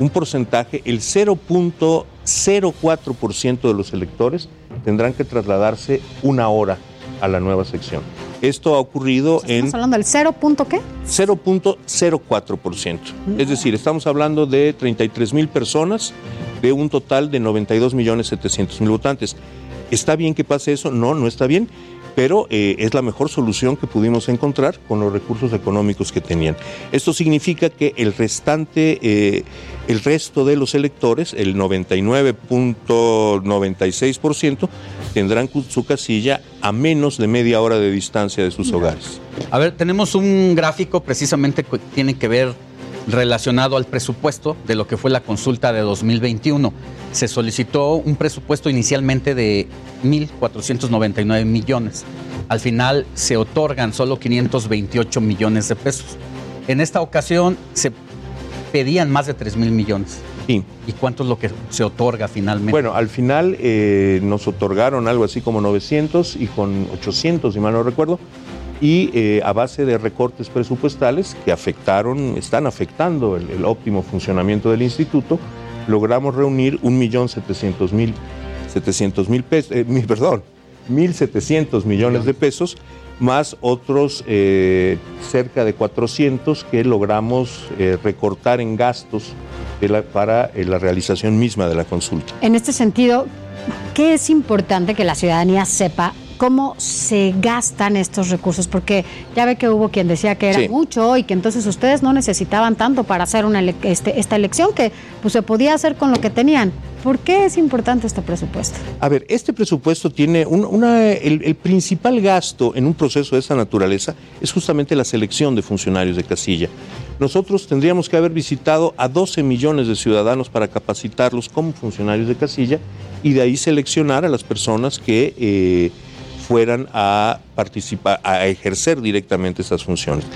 un porcentaje, el 0.04% de los electores tendrán que trasladarse una hora a la nueva sección. Esto ha ocurrido en... Estamos hablando del cero punto qué? 0.04%. Es decir, estamos hablando de 33 mil personas de un total de 92 millones 700 mil votantes. ¿Está bien que pase eso? No, no está bien, pero eh, es la mejor solución que pudimos encontrar con los recursos económicos que tenían. Esto significa que el restante, eh, el resto de los electores, el 99.96%, tendrán su casilla a menos de media hora de distancia de sus hogares. A ver, tenemos un gráfico precisamente que tiene que ver relacionado al presupuesto de lo que fue la consulta de 2021. Se solicitó un presupuesto inicialmente de 1.499 millones. Al final se otorgan solo 528 millones de pesos. En esta ocasión se pedían más de 3 mil millones. Sí. ¿Y cuánto es lo que se otorga finalmente? Bueno, al final eh, nos otorgaron algo así como 900 y con 800, si mal no recuerdo, y eh, a base de recortes presupuestales que afectaron, están afectando el, el óptimo funcionamiento del instituto, logramos reunir 1.700.000 700 mil pesos, eh, perdón, 1.700 millones de pesos, más otros eh, cerca de 400 que logramos eh, recortar en gastos para eh, la realización misma de la consulta. En este sentido, ¿qué es importante que la ciudadanía sepa cómo se gastan estos recursos? Porque ya ve que hubo quien decía que era Sí. mucho y que entonces ustedes no necesitaban tanto para hacer una ele- este- esta elección, que pues se podía hacer con lo que tenían. ¿Por qué es importante este presupuesto? A ver, este presupuesto tiene un- una, el, el principal gasto en un proceso de esta naturaleza es justamente la selección de funcionarios de casilla. Nosotros tendríamos que haber visitado a 12 millones de ciudadanos para capacitarlos como funcionarios de casilla y de ahí seleccionar a las personas que eh, fueran a participar, a ejercer directamente estas funciones.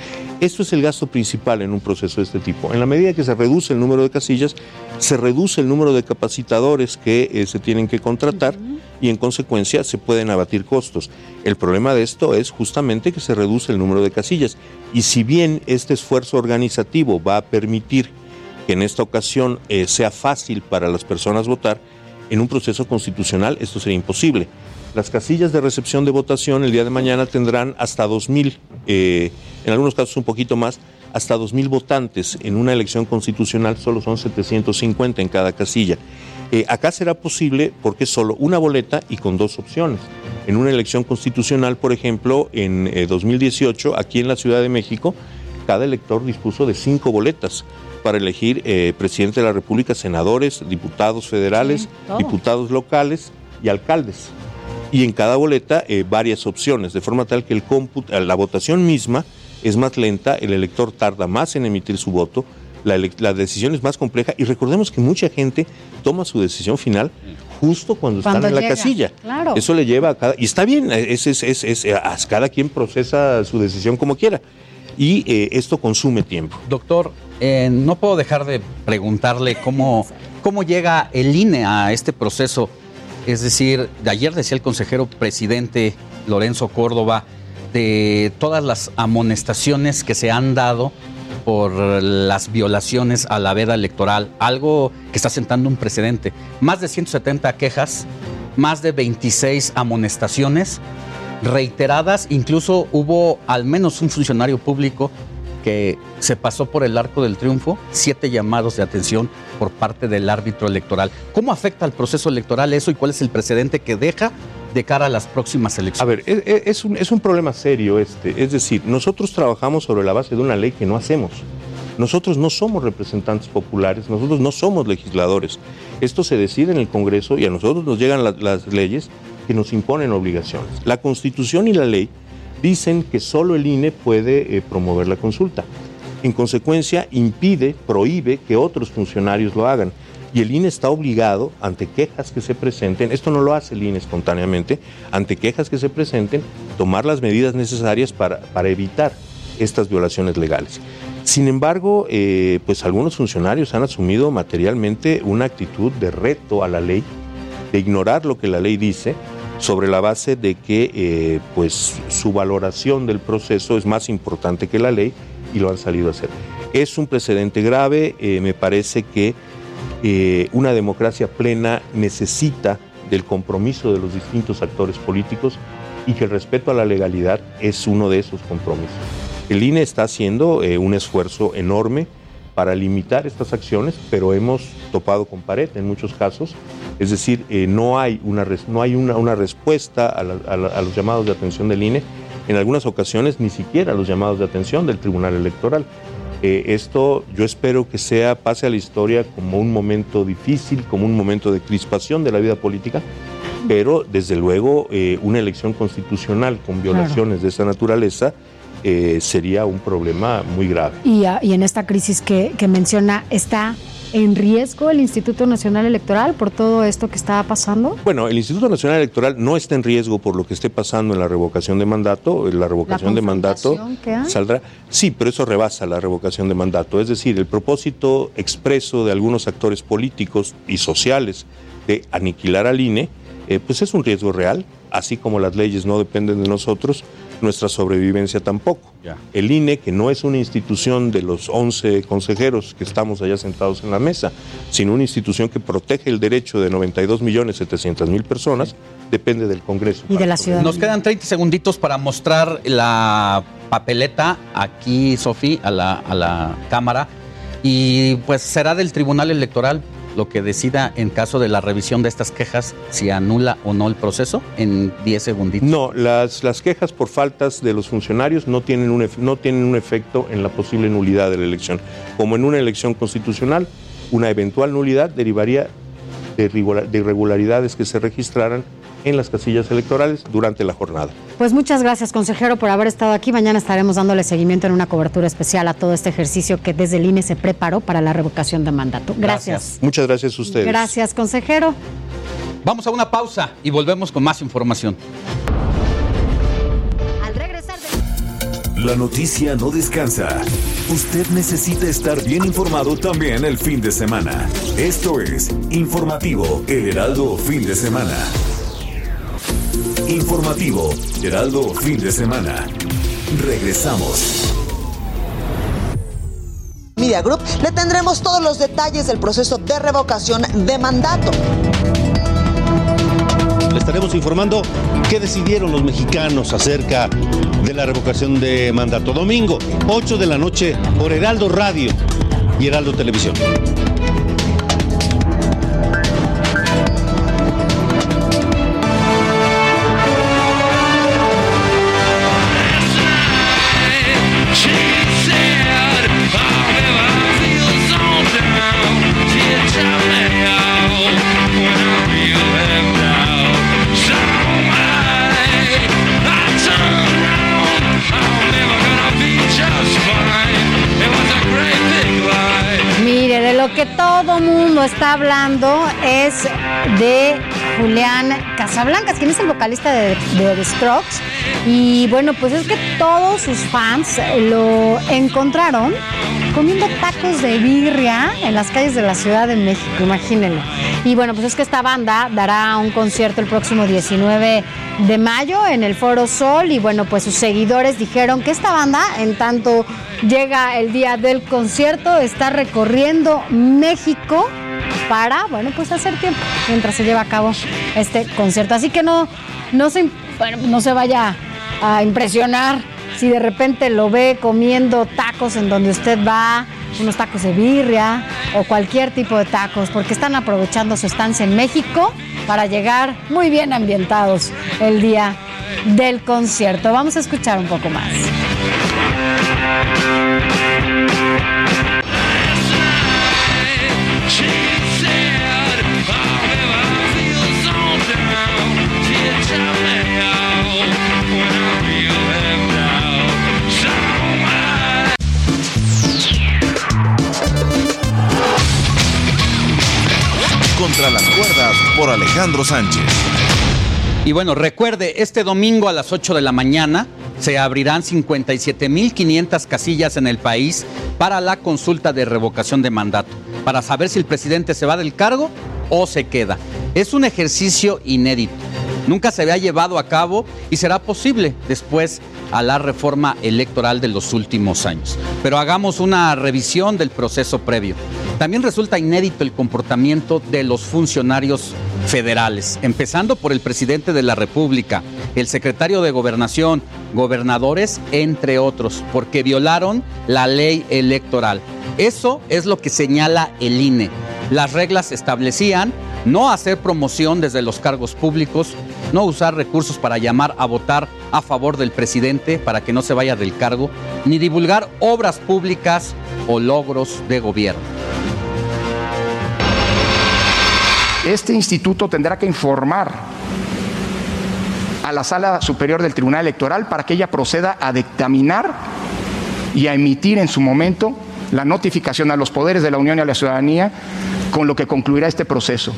Esto es el gasto principal en un proceso de este tipo. En la medida que se reduce el número de casillas, se reduce el número de capacitadores que eh, se tienen que contratar y en consecuencia se pueden abatir costos. El problema de esto es justamente que se reduce el número de casillas. Y si bien este esfuerzo organizativo va a permitir que en esta ocasión eh, sea fácil para las personas votar, en un proceso constitucional esto sería imposible. Las casillas de recepción de votación el día de mañana tendrán hasta 2.000, eh, en algunos casos un poquito más, hasta 2.000 votantes. En una elección constitucional solo son 750 en cada casilla. Eh, acá será posible porque es solo una boleta y con dos opciones. En una elección constitucional, por ejemplo, en eh, 2018, aquí en la Ciudad de México, cada elector dispuso de cinco boletas para elegir eh, presidente de la República, senadores, diputados federales, diputados locales y alcaldes. Y en cada boleta eh, varias opciones, de forma tal que el cómputo- la votación misma es más lenta, el elector tarda más en emitir su voto, la, la decisión es más compleja y recordemos que mucha gente toma su decisión final justo cuando, están Cuando en la casilla. claro. Eso le lleva a cada... Y está bien, es, es- es- es- eh, cada quien procesa su decisión como quiera. Y eh, esto consume tiempo. Doctor, eh, no puedo dejar de preguntarle cómo, cómo llega el INE a este proceso. Es decir, de ayer decía el consejero presidente Lorenzo Córdoba de todas las amonestaciones que se han dado por las violaciones a la veda electoral, algo que está sentando un precedente. Más de 170 quejas, más de 26 amonestaciones reiteradas, incluso hubo al menos un funcionario público que se pasó por el arco del triunfo, siete llamados de atención por parte del árbitro electoral. ¿Cómo afecta al proceso electoral eso y cuál es el precedente que deja de cara a las próximas elecciones? A ver, es, es un, es un problema serio este. Es decir, nosotros trabajamos sobre la base de una ley que no hacemos. Nosotros no somos representantes populares, nosotros no somos legisladores. Esto se decide en el Congreso y a nosotros nos llegan la- las leyes que nos imponen obligaciones. La Constitución y la ley dicen que solo el INE puede eh, promover la consulta. En consecuencia, impide, prohíbe que otros funcionarios lo hagan. Y el INE está obligado, ante quejas que se presenten, esto no lo hace el INE espontáneamente, ante quejas que se presenten, tomar las medidas necesarias para, evitar estas violaciones legales. Sin embargo, eh, pues algunos funcionarios han asumido materialmente una actitud de reto a la ley, de ignorar lo que la ley dice, sobre la base de que eh, pues su valoración del proceso es más importante que la ley y lo han salido a hacer. Es un precedente grave, eh, me parece que eh, una democracia plena necesita del compromiso de los distintos actores políticos y que el respeto a la legalidad es uno de esos compromisos. El INE está haciendo un esfuerzo enorme para limitar estas acciones, pero hemos topado con pared en muchos casos. Es decir, eh, no hay, una, no hay una, una respuesta a, la- a la- a los llamados de atención del INE, en algunas ocasiones ni siquiera a los llamados de atención del Tribunal Electoral. Eh, esto yo espero que sea, pase a la historia como un momento difícil, como un momento de crispación de la vida política, pero desde luego eh, una elección constitucional con violaciones de esa naturaleza sería un problema muy grave. Y, ah, y en esta crisis que, que menciona, ¿está en riesgo el Instituto Nacional Electoral por todo esto que está pasando? Bueno, el Instituto Nacional Electoral no está en riesgo por lo que esté pasando en la revocación de mandato. La revocación de mandato saldrá. Sí, pero eso rebasa la revocación de mandato. Es decir, el propósito expreso de algunos actores políticos y sociales de aniquilar al INE, eh, pues es un riesgo real. Así como las leyes no dependen de nosotros, nuestra sobrevivencia tampoco. El INE, que no es una institución de los 11 consejeros que estamos allá sentados en la mesa, sino una institución que protege el derecho de 92 millones 700 mil personas, depende del Congreso. Y de la ciudad. Nos quedan 30 segunditos para mostrar la papeleta aquí, Sofi, a la, a la cámara. Y pues será del Tribunal Electoral lo que decida en caso de la revisión de estas quejas si anula o no el proceso en 10 segunditos. No, las, las quejas por faltas de los funcionarios no tienen, un, no tienen un efecto en la posible nulidad de la elección. Como en una elección constitucional, una eventual nulidad derivaría de irregularidades que se registraran en las casillas electorales durante la jornada. Pues muchas gracias, consejero, por haber estado aquí. Mañana estaremos dándole seguimiento en una cobertura especial a todo este ejercicio que desde el INE se preparó para la revocación de mandato. Gracias. Muchas gracias a ustedes. Gracias, consejero. Vamos a una pausa y volvemos con más información. La noticia no descansa. Usted necesita estar bien informado también el fin de semana. Esto es Informativo El Heraldo Fin de Semana. Informativo Heraldo Fin de Semana. Regresamos. Media Group le tendremos todos los detalles del proceso de revocación de mandato. Le estaremos informando qué decidieron los mexicanos acerca de la revocación de mandato. Domingo, 8 de la noche, por Heraldo Radio y Heraldo Televisión. Que todo mundo está hablando es de Julián Casablancas, quien es el vocalista de, de The Strokes, Y bueno, pues es que todos sus fans lo encontraron comiendo tacos de birria en las calles de la Ciudad de México, imagínenlo. Y bueno, pues es que esta banda dará un concierto el próximo 19 de mayo en el Foro Sol y bueno, pues sus seguidores dijeron que esta banda, en tanto llega el día del concierto, está recorriendo México para, bueno, pues hacer tiempo mientras se lleva a cabo este concierto. Así que no, no se, bueno, no se vaya a impresionar si de repente lo ve comiendo tacos en donde usted va, unos tacos de birria o cualquier tipo de tacos, porque están aprovechando su estancia en México para llegar muy bien ambientados el día del concierto. Vamos a escuchar un poco más. Alejandro Sánchez. Y bueno, recuerde, este domingo a las 8 de la mañana se abrirán 57.500 casillas en el país para la consulta de revocación de mandato, para saber si el presidente se va del cargo o se queda. Es un ejercicio inédito. Nunca se había llevado a cabo y será posible después a la reforma electoral de los últimos años. Pero hagamos una revisión del proceso previo. También resulta inédito el comportamiento de los funcionarios federales, empezando por el presidente de la República, el secretario de Gobernación, gobernadores, entre otros, porque violaron la ley electoral. Eso es lo que señala el INE. Las reglas establecían no hacer promoción desde los cargos públicos, no usar recursos para llamar a votar a favor del presidente para que no se vaya del cargo, ni divulgar obras públicas o logros de gobierno. Este instituto tendrá que informar a la Sala Superior del Tribunal Electoral para que ella proceda a dictaminar y a emitir en su momento la notificación a los poderes de la Unión y a la ciudadanía con lo que concluirá este proceso.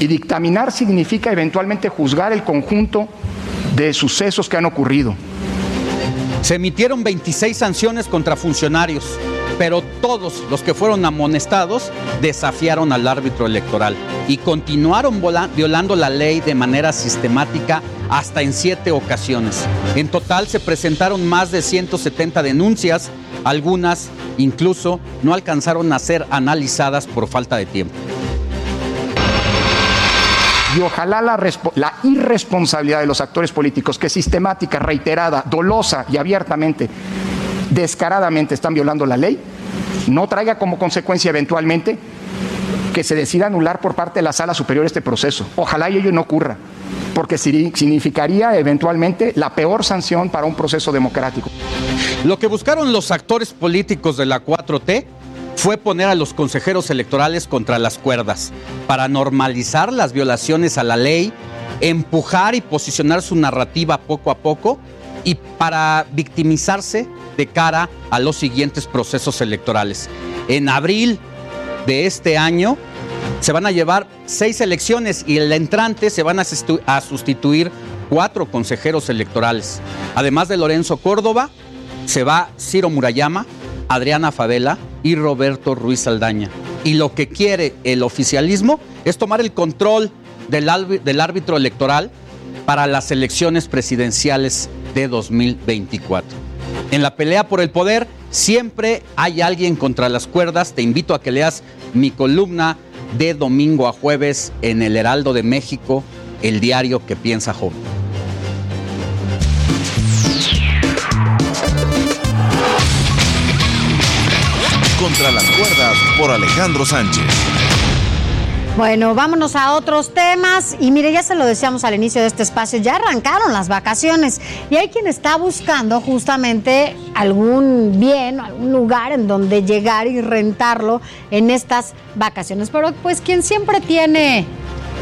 Y dictaminar significa eventualmente juzgar el conjunto de sucesos que han ocurrido. Se emitieron 26 sanciones contra funcionarios, pero todos los que fueron amonestados desafiaron al árbitro electoral y continuaron violando la ley de manera sistemática hasta en siete ocasiones. En total se presentaron más de 170 denuncias, algunas incluso no alcanzaron a ser analizadas por falta de tiempo. Y ojalá la irresponsabilidad de los actores políticos que sistemática, reiterada, dolosa y abiertamente, descaradamente están violando la ley, no traiga como consecuencia eventualmente que se decida anular por parte de la sala superior este proceso. Ojalá y ello no ocurra, porque significaría eventualmente la peor sanción para un proceso democrático. Lo que buscaron los actores políticos de la 4T fue poner a los consejeros electorales contra las cuerdas para normalizar las violaciones a la ley, empujar y posicionar su narrativa poco a poco y para victimizarse de cara a los siguientes procesos electorales. En abril de este año se van a llevar seis elecciones y en la entrante se van a sustitu- a sustituir cuatro consejeros electorales. Además de Lorenzo Córdoba, se va Ciro Murayama, Adriana Favela y Roberto Ruiz Aldaña. Y lo que quiere el oficialismo es tomar el control del árbitro electoral para las elecciones presidenciales de 2024. En la pelea por el poder siempre hay alguien contra las cuerdas. Te invito a que leas mi columna de domingo a jueves en el Heraldo de México, el diario que piensa joven. Contra las cuerdas por Alejandro Sánchez. Bueno, vámonos a otros temas. Y mire, ya se lo decíamos al inicio de este espacio, ya arrancaron las vacaciones. Y hay quien está buscando justamente algún bien, algún lugar en donde llegar y rentarlo en estas vacaciones. Pero pues quien siempre tiene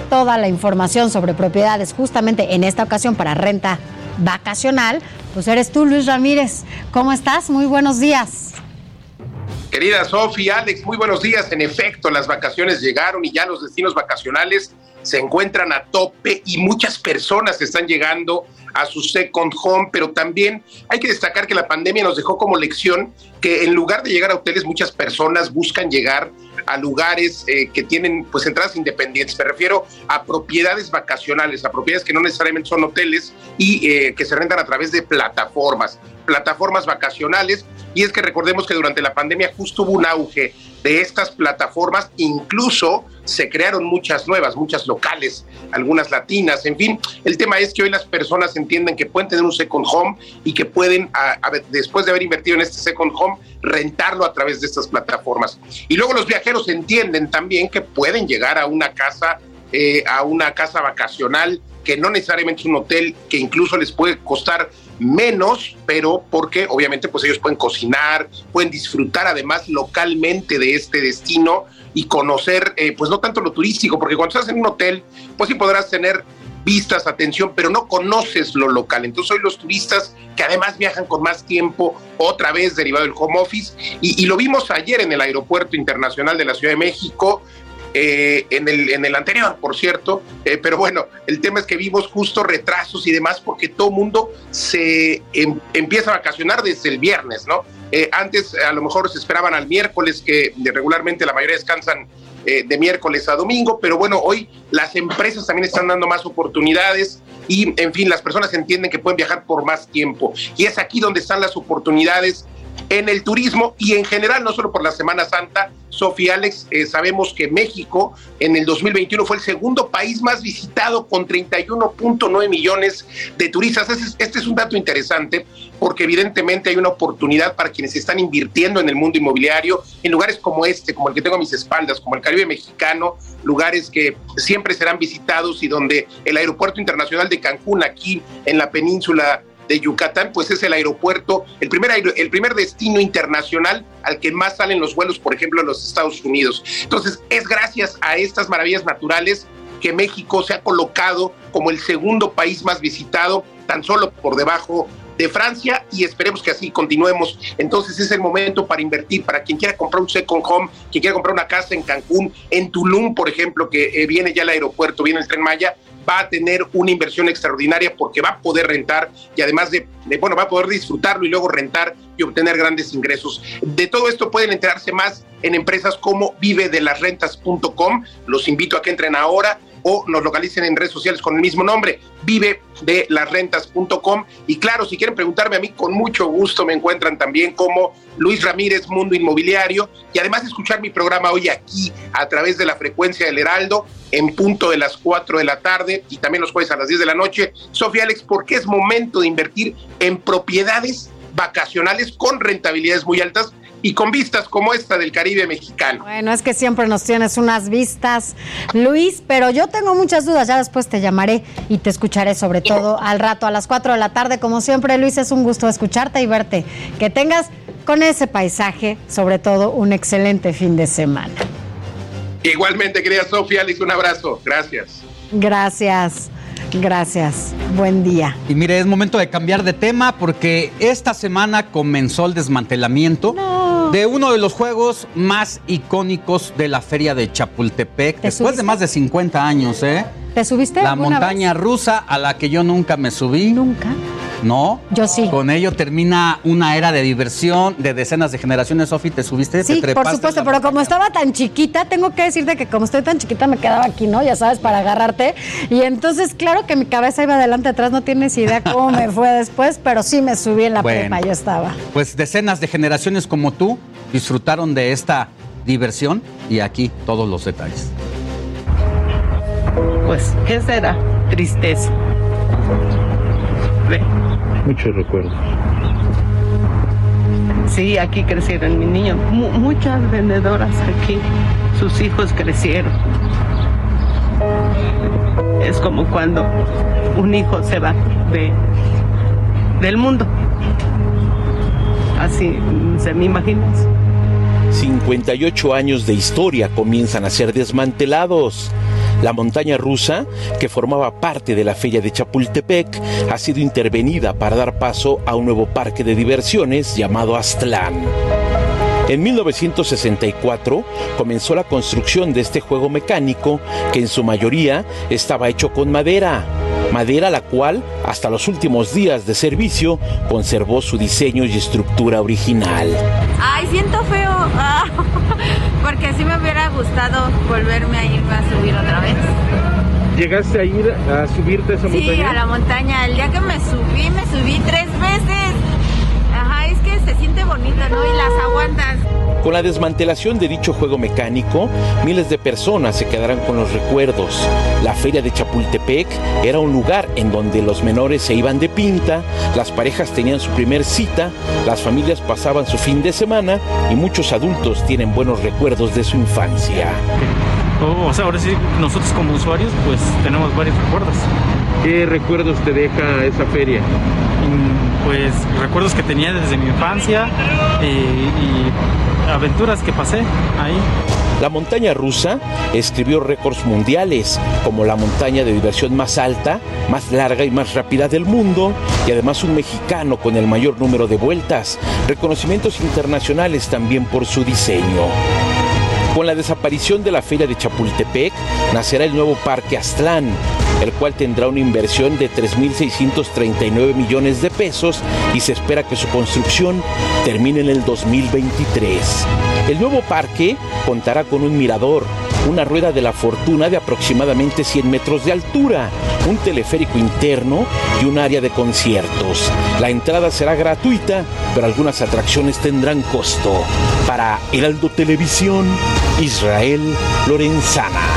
toda la información sobre propiedades justamente en esta ocasión para renta vacacional, pues eres tú, Luis Ramírez. ¿Cómo estás? Muy buenos días. Querida Sofi, Alex, muy buenos días. En efecto, las vacaciones llegaron y ya los destinos vacacionales se encuentran a tope y muchas personas están llegando a su second home, pero también hay que destacar que la pandemia nos dejó como lección que en lugar de llegar a hoteles, muchas personas buscan llegar a lugares eh, que tienen pues entradas independientes. Me refiero a propiedades vacacionales, a propiedades que no necesariamente son hoteles y eh, que se rentan a través de plataformas, plataformas vacacionales. Y es que recordemos que durante la pandemia justo hubo un auge de estas plataformas, incluso se crearon muchas nuevas, muchas locales, algunas latinas, en fin, el tema es que hoy las personas entienden que pueden tener un second home y que pueden, a- a después de haber invertido en este second home, rentarlo a través de estas plataformas. Y luego los viajeros entienden también que pueden llegar a una casa, eh, a una casa vacacional, que no necesariamente es un hotel, que incluso les puede costar menos, pero porque obviamente pues ellos pueden cocinar, pueden disfrutar además localmente de este destino y conocer eh, pues no tanto lo turístico, porque cuando estás en un hotel pues sí podrás tener vistas, atención, pero no conoces lo local. Entonces hoy los turistas que además viajan con más tiempo, otra vez derivado del home office, y, lo vimos ayer en el Aeropuerto Internacional de la Ciudad de México, eh, en, el, en el anterior, por cierto, eh, pero bueno, el tema es que vimos justo retrasos y demás porque todo mundo se em- empieza a vacacionar desde el viernes, ¿no? Eh, antes a lo mejor se esperaban al miércoles, que regularmente la mayoría descansan eh, de miércoles a domingo, pero bueno, hoy las empresas también están dando más oportunidades y, en fin, las personas entienden que pueden viajar por más tiempo. Y es aquí donde están las oportunidades en el turismo y en general, no solo por la Semana Santa. Sofía Alex, eh, sabemos que México en el 2021 fue el segundo país más visitado con 31.9 millones de turistas. Este es, este es un dato interesante porque evidentemente hay una oportunidad para quienes están invirtiendo en el mundo inmobiliario en lugares como este, como el que tengo a mis espaldas, como el Caribe mexicano, lugares que siempre serán visitados y donde el Aeropuerto Internacional de Cancún, aquí en la península de Yucatán, pues es el aeropuerto, el primer, el primer destino internacional al que más salen los vuelos, por ejemplo, en los Estados Unidos. Entonces, es gracias a estas maravillas naturales que México se ha colocado como el segundo país más visitado, tan solo por debajo de Francia y esperemos que así continuemos. Entonces es el momento para invertir, para quien quiera comprar un second home, quien quiera comprar una casa en Cancún, en Tulum, por ejemplo, que eh, viene ya el aeropuerto, viene el tren Maya, va a tener una inversión extraordinaria porque va a poder rentar y además de, bueno, va a poder disfrutarlo y luego rentar y obtener grandes ingresos. De todo esto pueden enterarse más en empresas como vivedelasrentas.com. Los invito a que entren ahora o nos localicen en redes sociales con el mismo nombre, vive de lasrentas.com. Y claro, si quieren preguntarme a mí, con mucho gusto me encuentran también como Luis Ramírez, Mundo Inmobiliario, y además escuchar mi programa hoy aquí a través de la frecuencia del Heraldo en punto de las 4 de la tarde y también los jueves a las 10 de la noche. Sofía Alex, porque es momento de invertir en propiedades vacacionales con rentabilidades muy altas y con vistas como esta del Caribe mexicano. Bueno, es que siempre nos tienes unas vistas, Luis, pero yo tengo muchas dudas, ya después te llamaré y te escucharé sobre todo al rato, a las 4 de la tarde. Como siempre, Luis, es un gusto escucharte y verte. Que tengas con ese paisaje, sobre todo, un excelente fin de semana. Igualmente, querida Sofía, Alex, un abrazo. Gracias. Gracias, gracias. Buen día. Y mire, es momento de cambiar de tema porque esta semana comenzó el desmantelamiento de uno de los juegos más icónicos de la feria de Chapultepec, después de más de 50 años, ¿eh? ¿Te subiste La alguna montaña rusa a la que yo nunca me subí. Nunca. No. Yo sí. Con ello termina una era de diversión de decenas de generaciones. Sofi, ¿te subiste? Sí, ¿Te por supuesto, pero como estaba tan chiquita, tengo que decirte que como estoy tan chiquita me quedaba aquí, ¿no? Ya sabes, para agarrarte. Y entonces, claro que mi cabeza iba adelante, atrás, no tienes idea cómo me fue después, pero sí me subí en la Bueno. prepa, yo estaba. Pues decenas de generaciones como tú disfrutaron de esta diversión y aquí todos los detalles. Pues, ¿qué será? Tristeza. Ve, Muchos recuerdos. Sí, aquí crecieron mis niños. Mu- muchas vendedoras aquí. Sus hijos crecieron. Es como cuando un hijo se va de, del mundo. Así se me imaginas. 58 años de historia comienzan a ser desmantelados. La montaña rusa, que formaba parte de la feria de Chapultepec, ha sido intervenida para dar paso a un nuevo parque de diversiones llamado Aztlán. En 1964 comenzó la construcción de este juego mecánico que en su mayoría estaba hecho con madera, madera la cual hasta los últimos días de servicio conservó su diseño y estructura original. Ay, siento feo, <laughs> ah, porque sí me hubiera gustado volverme a ir a subir otra vez. ¿Llegaste a ir a subirte a esa Sí, montaña? a la montaña. El día que me subí, me subí tres veces. Ajá, es que se siente bonito, ¿no? Y las aguantas. Con la desmantelación de dicho juego mecánico, miles de personas se quedarán con los recuerdos. La feria de Chapultepec era un lugar en donde los menores se iban de pinta, las parejas tenían su primer cita, las familias pasaban su fin de semana y muchos adultos tienen buenos recuerdos de su infancia. O sea, ahora sí, nosotros como usuarios, pues tenemos varios recuerdos. ¿Qué recuerdos te deja esa feria? Pues recuerdos que tenía desde mi infancia eh, y aventuras que pasé ahí. La montaña rusa escribió récords mundiales, como la montaña de diversión más alta, más larga y más rápida del mundo, y además un mexicano con el mayor número de vueltas, reconocimientos internacionales también por su diseño. Con la desaparición de la feria de Chapultepec, nacerá el nuevo Parque Aztlán, el cual tendrá una inversión de 3.639 millones de pesos y se espera que su construcción termine en el 2023. El nuevo parque contará con un mirador, una rueda de la fortuna de aproximadamente 100 metros de altura, un teleférico interno y un área de conciertos. La entrada será gratuita, pero algunas atracciones tendrán costo. Para Heraldo Televisión, Israel Lorenzana.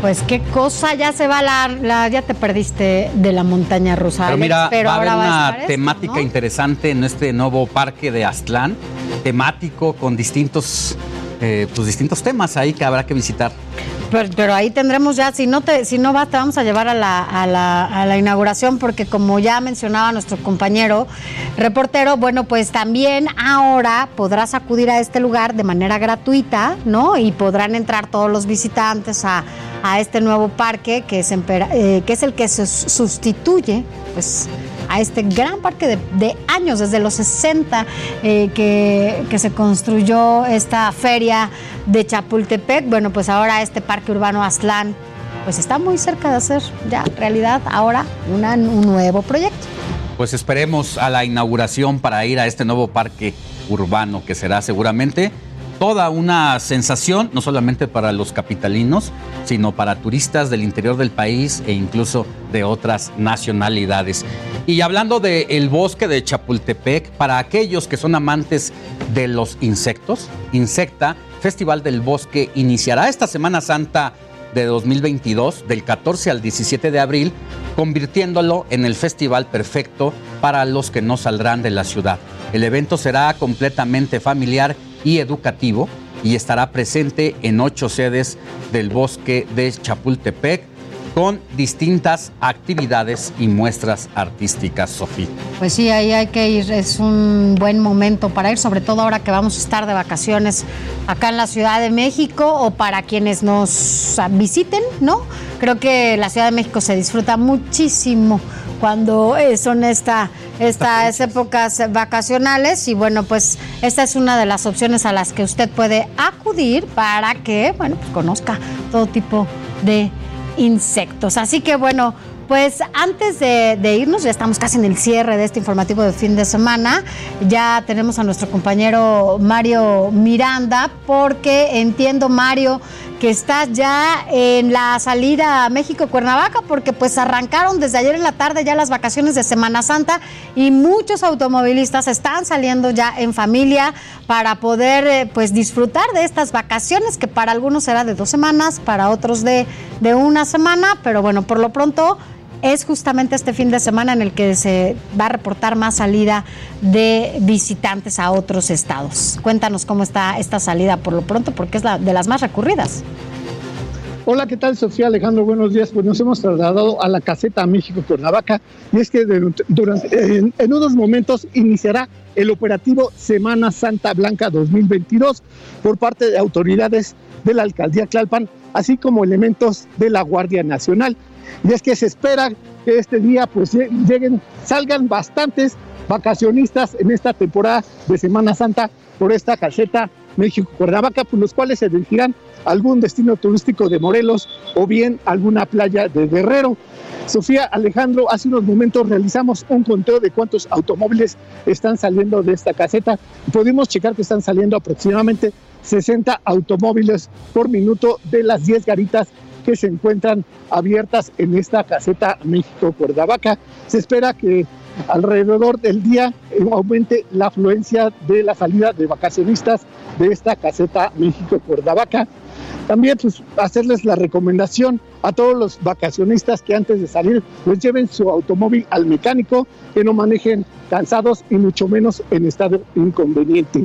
Pues qué cosa, ya se va la, la- ya te perdiste de la montaña rusa. Pero Alex, mira, pero va a haber a una esto, temática ¿no? interesante en este nuevo parque de Aztlán, temático con distintos, eh, pues distintos temas ahí que habrá que visitar. Pero, ahí tendremos ya, si no te, si no va, te vamos a llevar a la, a, la, inauguración, porque como ya mencionaba nuestro compañero reportero, bueno, pues también ahora podrás acudir a este lugar de manera gratuita, ¿no? Y podrán entrar todos los visitantes a, a este nuevo parque, que es, eh, que es el que se sustituye, pues a este gran parque de, años, desde los 60 eh, que, que se construyó esta feria de Chapultepec. Bueno, pues ahora este parque urbano Aztlán, pues está muy cerca de hacer ya realidad ahora un nuevo proyecto. Pues esperemos a la inauguración para ir a este nuevo parque urbano que será seguramente toda una sensación, no solamente para los capitalinos, sino para turistas del interior del país e incluso de otras nacionalidades. Y hablando del bosque de Chapultepec, para aquellos que son amantes de los insectos, Insecta, Festival del Bosque, iniciará esta Semana Santa de 2022, del 14 al 17 de abril, convirtiéndolo en el festival perfecto para los que no saldrán de la ciudad. El evento será completamente familiar y educativo y estará presente en ocho sedes del bosque de Chapultepec con distintas actividades y muestras artísticas, Sofía. Pues sí, ahí hay que ir, es un buen momento para ir, sobre todo ahora que vamos a estar de vacaciones acá en la Ciudad de México o para quienes nos visiten, ¿no? Creo que la Ciudad de México se disfruta muchísimo cuando eh, son esta, estas épocas vacacionales y bueno, pues esta es una de las opciones a las que usted puede acudir para que, bueno, pues conozca todo tipo de insectos. Así que bueno, pues antes de, irnos, ya estamos casi en el cierre de este informativo de fin de semana. Ya tenemos a nuestro compañero Mario Miranda, porque entiendo, Mario, que estás ya en la salida a México-Cuernavaca, porque pues arrancaron desde ayer en la tarde ya las vacaciones de Semana Santa y muchos automovilistas están saliendo ya en familia para poder eh, pues disfrutar de estas vacaciones, que para algunos será de dos semanas, para otros de, de una semana, pero bueno, por lo pronto es justamente este fin de semana en el que se va a reportar más salida de visitantes a otros estados. Cuéntanos cómo está esta salida por lo pronto, porque es la de las más recurridas. Hola, ¿qué tal, Sofía Alejandro? Buenos días. Pues nos hemos trasladado a la caseta México Cuernavaca y es que en unos momentos iniciará el operativo Semana Santa Blanca 2022 por parte de autoridades de la alcaldía Tlalpan, así como elementos de la Guardia Nacional. Y es que se espera que este día pues lle- lleguen, salgan bastantes vacacionistas en esta temporada de Semana Santa por esta caseta México-Cuernavaca, por los cuales se dirigirán a algún destino turístico de Morelos o bien alguna playa de Guerrero. Sofía Alejandro, hace unos momentos realizamos un conteo de cuántos automóviles están saliendo de esta caseta. Pudimos checar que están saliendo aproximadamente 60 automóviles por minuto de las 10 garitas que se encuentran abiertas en esta caseta México-Cuernavaca. Se espera que alrededor del día aumente la afluencia de la salida de vacacionistas de esta caseta México-Cuernavaca. También pues, hacerles la recomendación a todos los vacacionistas que antes de salir pues lleven su automóvil al mecánico, que no manejen cansados y mucho menos en estado inconveniente.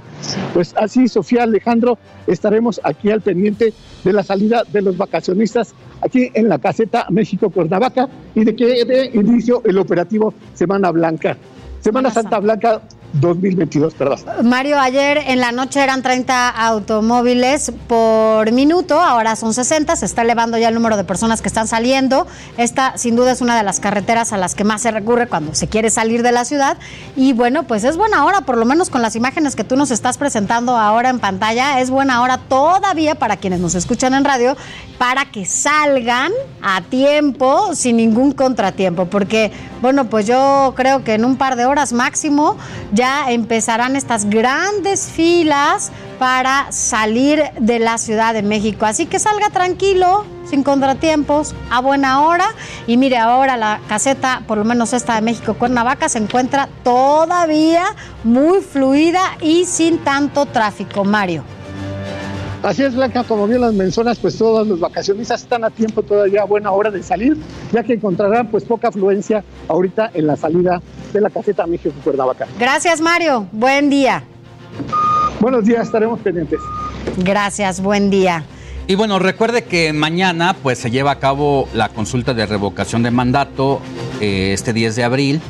Pues así, Sofía Alejandro, estaremos aquí al pendiente de la salida de los vacacionistas aquí en la caseta México Cuernavaca y de que dé inicio el operativo Semana Blanca. Semana Santa Blanca 2022, perdón. Mario, ayer en la noche eran 30 automóviles por minuto, ahora son 60, se está elevando ya el número de personas que están saliendo. Esta sin duda es una de las carreteras a las que más se recurre cuando se quiere salir de la ciudad. Y bueno, pues es buena hora, por lo menos con las imágenes que tú nos estás presentando ahora en pantalla, es buena hora todavía para quienes nos escuchan en radio, para que salgan a tiempo, sin ningún contratiempo, porque bueno, pues yo creo que en un par de horas máximo ya ya empezarán estas grandes filas para salir de la Ciudad de México. Así que salga tranquilo, sin contratiempos, a buena hora. Y mire, ahora la caseta, por lo menos esta de México Cuernavaca, se encuentra todavía muy fluida y sin tanto tráfico. Mario. Así es, Blanca, como bien las mencionas, pues todos los vacacionistas están a tiempo todavía a buena hora de salir, ya que encontrarán pues poca afluencia ahorita en la salida de la caseta México Cuernavaca. Gracias, Mario. Buen día. Buenos días, estaremos pendientes. Gracias, buen día. Y bueno, recuerde que mañana pues se lleva a cabo la consulta de revocación de mandato eh, este 10 de abril,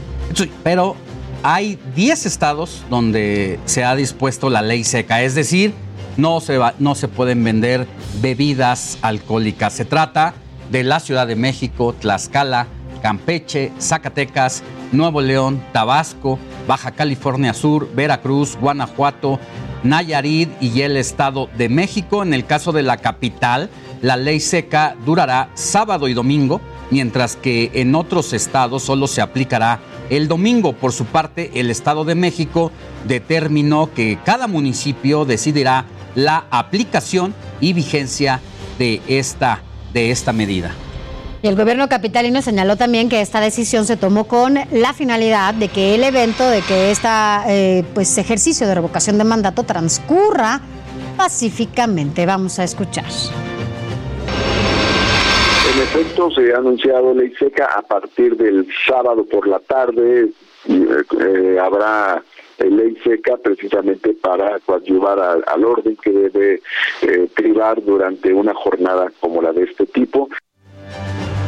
pero hay 10 estados donde se ha dispuesto la ley seca, es decir, no se, va, no se pueden vender bebidas alcohólicas. Se trata de la Ciudad de México, Tlaxcala, Campeche, Zacatecas, Nuevo León, Tabasco, Baja California Sur, Veracruz, Guanajuato, Nayarit y el Estado de México. En el caso de la capital, la ley seca durará sábado y domingo, mientras que en otros estados solo se aplicará el domingo. Por su parte, el Estado de México determinó que cada municipio decidirá la aplicación y vigencia de esta, de esta medida. Y el gobierno capitalino señaló también que esta decisión se tomó con la finalidad de que el evento, de que este pues, ejercicio de revocación de mandato transcurra pacíficamente. Vamos a escuchar. En efecto, se ha anunciado ley seca a partir del sábado por la tarde. Eh, habrá ley seca precisamente para coadyuvar al, orden que debe eh, privar durante una jornada como la de este tipo.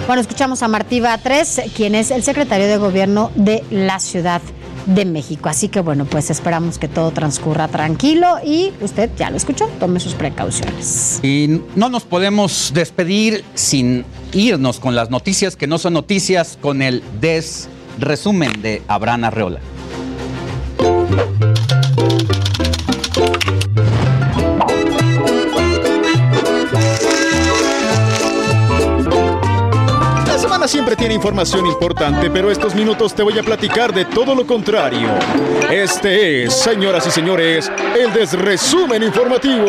Bueno, escuchamos a Martí Batres, quien es el secretario de gobierno de la Ciudad de México. Así que bueno, pues esperamos que todo transcurra tranquilo y usted ya lo escuchó, tome sus precauciones. Y no nos podemos despedir sin irnos con las noticias que no son noticias, con el des resumen de Abraham Arreola. Siempre tiene información importante, pero estos minutos te voy a platicar de todo lo contrario. Este es, señoras y señores, el desresumen informativo.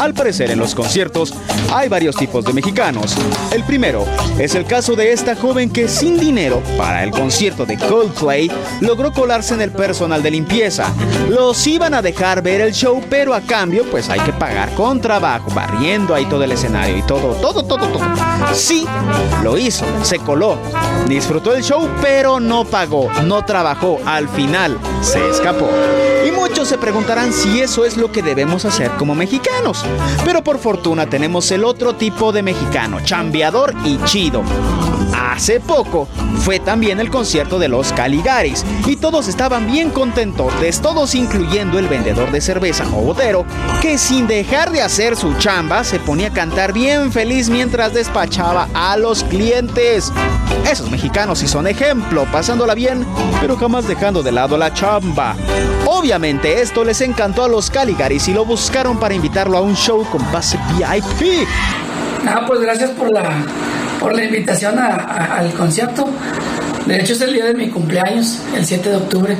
Al parecer en los conciertos hay varios tipos de mexicanos. El primero es el caso de esta joven que sin dinero para el concierto de Coldplay logró colarse en el personal de limpieza. Los iban a dejar ver el show, pero a cambio pues hay que pagar con trabajo, barriendo ahí todo el escenario y todo, todo, todo, todo. Sí, lo hizo, se coló, disfrutó el show, pero no pagó, no trabajó, al final se escapó. Y muchos se preguntarán si eso es lo que debemos hacer como mexicanos. Pero por fortuna tenemos el otro tipo de mexicano, chambeador y chido. Hace poco fue también el concierto de los Caligaris y todos estaban bien contentos, todos incluyendo el vendedor de cerveza o botero, que sin dejar de hacer su chamba se ponía a cantar bien feliz mientras despachaba a los clientes. Esos mexicanos sí son ejemplo, pasándola bien, pero jamás dejando de lado la chamba. Obviamente esto les encantó a los Caligaris y lo buscaron para invitarlo a un show con base VIP. Nada, pues gracias por la, por la invitación al concierto. De hecho es el día de mi cumpleaños, el 7 de octubre.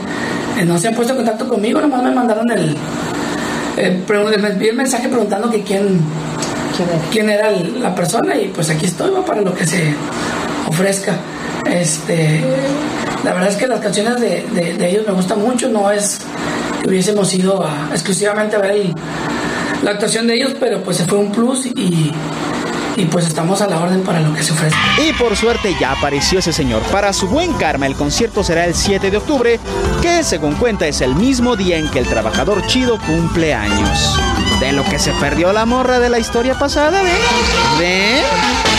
Eh, no se han puesto en contacto conmigo, nomás me mandaron el... Eh, me envié el mensaje preguntando que quién, quién era la persona y pues aquí estoy para lo que se ofrezca. Este, la verdad es que las canciones de, de, ellos me gustan mucho, no es que hubiésemos ido a, exclusivamente a ver la actuación de ellos, pero pues se fue un plus y, y pues estamos a la orden para lo que se ofrece. Y por suerte ya apareció ese señor. Para su buen karma, el concierto será el 7 de octubre, que según cuenta es el mismo día en que el trabajador chido cumple años. De lo que se perdió la morra de la historia pasada, ¿ven? ¿Ven?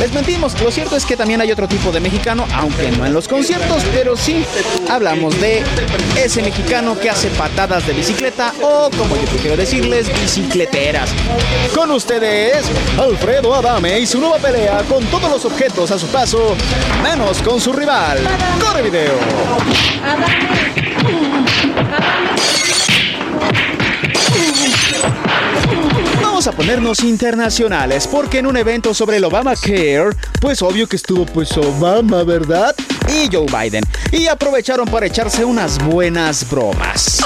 Les mentimos, lo cierto es que también hay otro tipo de mexicano, aunque no en los conciertos, pero sí hablamos de ese mexicano que hace patadas de bicicleta o, como yo prefiero decirles, bicicleteras. Con ustedes, Alfredo Adame y su nueva pelea con todos los objetos a su paso, menos con su rival. ¡Corre video! Vamos a ponernos internacionales porque en un evento sobre el Obamacare, pues obvio que estuvo pues Obama, ¿verdad? Y Joe Biden. Y aprovecharon para echarse unas buenas bromas.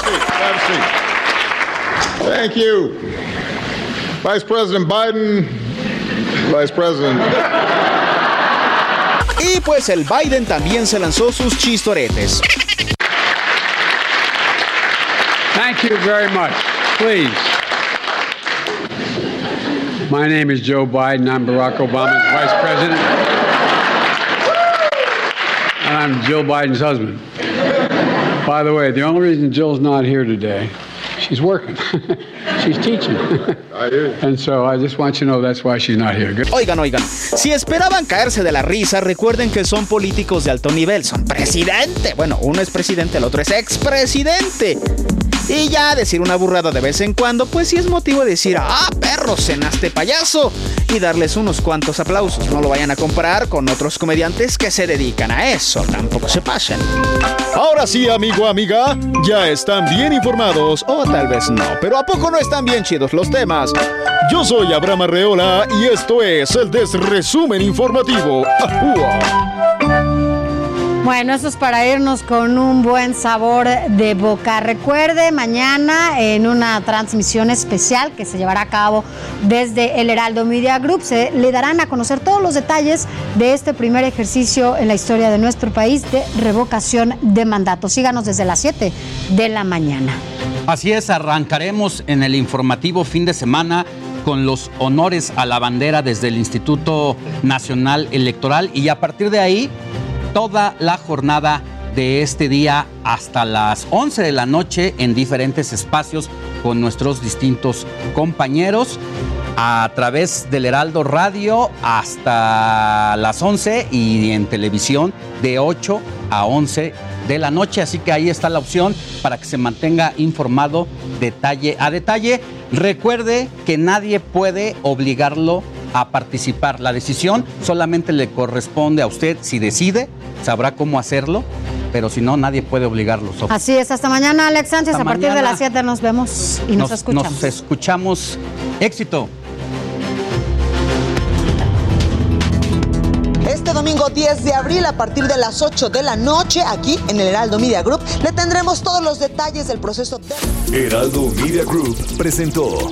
Thank you. Vice President Biden. Vice President. Y pues el Biden también se lanzó sus chistoretes. Thank you very much. Please. My name is Joe Biden. I'm Barack Obama's vice president. And I'm Jill Biden's husband. By the way, the only reason Jill's not here today, she's working. <laughs> she's teaching. I hear And so I just want you to know that's why she's not here. Good. Oigan, oigan. Si esperaban caerse de la risa, recuerden que son políticos de alto nivel. Son presidente. Bueno, uno es presidente, el otro es expresidente. Y ya decir una burrada de vez en cuando, pues sí es motivo de decir, ah, perro, cenaste payaso. Y darles unos cuantos aplausos. No lo vayan a comparar con otros comediantes que se dedican a eso. Tampoco se pasen. Ahora sí, amigo, amiga, ya están bien informados. O tal vez no, pero ¿a poco no están bien chidos los temas? Yo soy Abraham Arreola y esto es el Desresumen Informativo. Bueno, eso es para irnos con un buen sabor de boca. Recuerde, mañana en una transmisión especial que se llevará a cabo desde el Heraldo Media Group, se le darán a conocer todos los detalles de este primer ejercicio en la historia de nuestro país de revocación de mandato. Síganos desde las 7 de la mañana. Así es, arrancaremos en el informativo fin de semana con los honores a la bandera desde el Instituto Nacional Electoral y a partir de ahí toda la jornada de este día hasta las 11 de la noche en diferentes espacios con nuestros distintos compañeros a través del Heraldo Radio hasta las 11 y en televisión de 8 a 11 de la noche. Así que ahí está la opción para que se mantenga informado detalle a detalle. Recuerde que nadie puede obligarlo a participar. La decisión solamente le corresponde a usted si decide, sabrá cómo hacerlo, pero si no, nadie puede obligarlo. Así es, hasta mañana, Alex Sánchez. a partir de las 7 nos vemos y nos, escuchamos. Nos escuchamos. Éxito. Este domingo 10 de abril, a partir de las 8 de la noche, aquí en el Heraldo Media Group, le tendremos todos los detalles del proceso de... Heraldo Media Group presentó